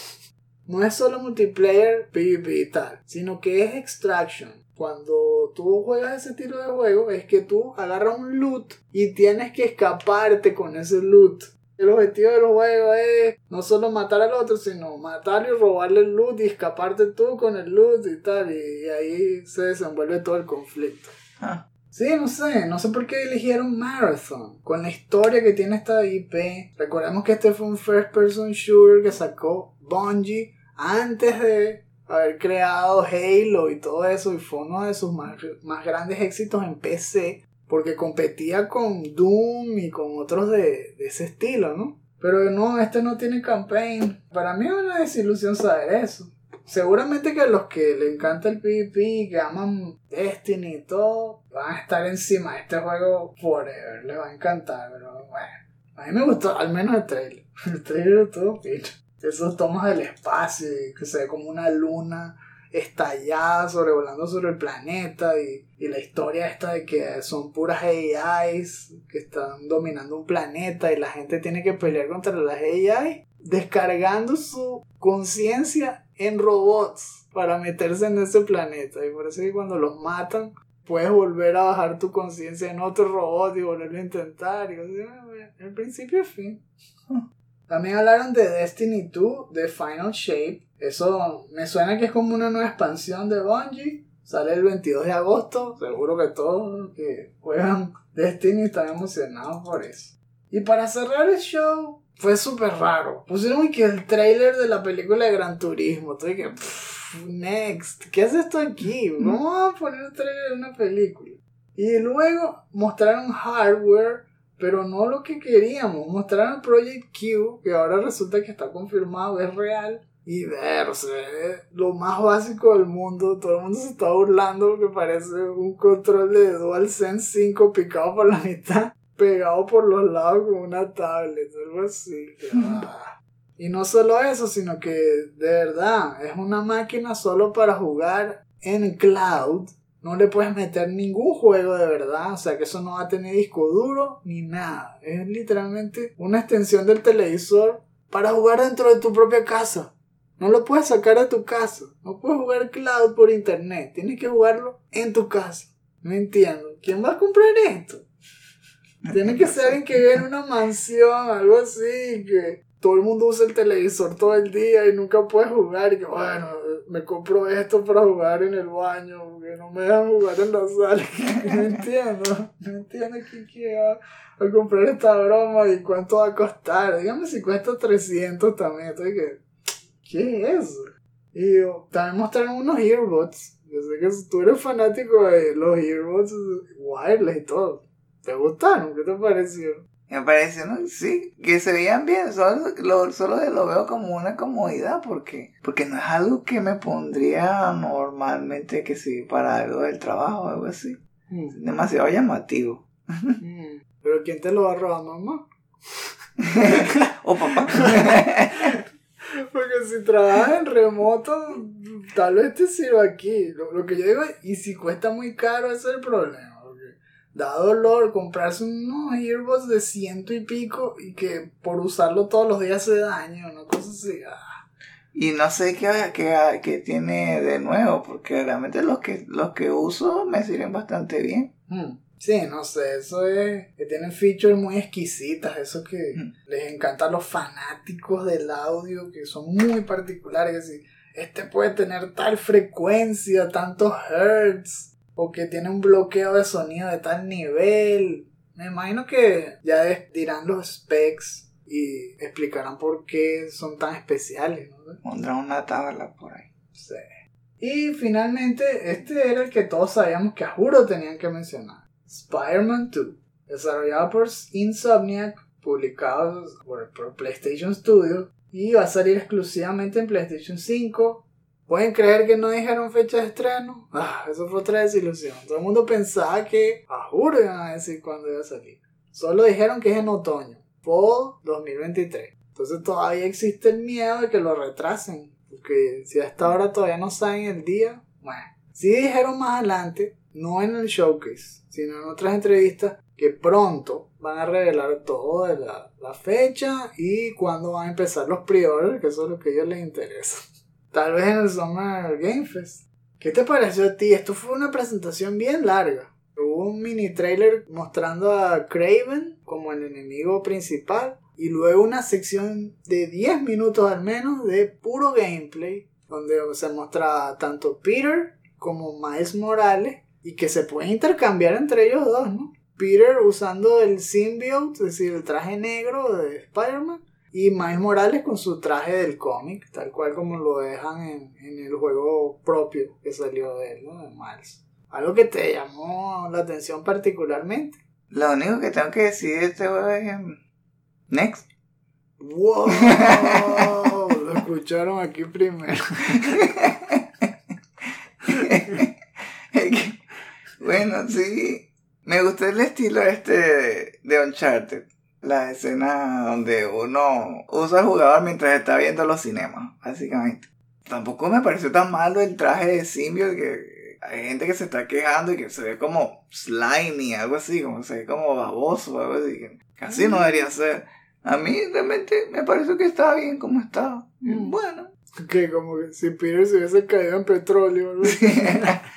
No es solo multiplayer, PvP y tal, sino que es extraction. Cuando tú juegas ese estilo de juego, es que tú agarras un loot y tienes que escaparte con ese loot. El objetivo del juego es no solo matar al otro, sino matarlo y robarle el loot y escaparte tú con el loot y tal. Y ahí se desenvuelve todo el conflicto. ah. Sí, no sé, no sé por qué eligieron Marathon. Con la historia que tiene esta IP. Recordemos que este fue un first person shooter que sacó Bungie antes de haber creado Halo y todo eso. Y fue uno de sus más, más grandes éxitos en PC. Porque competía con Doom y con otros de, de ese estilo, ¿no? Pero no, este no tiene campaign. Para mí es una desilusión saber eso. Seguramente que los que le encanta el PvP, que aman Destiny y todo, van a estar encima de este juego forever. Les va a encantar, pero bueno. A mí me gustó, al menos el trailer. (laughs) El trailer estuvo pinche. Esos tomas del espacio, que se ve como una luna estallada sobrevolando sobre el planeta y, y la historia esta de que son puras AIs que están dominando un planeta y la gente tiene que pelear contra las AI descargando su conciencia en robots para meterse en ese planeta. Y por eso que cuando los matan puedes volver a bajar tu conciencia en otro robot y volverlo a intentar. Y así, el principio fin también hablaron de Destiny 2, de Final Shape. Eso me suena que es como una nueva expansión de Bungie. Sale el 22 de agosto. Seguro que todos los que juegan Destiny están emocionados por eso. Y para cerrar el show, fue súper raro. Pusieron que el trailer de la película de Gran Turismo. Estoy que, pff, next. ¿Qué hace esto aquí? ¿Cómo van a poner un trailer de una película? Y luego mostraron hardware pero no lo que queríamos. Mostraron Project Q, que ahora resulta que está confirmado, es real. Y ver, se ve lo más básico del mundo. Todo el mundo se está burlando porque parece un control de DualSense 5 picado por la mitad, pegado por los lados con una tablet, algo así. Ah. Y no solo eso, sino que de verdad es una máquina solo para jugar en cloud no le puedes meter ningún juego de verdad, o sea que eso no va a tener disco duro ni nada. Es literalmente una extensión del televisor para jugar dentro de tu propia casa. No lo puedes sacar de tu casa. No puedes jugar cloud por internet. Tienes que jugarlo en tu casa. No entiendo. ¿Quién va a comprar esto? Tiene que ser alguien que vive en una mansión, algo así, que todo el mundo usa el televisor todo el día y nunca puede jugar. Y que bueno, me compro esto para jugar en el baño, porque no me dejan jugar en la sala. (laughs) No entiendo, no entiendo quién quiere a, comprar esta broma y cuánto va a costar. Dígame si cuesta 300 también. Que, ¿qué es eso? Y también mostraron unos earbuds. Yo sé que tú eres fanático de los earbuds wireless y todo. ¿Te gustaron? ¿Qué te pareció? Me pareció, ¿no? Sí, que se veían bien, solo lo, solo lo veo como una comodidad porque, porque no es algo que me pondría normalmente que sí para algo del trabajo o algo así. Es demasiado llamativo. Mm. (laughs) ¿Pero quién te lo va a robar, mamá? (laughs) o papá. (laughs) Porque si trabajas en remoto, tal vez te sirva aquí. Lo, lo que yo digo, y si cuesta muy caro, ese es el problema. Da dolor comprarse unos earbuds de ciento y pico y que por usarlo todos los días se daño, una cosa así. ah. Y no sé qué, qué, qué tiene de nuevo, porque realmente los que, los que uso me sirven bastante bien. Hmm. Sí, no sé, eso es que tienen features muy exquisitas, eso que Mm. les encanta a los fanáticos del audio, que son muy particulares, que si este puede tener tal frecuencia, tantos hertz, o que tiene un bloqueo de sonido de tal nivel. Me imagino que ya dirán los specs y explicarán por qué son tan especiales, ¿no? Pondrá una tabla por ahí. Sí. Y finalmente, este era el que todos sabíamos que a juro tenían que mencionar. Spider-Man 2. Desarrollado por Insomniac, publicado por, por PlayStation Studios. Y va a salir exclusivamente en PlayStation 5. ¿Pueden creer que no dijeron fecha de estreno? Ah, eso fue otra desilusión. Todo el mundo pensaba que a juro iban a decir cuándo iba a salir. Solo dijeron que es en otoño. Fall 2023. Entonces todavía existe el miedo de que lo retrasen. Porque si a esta hora todavía no saben el día, bueno. Sí dijeron más adelante, no en el showcase, sino en otras entrevistas, que pronto van a revelar todo de la, la fecha y cuándo van a empezar los pre-orders, que eso es lo que a ellos les interesa. Tal vez en el Summer Game Fest. ¿Qué te pareció a ti? Esto fue una presentación bien larga. Hubo un mini trailer mostrando a Craven como el enemigo principal y luego una sección de 10 minutos al menos de puro gameplay donde se muestra tanto Peter como Miles Morales y que se pueden intercambiar entre ellos dos, ¿no? Peter usando el symbiote, es decir, el traje negro de Spider-Man y Miles Morales con su traje del cómic, tal cual como lo dejan en, en el juego propio que salió de él, ¿no? De Miles. Algo que te llamó la atención particularmente. Lo único que tengo que decir de este juego es em, Next. ¡Wow! (laughs) Lo escucharon aquí primero. (laughs) bueno, sí. Me gustó el estilo este de, de Uncharted. La escena donde uno usa al jugador mientras está viendo los cinemas, básicamente. Tampoco me pareció tan malo el traje de Symbiote que hay gente que se está quejando y que se ve como slimy, algo así, como se ve como baboso, algo así. que Casi no debería ser. A mí realmente me pareció que estaba bien como estaba. Mm. Bueno. Que como que si Peter se hubiese caído en petróleo, ¿no? (laughs)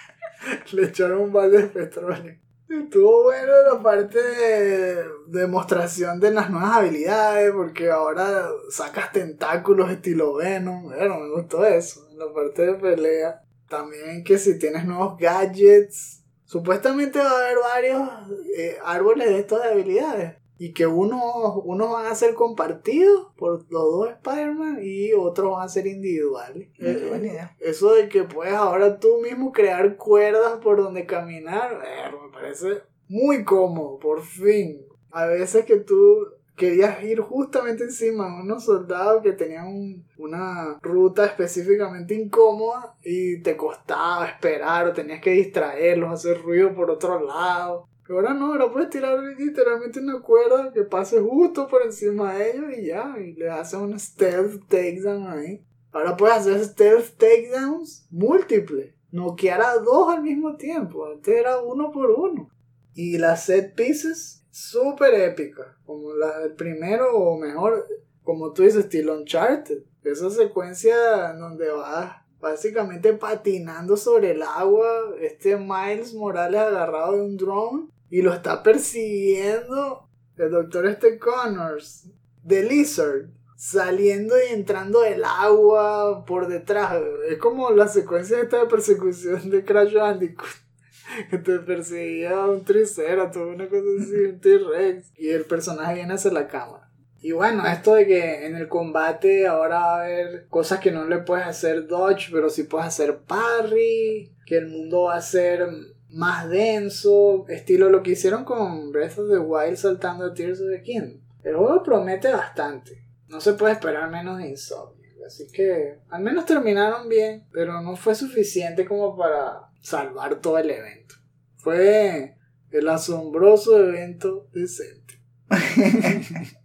(laughs) le echaron un balde de petróleo. Estuvo bueno la parte de demostración de las nuevas habilidades, porque ahora sacas tentáculos estilo Venom. Bueno, me gustó eso. La parte de pelea. También que si tienes nuevos gadgets. Supuestamente va a haber varios eh, árboles de estas habilidades. Y que unos unos van a ser compartidos por los dos Spider-Man y otros van a ser individuales. Eh, buena idea. eso de que puedes ahora tú mismo crear cuerdas por donde caminar, ver, me parece muy cómodo, por fin. A veces que tú querías ir justamente encima de unos soldados que tenían un- una ruta específicamente incómoda y te costaba esperar o tenías que distraerlos, hacer ruido por otro lado. Ahora no, ahora puedes tirar literalmente una cuerda que pase justo por encima de ellos y ya, y le haces un stealth takedown ahí. Ahora puedes hacer stealth takedowns múltiples. Noquear a dos al mismo tiempo. Antes era uno por uno. Y las set pieces, súper épicas. Como las del primero o mejor, como tú dices, estilo Uncharted. Esa secuencia en donde vas básicamente patinando sobre el agua. Este Miles Morales agarrado de un drone. Y lo está persiguiendo el doctor este Connors. The Lizard saliendo y entrando del agua por detrás. Es como la secuencia esta de persecución de Crash Bandicoot. (laughs) Que te perseguía un triceratops, una cosa así, un T-Rex. Y el personaje viene hacia la cámara. Y bueno, esto de que en el combate ahora va a haber cosas que no le puedes hacer dodge, pero sí puedes hacer parry. Que el mundo va a ser más denso. Estilo lo que hicieron con Breath of the Wild saltando a Tears of the Kingdom. El juego promete bastante. No se puede esperar menos de Insomniac. Así que al menos terminaron bien, pero no fue suficiente como para salvar todo el evento. Fue el asombroso evento decente. (laughs)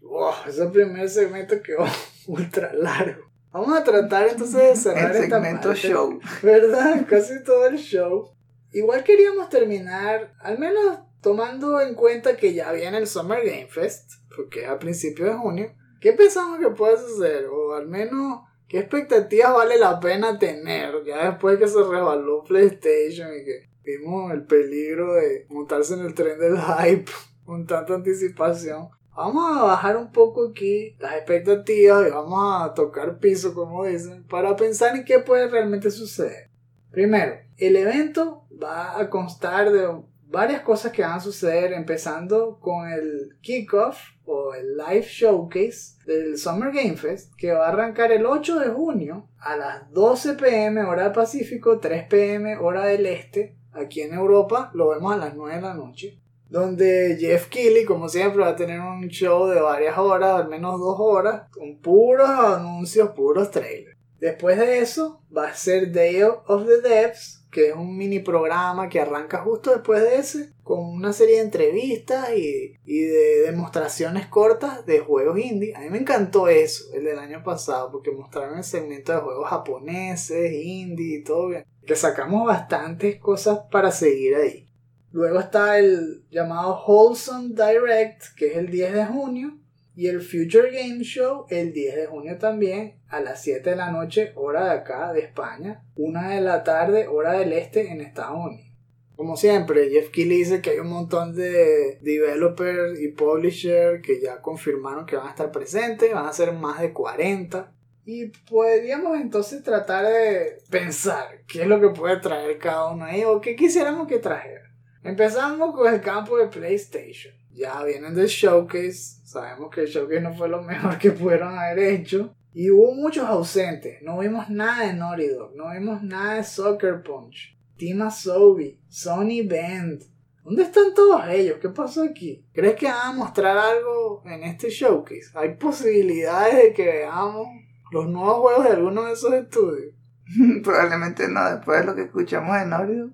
wow, ese primer segmento quedó (laughs) ultra largo. Vamos a tratar entonces de cerrar El esta segmento parte. show. ¿Verdad? (laughs) Casi todo el show. Igual queríamos terminar, al menos tomando en cuenta que ya viene el Summer Game Fest, porque es a principios de junio, ¿Qué pensamos que puede suceder? O al menos, ¿qué expectativas vale la pena tener? Ya después que se revaló PlayStation y que vimos el peligro de montarse en el tren del hype (laughs) con tanta anticipación. Vamos a bajar un poco aquí las expectativas y vamos a tocar piso, como dicen, para pensar en qué puede realmente suceder. Primero, el evento va a constar de varias cosas que van a suceder, empezando con el kickoff o el live showcase del Summer Game Fest, que va a arrancar el 8 de junio a las 12 pm hora del Pacífico, 3 pm hora del Este. Aquí en Europa lo vemos a las 9 de la noche donde Jeff Keighley, como siempre, va a tener un show de varias horas, al menos dos horas, con puros anuncios, puros trailers. Después de eso, va a ser Day of the Devs, que es un mini programa que arranca justo después de ese, con una serie de entrevistas y, y de demostraciones cortas de juegos indie. A mí me encantó eso, el del año pasado, porque mostraron el segmento de juegos japoneses, indie y todo bien. Que sacamos bastantes cosas para seguir ahí. Luego está el llamado Wholesome Direct, que es el 10 de junio. Y el Future Game Show el 10 de junio también, a las 7 de la noche, hora de acá, de España. 1 de la tarde, hora del este, en Estados Unidos. Como siempre, Jeff Keighley dice que hay un montón de developers y publishers que ya confirmaron que van a estar presentes, van a ser más de 40. Y podríamos entonces tratar de pensar qué es lo que puede traer cada uno ahí o qué quisiéramos que trajera. Empezamos con el campo de PlayStation. Ya vienen del showcase. Sabemos que el showcase no fue lo mejor que pudieron haber hecho. Y hubo muchos ausentes. No vimos nada de Naughty Dog. No vimos nada de Soccer Punch. Team Asobi. Sony Band. ¿Dónde están todos ellos? ¿Qué pasó aquí? ¿Crees que van a mostrar algo en este showcase? ¿Hay posibilidades de que veamos los nuevos juegos de alguno de esos estudios? (laughs) Probablemente no, después de lo que escuchamos de Naughty Dog.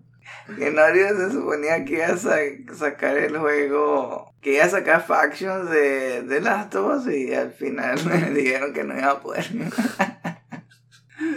Naughty se suponía que iba a sacar el juego, que iba a sacar factions de, de Last of Us y al final (laughs) me dijeron que no iba a poder.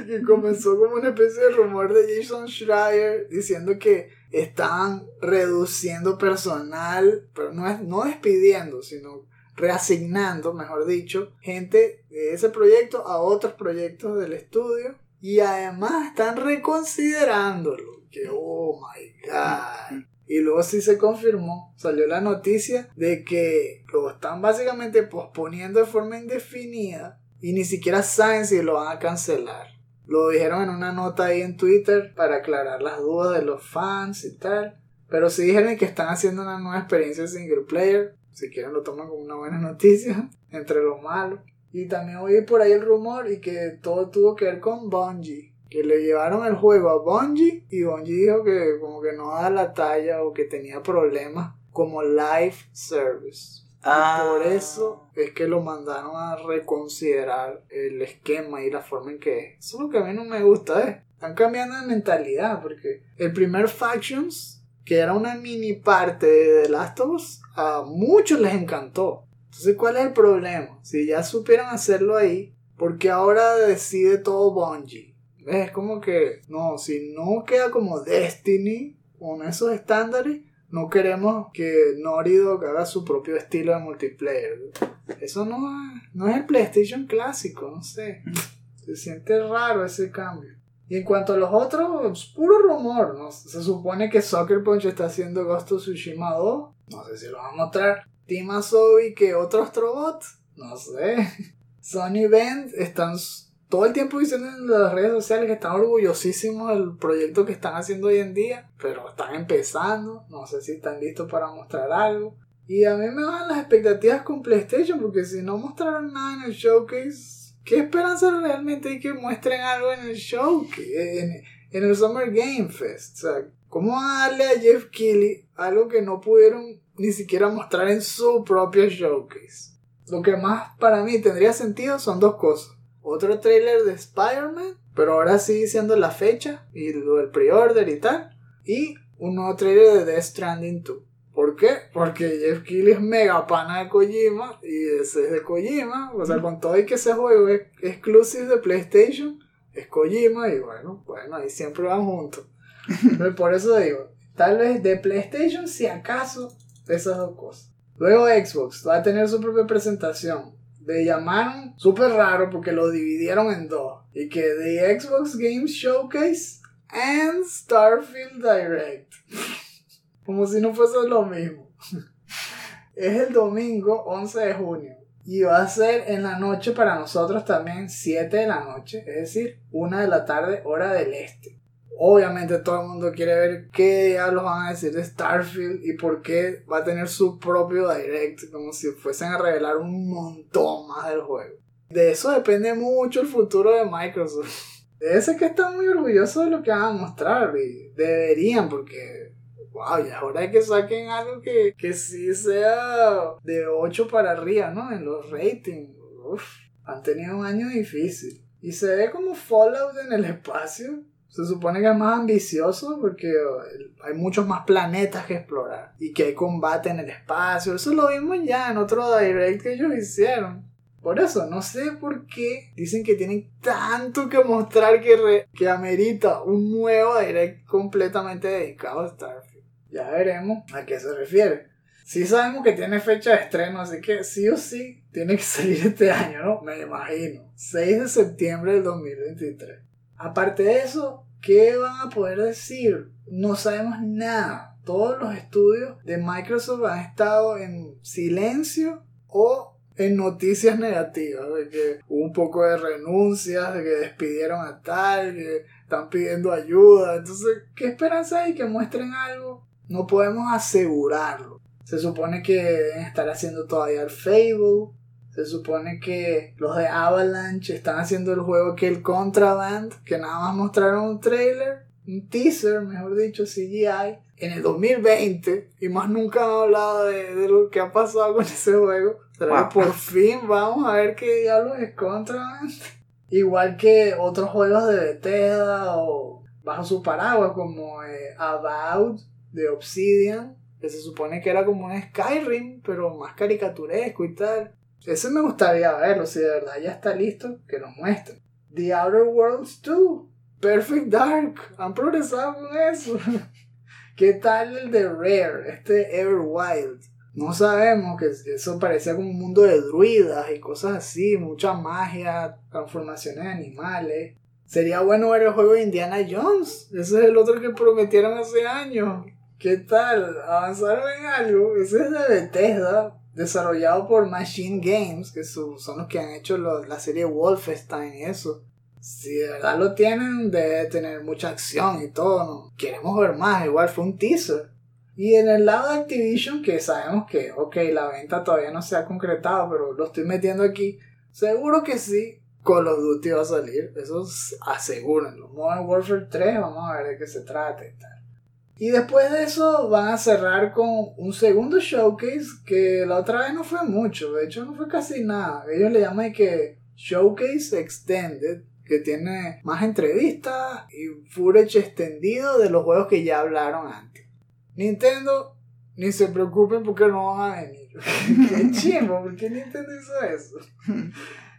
que (laughs) comenzó como una especie de rumor de Jason Schreier diciendo que estaban reduciendo personal, pero no, es, no despidiendo, sino reasignando, mejor dicho, gente de ese proyecto a otros proyectos del estudio y además están reconsiderándolo que, oh my god. Y luego sí se confirmó, salió la noticia de que lo están básicamente posponiendo de forma indefinida y ni siquiera saben si lo van a cancelar. Lo dijeron en una nota ahí en Twitter para aclarar las dudas de los fans y tal. Pero sí dijeron que están haciendo una nueva experiencia single player. Si quieren lo toman como una buena noticia, (laughs) entre lo malo. Y también oí por ahí el rumor y que todo tuvo que ver con Bungie que le llevaron el juego a Bungie y Bungie dijo que como que no da la talla o que tenía problemas como live service. Ah. por eso es que lo mandaron a reconsiderar el esquema y la forma en que es. Eso es lo que a mí no me gusta, ¿eh? Están cambiando de mentalidad porque el primer Factions, que era una mini parte de The Last of Us, a muchos les encantó. Entonces, ¿cuál es el problema? Si ya supieron hacerlo ahí, porque ahora decide todo Bungie? Es como que, no, si no queda como Destiny con esos estándares, no queremos que Naughty haga su propio estilo de multiplayer. Eso no, no es el PlayStation clásico, no sé. (laughs) Se siente raro ese cambio. Y en cuanto a los otros, puro rumor. ¿no? Se supone que Soccer Punch está haciendo Ghost of Tsushima 2. No sé si lo va a mostrar. Team Asobi que otros Trobots. No sé. (laughs) Sony Band están todo el tiempo diciendo en las redes sociales que están orgullosísimos del proyecto que están haciendo hoy en día, pero están empezando, no sé si están listos para mostrar algo. Y a mí me van las expectativas con PlayStation, porque si no mostraron nada en el showcase, ¿qué esperanza realmente hay que muestren algo en el showcase, en, en el Summer Game Fest? O sea, ¿cómo darle a Jeff Keighley algo que no pudieron ni siquiera mostrar en su propio showcase? Lo que más para mí tendría sentido son dos cosas otro trailer de Spider-Man, pero ahora sí siendo la fecha y del pre-order y tal. Y un nuevo trailer de Death Stranding 2. ¿Por qué? Porque Jeff Keighley es mega pana de Kojima y ese es de Kojima. O sea, con todo y que ese juego es exclusive de PlayStation, es Kojima y bueno, bueno, ahí siempre van juntos. Pero (laughs) por eso digo, tal vez de PlayStation, si acaso, esas dos cosas. Luego Xbox va a tener su propia presentación le llamaron súper raro porque lo dividieron en dos. Y que The Xbox Game Showcase and Starfield Direct. (laughs) Como si no fuese lo mismo. (laughs) Es el domingo 11 de junio. Y va a ser en la noche para nosotros también 7 de la noche. Es decir, 1 de la tarde hora del este. Obviamente todo el mundo quiere ver qué diablos van a decir de Starfield y por qué va a tener su propio direct, como si fuesen a revelar un montón más del juego. De eso depende mucho el futuro de Microsoft. (laughs) Debe ser que están muy orgullosos de lo que van a mostrar y deberían porque, wow, ya es hora de que saquen algo que, que sí sea de 8 para arriba, ¿no? En los ratings. Uf, han tenido un año difícil. Y se ve como Fallout en el espacio. Se supone que es más ambicioso porque hay muchos más planetas que explorar y que hay combate en el espacio. Eso lo vimos ya en otro direct que ellos hicieron. Por eso, no sé por qué dicen que tienen tanto que mostrar que, que amerita un nuevo direct completamente dedicado a Starfield. Ya veremos a qué se refiere. Sí sabemos que tiene fecha de estreno, así que sí o sí tiene que salir este año, ¿no? Me imagino. 6 de septiembre del 2023. Aparte de eso, ¿qué van a poder decir? No sabemos nada. Todos los estudios de Microsoft han estado en silencio o en noticias negativas, de que hubo un poco de renuncias, de que despidieron a tal, que están pidiendo ayuda. Entonces, ¿qué esperanza hay que muestren algo? No podemos asegurarlo. Se supone que deben estar haciendo todavía el Fable. Se supone que los de Avalanche están haciendo el juego que el Contraband, que nada más mostraron un trailer, un teaser, mejor dicho, CGI, en el 2020, y más nunca han hablado de, de lo que ha pasado con ese juego. Pero por fin vamos a ver qué diablos es Contraband. Igual que otros juegos de Bethesda o bajo su paraguas como eh, About de Obsidian, que se supone que era como un Skyrim, pero más caricaturesco y tal. Ese me gustaría verlo, si de verdad ya está listo, que lo muestren. The Outer Worlds 2, Perfect Dark, han progresado con eso. (laughs) ¿Qué tal el de Rare, este Everwild? No sabemos, que eso parecía como un mundo de druidas y cosas así, mucha magia, transformaciones de animales. Sería bueno ver el juego de Indiana Jones. Ese es el otro que prometieron hace años. ¿Qué tal? ¿Avanzaron en algo? Ese es de Bethesda, desarrollado por Machine Games, que son los que han hecho la serie Wolfenstein y eso. Si de verdad lo tienen, debe tener mucha acción y todo. ¿no? Queremos ver más, igual fue un teaser. Y en el lado de Activision, que sabemos que, ok, la venta todavía no se ha concretado, pero lo estoy metiendo aquí, seguro que sí, Call of Duty va a salir, eso asegúrenlo. Modern Warfare 3, vamos a ver de qué se trata y tal. Y después de eso van a cerrar con un segundo showcase que la otra vez no fue mucho, de hecho no fue casi nada. Ellos le llaman que Showcase Extended, que tiene más entrevistas y footage extendido de los juegos que ya hablaron antes. Nintendo, ni se preocupen porque no van a venir. (laughs) Qué chimo, ¿por qué Nintendo hizo eso? (laughs)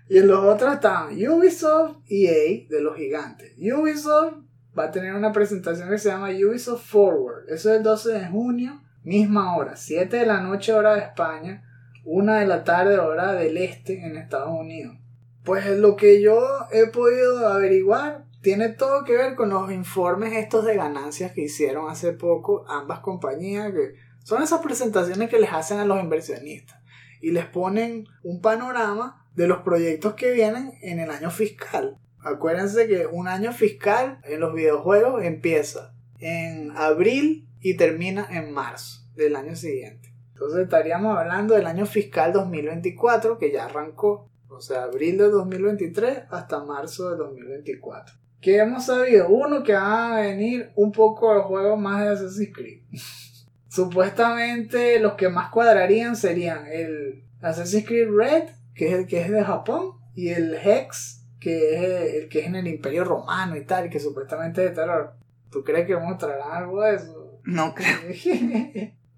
Y en los otros están Ubisoft EA de los gigantes. Ubisoft va a tener una presentación que se llama Ubisoft Forward. Eso es el 12 de junio, misma hora, 7 de la noche hora de España, 1 de la tarde hora del este en Estados Unidos. Pues lo que yo he podido averiguar tiene todo que ver con los informes estos de ganancias que hicieron hace poco ambas compañías, que son esas presentaciones que les hacen a los inversionistas y les ponen un panorama de los proyectos que vienen en el año fiscal. Acuérdense que un año fiscal en los videojuegos empieza en abril y termina en marzo del año siguiente. Entonces estaríamos hablando del año fiscal 2024 que ya arrancó, o sea, abril de 2023 hasta marzo de 2024 que hemos sabido, uno, que van a venir un poco de juegos más de Assassin's Creed. (laughs) Supuestamente los que más cuadrarían serían el Assassin's Creed Red, que es el que es de Japón, y el Hex, que es el que es en el Imperio Romano y tal, que supuestamente es de terror. ¿Tú crees que mostrarán algo de eso? No (laughs) creo.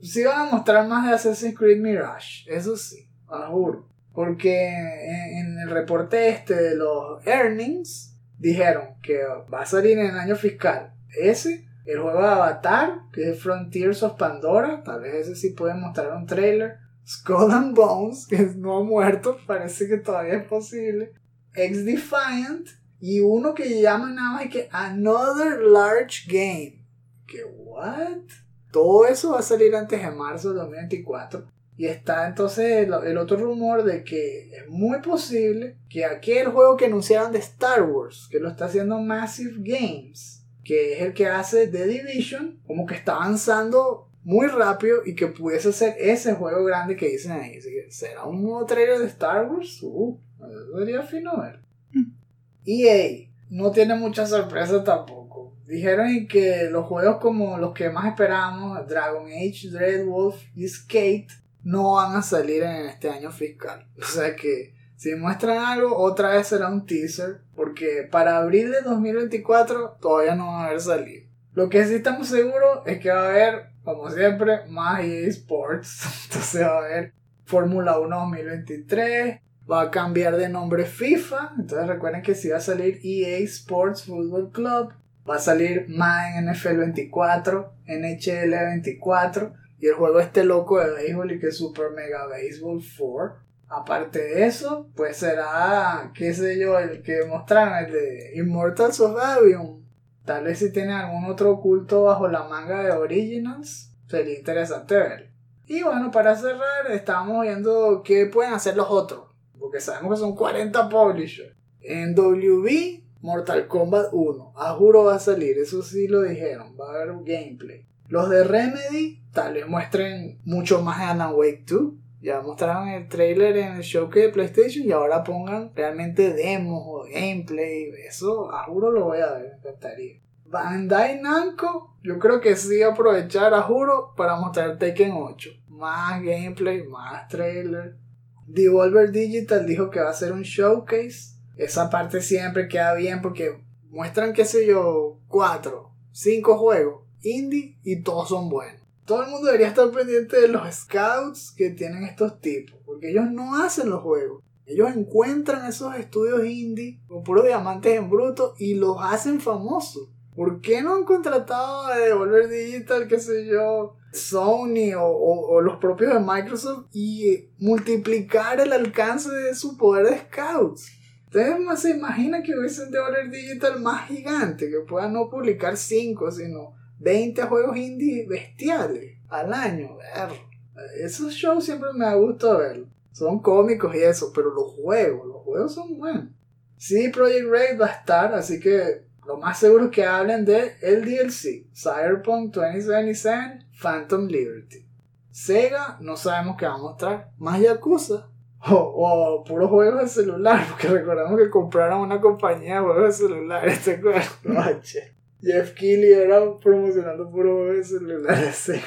sí van a mostrar más de Assassin's Creed Mirage, eso sí, juro. Porque en el reporte este de los earnings, dijeron que va a salir en el año fiscal ese, el juego de Avatar, que es Frontiers of Pandora, tal vez ese sí pueden mostrar un trailer. Skull and Bones, que no ha muerto, parece que todavía es posible. X Defiant y uno que llaman nada más que Another Large Game. ¿Qué what? Todo eso va a salir antes de marzo de 2024. Y está entonces el, otro rumor de que es muy posible que aquel juego que anunciaron de Star Wars, que lo está haciendo Massive Games, que es el que hace The Division, como que está avanzando muy rápido y que pudiese ser ese juego grande que dicen ahí. ¿será un nuevo trailer de Star Wars? Uh, eso sería fino ver. EA no tiene mucha sorpresa tampoco. Dijeron que los juegos como los que más esperábamos, Dragon Age, Dreadwolf y Skate, no van a salir en este año fiscal. (laughs) O sea que si muestran algo, otra vez será un teaser, porque para abril de 2024 todavía no va a haber salido. Lo que sí estamos seguros es que va a haber, como siempre, más EA Sports. (laughs) Entonces va a haber Fórmula 1 2023, va a cambiar de nombre FIFA. Entonces recuerden que si va a salir EA Sports Football Club, va a salir Madden NFL 24, NHL 24 y el juego este loco de béisbol y que es Super Mega Baseball 4. Aparte de eso, pues será, qué sé yo, el que mostraron, el de Immortals of Avium. Tal vez si tiene algún otro oculto bajo la manga de Originals, sería interesante ver. Y bueno, para cerrar, estábamos viendo qué pueden hacer los otros, porque sabemos que son 40 publishers. En WB, Mortal Kombat 1, a juro va a salir, eso sí lo dijeron, va a haber un gameplay. Los de Remedy, tal vez muestren mucho más de Alan Wake 2. Ya mostraron el trailer en el showcase de PlayStation y ahora pongan realmente demos o gameplay. Eso, a juro lo voy a ver, me encantaría. Bandai Namco, yo creo que sí aprovechar a juro para mostrar Tekken 8. Más gameplay, más trailer. Devolver Digital dijo que va a ser un showcase. Esa parte siempre queda bien porque muestran, qué sé yo, 4, 5 juegos indie y todos son buenos. Todo el mundo debería estar pendiente de los scouts que tienen estos tipos, porque ellos no hacen los juegos. Ellos encuentran esos estudios indie con puros diamantes en bruto y los hacen famosos. ¿Por qué no han contratado a Devolver Digital, qué sé yo, Sony o, los propios de Microsoft y multiplicar el alcance de su poder de scouts? Ustedes más se imaginan que hubiesen Devolver Digital más gigante, que puedan no publicar 5, sino 20 juegos indie bestiales al año. Esos shows siempre me ha gustado ver. Son cómicos y eso, pero los juegos, los juegos son buenos. Sí, Project Red va a estar, así que lo más seguro es que hablen de el DLC, Cyberpunk 2077, Phantom Liberty. Sega, no sabemos qué va a mostrar. Más Yakuza. O, o puros juegos de celular, (laughs) porque recordamos que compraron una compañía de juegos de celular, este (laughs) Noche. Jeff Keighley era promocionando puro juegos de celular de Sega.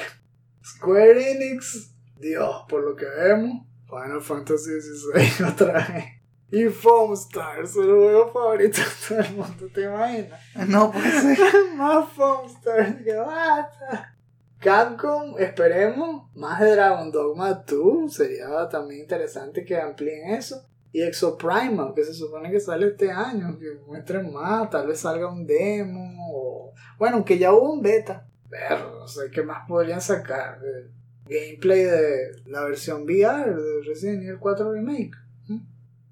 Square Enix, Dios, por lo que vemos, Final Fantasy XVI (laughs) otra vez. Y Foam Stars, el juego favorito de todo el mundo, ¿te imaginas? No puede ser. (laughs) Más Foam Stars, que basta. Capcom, esperemos, más de Dragon Dogma 2, sería también interesante que amplíen eso. Y Exoprimal, que se supone que sale este año, que muestren más, tal vez salga un demo, o... bueno, aunque ya hubo un beta, pero no sé qué más podrían sacar. Gameplay de la versión VR de Resident Evil 4 Remake.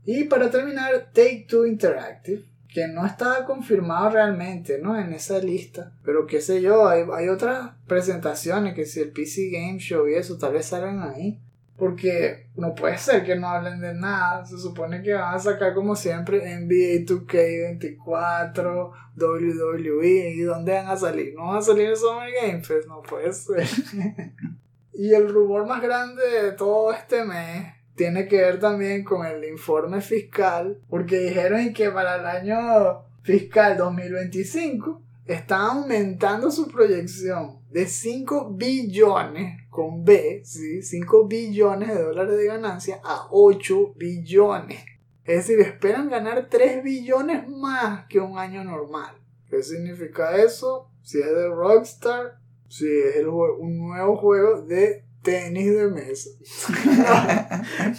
Y para terminar, Take Two Interactive, que no estaba confirmado realmente, ¿no? En esa lista. Pero qué sé yo, hay, hay otras presentaciones que si el PC Game Show y eso tal vez salgan ahí. Porque no puede ser que no hablen de nada. Se supone que van a sacar como siempre NBA 2K24, WWE. ¿Y dónde van a salir? No van a salir en Summer Game Fest, no puede ser. (laughs) y el rumor más grande de todo este mes tiene que ver también con el informe fiscal. Porque dijeron que para el año fiscal 2025 está aumentando su proyección de 5 billones con B, ¿sí? 5 billones de dólares de ganancia a 8 billones. Es decir, esperan ganar 3 billones más que un año normal. ¿Qué significa eso? Si es de Rockstar, si es el un nuevo juego de tenis de mesa.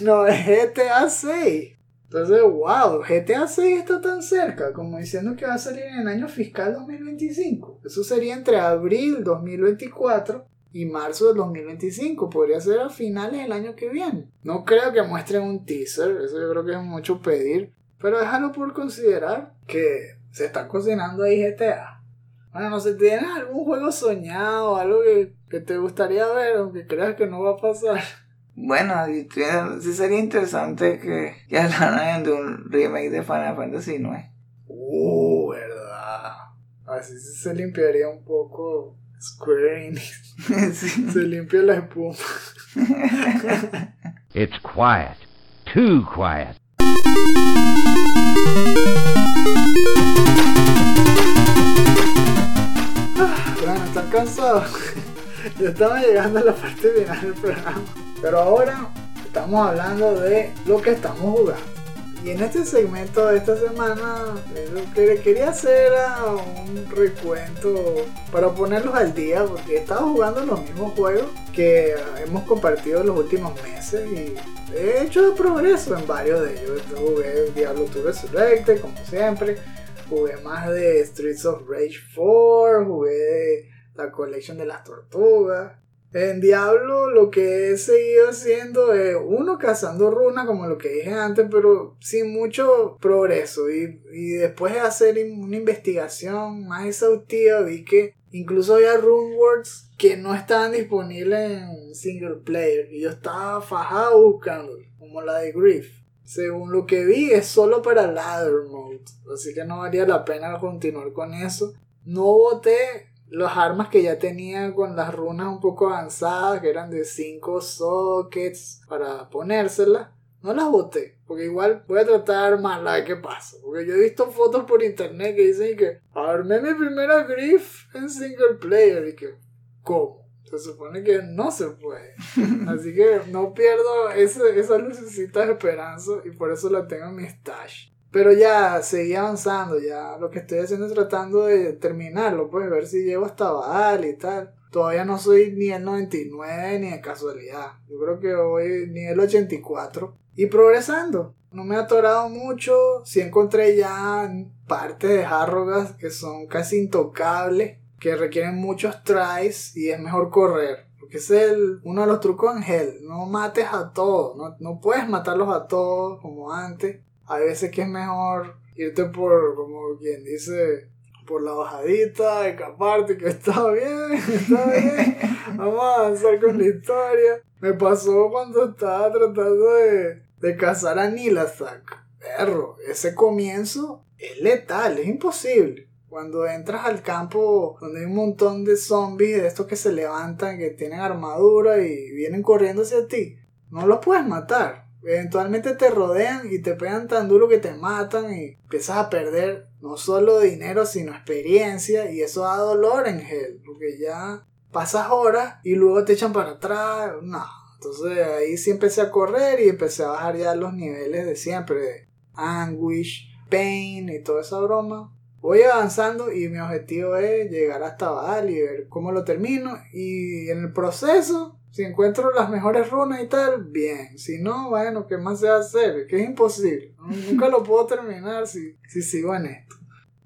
(laughs) no, es GTA 6. Entonces, wow, GTA 6 está tan cerca, como diciendo que va a salir en el año fiscal 2025. Eso sería entre abril 2024 y marzo del 2025. Podría ser a finales del año que viene. No creo que muestren un teaser, eso yo creo que es mucho pedir. Pero déjalo por considerar que se está cocinando ahí GTA. Bueno, no sé, ¿tienes algún juego soñado, algo que, que te gustaría ver, aunque creas que no va a pasar? Bueno, sí sería interesante que, que hablaran de un remake de Final Fantasy IX. Uh, verdad. Así sí se limpiaría un poco Square Enix. (laughs) Sí. Se limpia la espuma. (laughs) It's quiet. Too quiet. Bueno, ¿están cansados? Ya estamos llegando a la parte final del programa. Pero ahora estamos hablando de lo que estamos jugando. Y en este segmento de esta semana, eh, lo que quería hacer era un recuento para ponerlos al día, porque he estado jugando los mismos juegos que hemos compartido los últimos meses y he hecho progreso en varios de ellos. Jugué Diablo 2 Resurrected, como siempre, jugué más de Streets of Rage 4, jugué de la colección de las tortugas. En Diablo lo que he seguido haciendo es uno cazando runas como lo que dije antes, pero sin mucho progreso. Y, y después de hacer una investigación más exhaustiva vi que incluso había runewords que no estaban disponibles en single player. Y yo estaba fajado buscando, como la de Griff. Según lo que vi es solo para ladder mode, así que no valía la pena continuar con eso. No boté las armas que ya tenía con las runas un poco avanzadas, que eran de 5 sockets para ponérselas. No las boté, porque igual voy a tratar de armarlas, a ver qué pasa. Porque yo he visto fotos por internet que dicen que armé mi primera griff en single player y que, ¿cómo? Se supone que no se puede. (laughs) Así que no pierdo ese, esa lucecita de esperanza y por eso la tengo en mi stash. Pero ya seguí avanzando, ya lo que estoy haciendo es tratando de terminarlo, pues ver si llego hasta Baal y tal. Todavía no soy ni el 99 ni de casualidad. Yo creo que voy ni el 84. Y progresando. No me he atorado mucho. Sí encontré ya partes de Harrogas que son casi intocables. Que requieren muchos tries y es mejor correr. Porque es el- uno de los trucos en Hell. No mates a todos. No, no puedes matarlos a todos como antes. Hay veces que es mejor irte por, como quien dice, por la bajadita, escaparte, que está bien, (laughs) está bien. Vamos a avanzar con la historia. Me pasó cuando estaba tratando de, de cazar a Nilathak. Perro, ese comienzo es letal, es imposible. Cuando entras al campo donde hay un montón de zombies de estos que se levantan, que tienen armadura y vienen corriendo hacia ti, no los puedes matar. Eventualmente te rodean y te pegan tan duro que te matan y empiezas a perder no solo dinero sino experiencia y eso da dolor en Hell porque ya pasas horas y luego te echan para atrás. No, entonces ahí sí empecé a correr y empecé a bajar ya los niveles de siempre anguish, pain y toda esa broma. Voy avanzando y mi objetivo es llegar hasta Baal y ver cómo lo termino. Y en el proceso, si encuentro las mejores runas y tal, bien. Si no, bueno, ¿qué más se va a hacer? Que es imposible. Nunca lo puedo terminar si, si sigo en esto.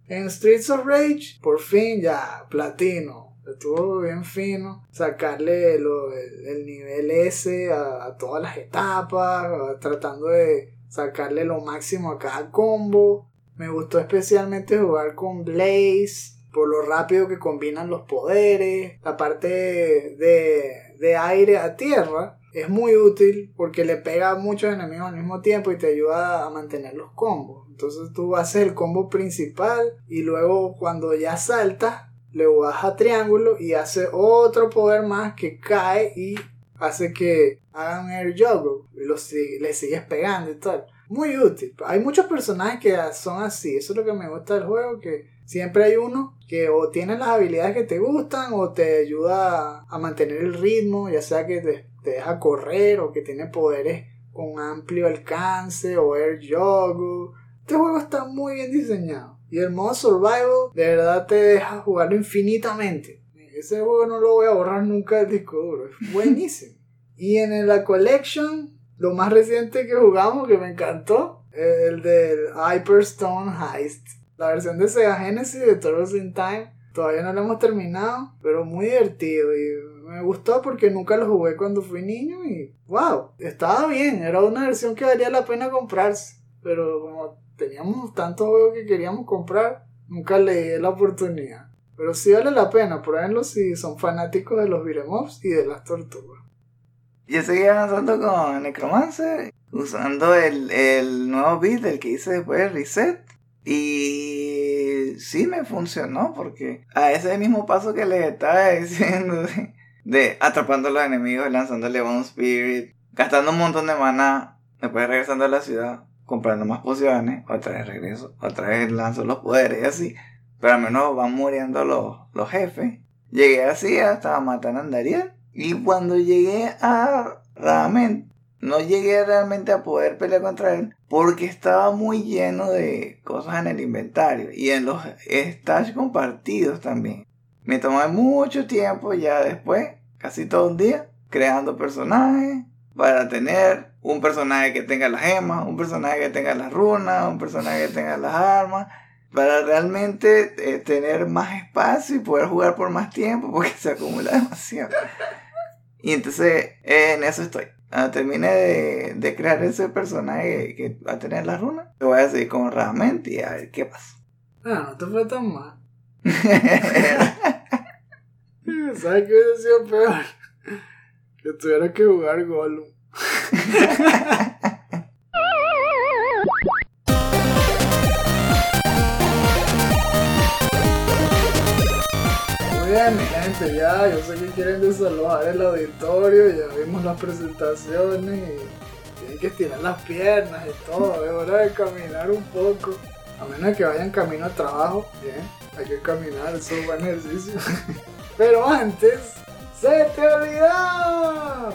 En Streets of Rage, por fin ya, platino. Estuvo bien fino. Sacarle lo- el, el nivel S a, todas las etapas. tratando de sacarle lo máximo a cada combo. Me gustó especialmente jugar con Blaze. Por lo rápido que combinan los poderes. La parte de aire a tierra. Es muy útil porque le pega a muchos enemigos al mismo tiempo y te ayuda a mantener los combos. Entonces tú haces el combo principal y luego cuando ya saltas le vas a triángulo y hace otro poder más que cae y hace que hagan air juggle lo le sigues pegando y tal. Muy útil. Hay muchos personajes que son así. Eso es lo que me gusta del juego, que siempre hay uno que o tiene las habilidades que te gustan o te ayuda a mantener el ritmo, ya sea que te, te deja correr o que tiene poderes con amplio alcance o air juggle. Este juego está muy bien diseñado. Y el modo survival de verdad te deja jugarlo infinitamente. Ese juego no lo voy a borrar nunca del disco duro. Es buenísimo. (laughs) y en la collection, lo más reciente que jugamos que me encantó, es el del Hyperstone Heist. La versión de Sega Genesis de Turtles in Time. Todavía no lo hemos terminado, pero muy divertido. Y Me gustó porque nunca lo jugué cuando fui niño y wow, estaba bien, era una versión que valía la pena comprarse. Pero como teníamos tantos juegos que queríamos comprar, nunca le di la oportunidad. Pero sí vale la pena, pruébenlo si son fanáticos de los ups y de las tortugas. Yo seguí avanzando con Necromancer, usando el, el nuevo beat, el que hice después de Reset. Y sí me funcionó, porque a ese mismo paso que les estaba (laughs) diciendo de, atrapando a los enemigos, lanzándole Bone Spirit, gastando un montón de mana, después regresando a la ciudad, comprando más pociones, otra vez regreso, otra vez lanzo los poderes y así. Pero al menos van muriendo los, los jefes. Llegué así hasta matar a Andariel. Y cuando llegué a Ramen, no llegué realmente a poder pelear contra él porque estaba muy lleno de cosas en el inventario y en los stash compartidos también. Me tomé mucho tiempo ya después, casi todo un día, creando personajes para tener un personaje que tenga las gemas, un personaje que tenga las runas, un personaje que tenga las armas, para realmente eh, tener más espacio y poder jugar por más tiempo porque se acumula (laughs) demasiado. Y entonces en eso estoy. Cuando termine de, de crear ese personaje que va a tener las runas, lo voy a seguir con Rament y a ver qué pasa. Ah, no te fue tan mal. (laughs) (laughs) ¿Sabes qué hubiese sido peor? Que tuviera que jugar Gollum. (laughs) gente, ya, yo sé que quieren desalojar el auditorio, ya vimos las presentaciones y tienen que estirar las piernas y todo, es hora de caminar un poco. A menos que vayan camino al trabajo, bien, hay que caminar, eso es buen ejercicio. (laughs) Pero antes, ¡se te olvidó!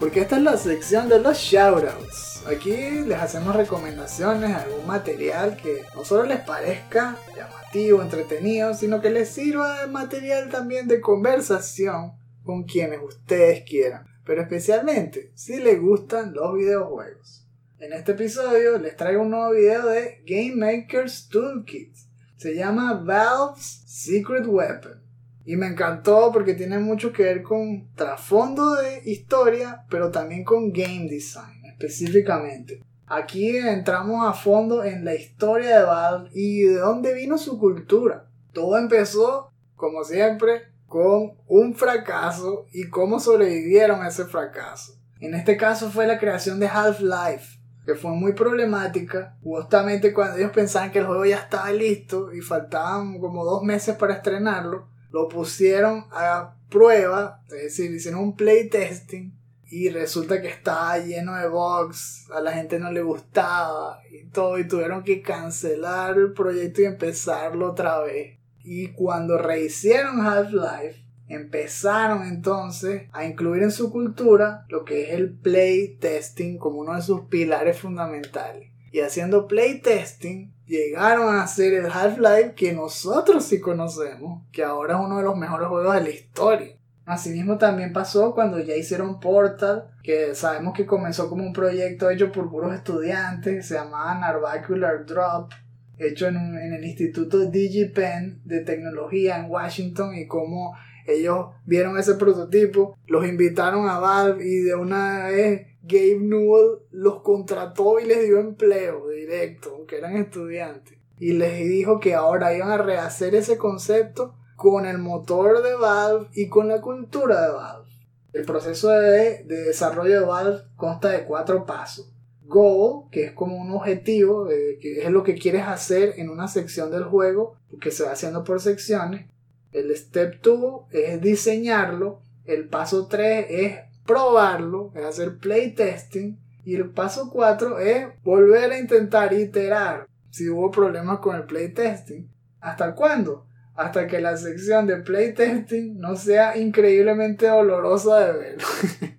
Porque esta es la sección de los shoutouts. Aquí les hacemos recomendaciones, algún material que no solo les parezca llamativo, entretenido, sino que les sirva de material también de conversación con quienes ustedes quieran. Pero especialmente si les gustan los videojuegos. En este episodio les traigo un nuevo video de Game Maker's Toolkit. Se llama Valve's Secret Weapon. Y me encantó porque tiene mucho que ver con trasfondo de historia, pero también con game design específicamente. Aquí entramos a fondo en la historia de Valve y de dónde vino su cultura. Todo empezó, como siempre, con un fracaso y cómo sobrevivieron a ese fracaso. En este caso fue la creación de Half-Life, que fue muy problemática, justamente cuando ellos pensaban que el juego ya estaba listo y faltaban como dos meses para estrenarlo lo pusieron a prueba, es decir, hicieron un playtesting y resulta que estaba lleno de bugs, a la gente no le gustaba y todo, y tuvieron que cancelar el proyecto y empezarlo otra vez. Y cuando rehicieron Half-Life, empezaron entonces a incluir en su cultura lo que es el playtesting como uno de sus pilares fundamentales. Y haciendo playtesting, llegaron a hacer el Half-Life que nosotros sí conocemos, que ahora es uno de los mejores juegos de la historia. Asimismo también pasó cuando ya hicieron Portal, que sabemos que comenzó como un proyecto hecho por puros estudiantes, se llamaba Narvacular Drop, hecho en, en el Instituto DigiPen de Tecnología en Washington y como ellos vieron ese prototipo, los invitaron a Valve y de una vez Gabe Newell los contrató y les dio empleo directo, aunque eran estudiantes. Y les dijo que ahora iban a rehacer ese concepto con el motor de Valve y con la cultura de Valve. El proceso de, de desarrollo de Valve consta de cuatro pasos. Goal, que es como un objetivo, eh, que es lo que quieres hacer en una sección del juego, que se va haciendo por secciones. El step 2 es diseñarlo. El paso 3 es probarlo, es hacer playtesting. Y el paso 4 es volver a intentar iterar si hubo problemas con el playtesting. ¿Hasta cuándo? Hasta que la sección de playtesting no sea increíblemente dolorosa de ver. (laughs)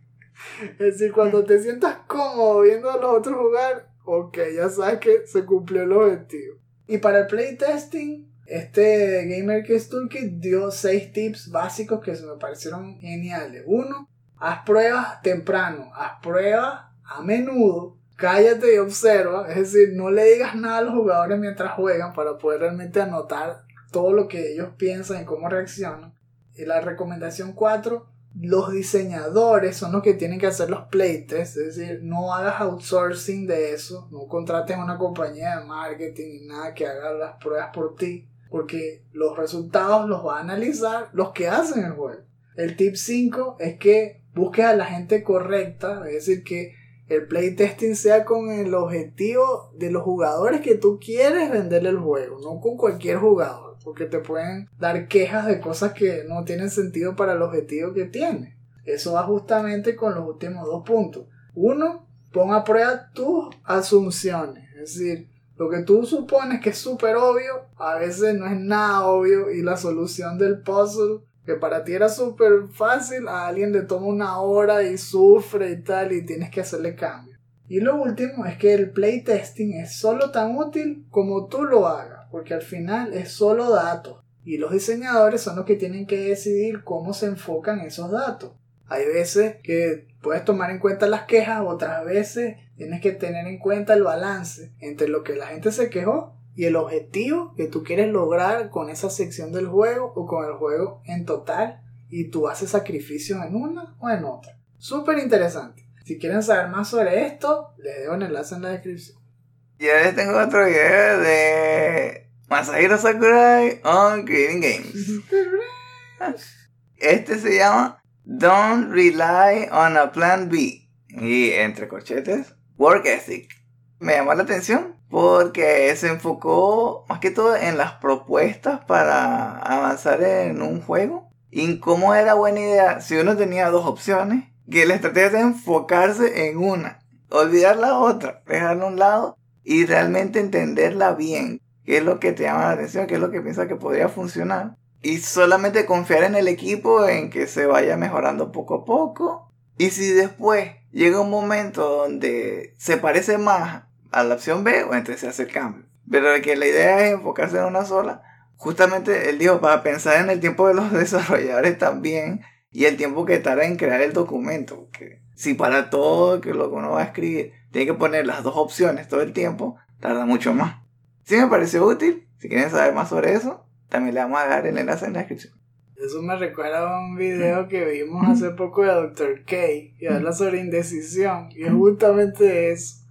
es decir, cuando te sientas cómodo viendo a los otros jugar, ok, ya sabes que se cumplió el objetivo. Y para el playtesting, este Gamer Toolkit dio 6 tips básicos que se me parecieron geniales. Uno, haz pruebas temprano, haz pruebas a menudo, cállate y observa, es decir, no le digas nada a los jugadores mientras juegan para poder realmente anotar todo lo que ellos piensan y cómo reaccionan. La recomendación 4, los diseñadores son los que tienen que hacer los playtests, es decir, no hagas outsourcing de eso, no contrates a una compañía de marketing ni nada que haga las pruebas por ti, porque los resultados los va a analizar los que hacen el juego. El tip 5 es que busques a la gente correcta, es decir, que el playtesting sea con el objetivo de los jugadores que tú quieres venderle el juego, no con cualquier jugador, porque te pueden dar quejas de cosas que no tienen sentido para el objetivo que tiene. Eso va justamente con los últimos dos puntos. Uno, pon a prueba tus asunciones, es decir, lo que tú supones que es súper obvio, a veces no es nada obvio y la solución del puzzle que para ti era súper fácil, a alguien le toma una hora y sufre y tal, y tienes que hacerle cambio. Y lo último es que el playtesting es solo tan útil como tú lo hagas, porque al final es solo datos. Y los diseñadores son los que tienen que decidir cómo se enfocan esos datos. Hay veces que puedes tomar en cuenta las quejas, otras veces tienes que tener en cuenta el balance entre lo que la gente se quejó y el objetivo que tú quieres lograr con esa sección del juego o con el juego en total y tú haces sacrificios en una o en otra. Súper interesante. Si quieren saber más sobre esto, les dejo un enlace en la descripción. Yo les tengo otro video de Masahiro Sakurai on Creating Games. (laughs) Este se llama Don't Rely on a Plan B. Y entre corchetes, Work Ethic. Me llamó la atención porque se enfocó más que todo en las propuestas para avanzar en un juego y cómo era buena idea si uno tenía dos opciones, que la estrategia es enfocarse en una, olvidar la otra, dejarla a un lado y realmente entenderla bien, qué es lo que te llama la atención, qué es lo que piensas que podría funcionar y solamente confiar en el equipo en que se vaya mejorando poco a poco y si después llega un momento donde se parece más a la opción B o entonces se hace el cambio. Pero que la idea es enfocarse en una sola. Justamente él dijo, para pensar en el tiempo de los (laughs) desarrolladores también y el tiempo que tarda en crear el documento. Porque si para todo que lo que uno va a escribir tiene que poner las dos opciones todo el tiempo, tarda mucho más. Sí me pareció útil. Si quieren saber más sobre eso, también le vamos a dar el enlace en la descripción. Eso me recuerda a un video que vimos hace poco de Dr. K y habla sobre indecisión y es justamente eso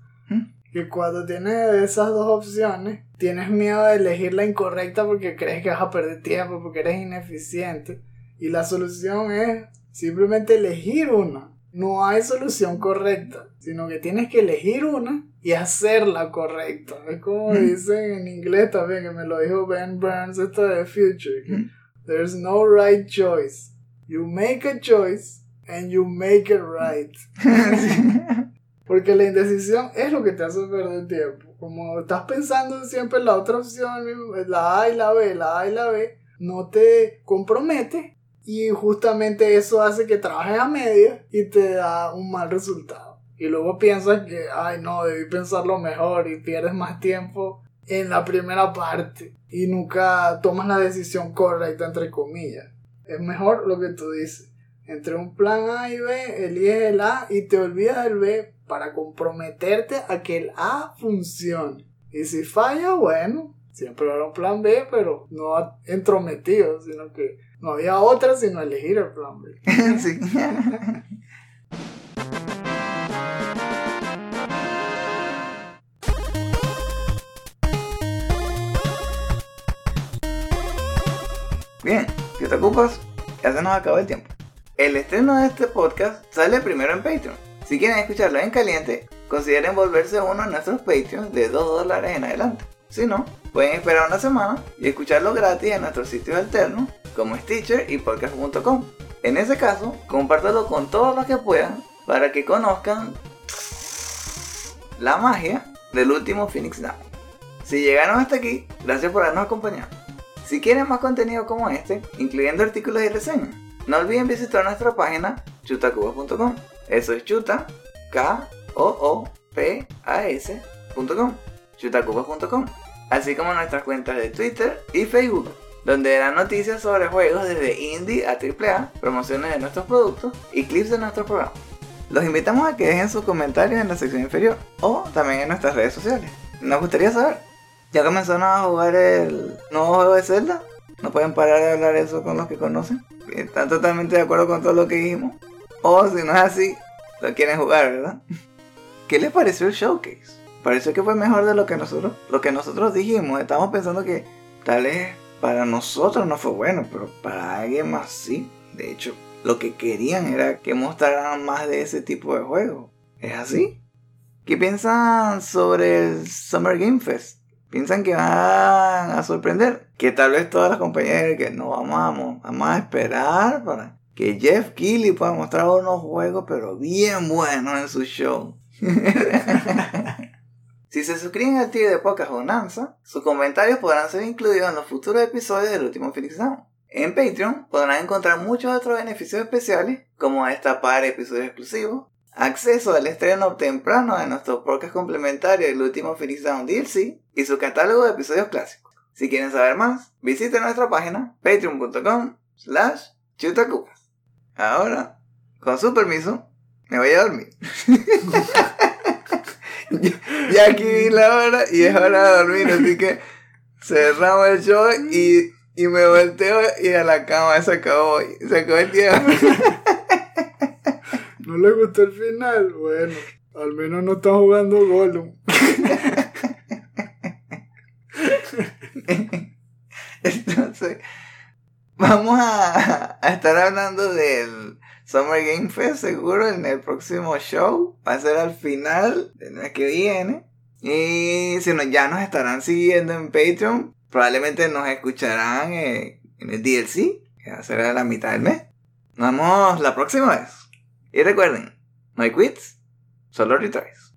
que cuando tienes esas dos opciones, tienes miedo de elegir la incorrecta porque crees que vas a perder tiempo, porque eres ineficiente. Y la solución es simplemente elegir una. No hay solución correcta, sino que tienes que elegir una y hacerla correcta. Es como dicen en inglés también, que me lo dijo Ben Burns, esto de Future. Que There's no right choice. You make a choice and you make it right. (laughs) Porque la indecisión es lo que te hace perder tiempo. Como estás pensando siempre en la otra opción, la A y la B, la A y la B, no te compromete y justamente eso hace que trabajes a media y te da un mal resultado. Y luego piensas que, ay no, debí pensarlo mejor y pierdes más tiempo en la primera parte y nunca tomas la decisión correcta, entre comillas. Es mejor lo que tú dices. Entre un plan A y B, eliges el A y te olvidas del B para comprometerte a que el A funcione. Y si falla, bueno, siempre habrá un plan B, pero no entrometido, sino que no había otra sino elegir el plan B. (laughs) sí. Bien, si te ocupas, ya se nos acabó el tiempo. El estreno de este podcast sale primero en Patreon. Si quieren escucharlo en caliente, consideren volverse uno de nuestros Patreons de 2 dólares en adelante. Si no, pueden esperar una semana y escucharlo gratis en nuestros sitios alternos como Stitcher y podcast.com. En ese caso, compártelo con todos los que puedan para que conozcan la magia del último Phoenix Down. Si llegaron hasta aquí, gracias por habernos acompañado. Si quieren más contenido como este, incluyendo artículos y reseñas, no olviden visitar nuestra página chutacubas.com. Eso es chuta, k o o p a s.com, chutacubas.com, así como nuestras cuentas de Twitter y Facebook, donde dan noticias sobre juegos desde indie a AAA, promociones de nuestros productos y clips de nuestro programa. Los invitamos a que dejen sus comentarios en la sección inferior o también en nuestras redes sociales. Nos gustaría saber, ¿ya comenzaron a jugar el nuevo juego de Zelda? No pueden parar de hablar eso con los que conocen. Están totalmente de acuerdo con todo lo que dijimos. O si no es así, lo quieren jugar, ¿verdad? (laughs) ¿Qué les pareció el showcase? Pareció que fue mejor de lo que nosotros, lo que nosotros dijimos. Estamos pensando que tal vez para nosotros no fue bueno, pero para alguien más sí. De hecho, lo que querían era que mostraran más de ese tipo de juegos. ¿Es así? ¿Qué piensan sobre el Summer Game Fest? ¿Piensan que van a sorprender? Que tal vez todas las compañías que no vamos, vamos a esperar para que Jeff Keighley pueda mostrar unos juegos pero bien buenos en su show. (laughs) si se suscriben al tío de Pocas Bonanza, sus comentarios podrán ser incluidos en los futuros episodios del último Phoenix Down. En Patreon podrán encontrar muchos otros beneficios especiales, como destapar episodios exclusivos, acceso al estreno temprano de nuestro podcast complementario El último Phoenix Down DLC y su catálogo de episodios clásicos. Si quieren saber más, visiten nuestra página patreon.com slash chutacupas. Ahora, con su permiso, me voy a dormir. (laughs) ya aquí vi la hora y es hora de dormir, así que cerramos el show y, y me volteo y a la cama se acabó, se acabó el tiempo. (laughs) ¿No le gustó el final? Bueno, al menos no está jugando Gollum. (laughs) Entonces, vamos a, a estar hablando del Summer Game Fest seguro en el próximo show. Va a ser al final del mes que viene. Y si no, ya nos estarán siguiendo en Patreon, probablemente nos escucharán eh, en el DLC, que va a ser a la mitad del mes. Nos vemos la próxima vez. Y recuerden, no hay quits, solo retries.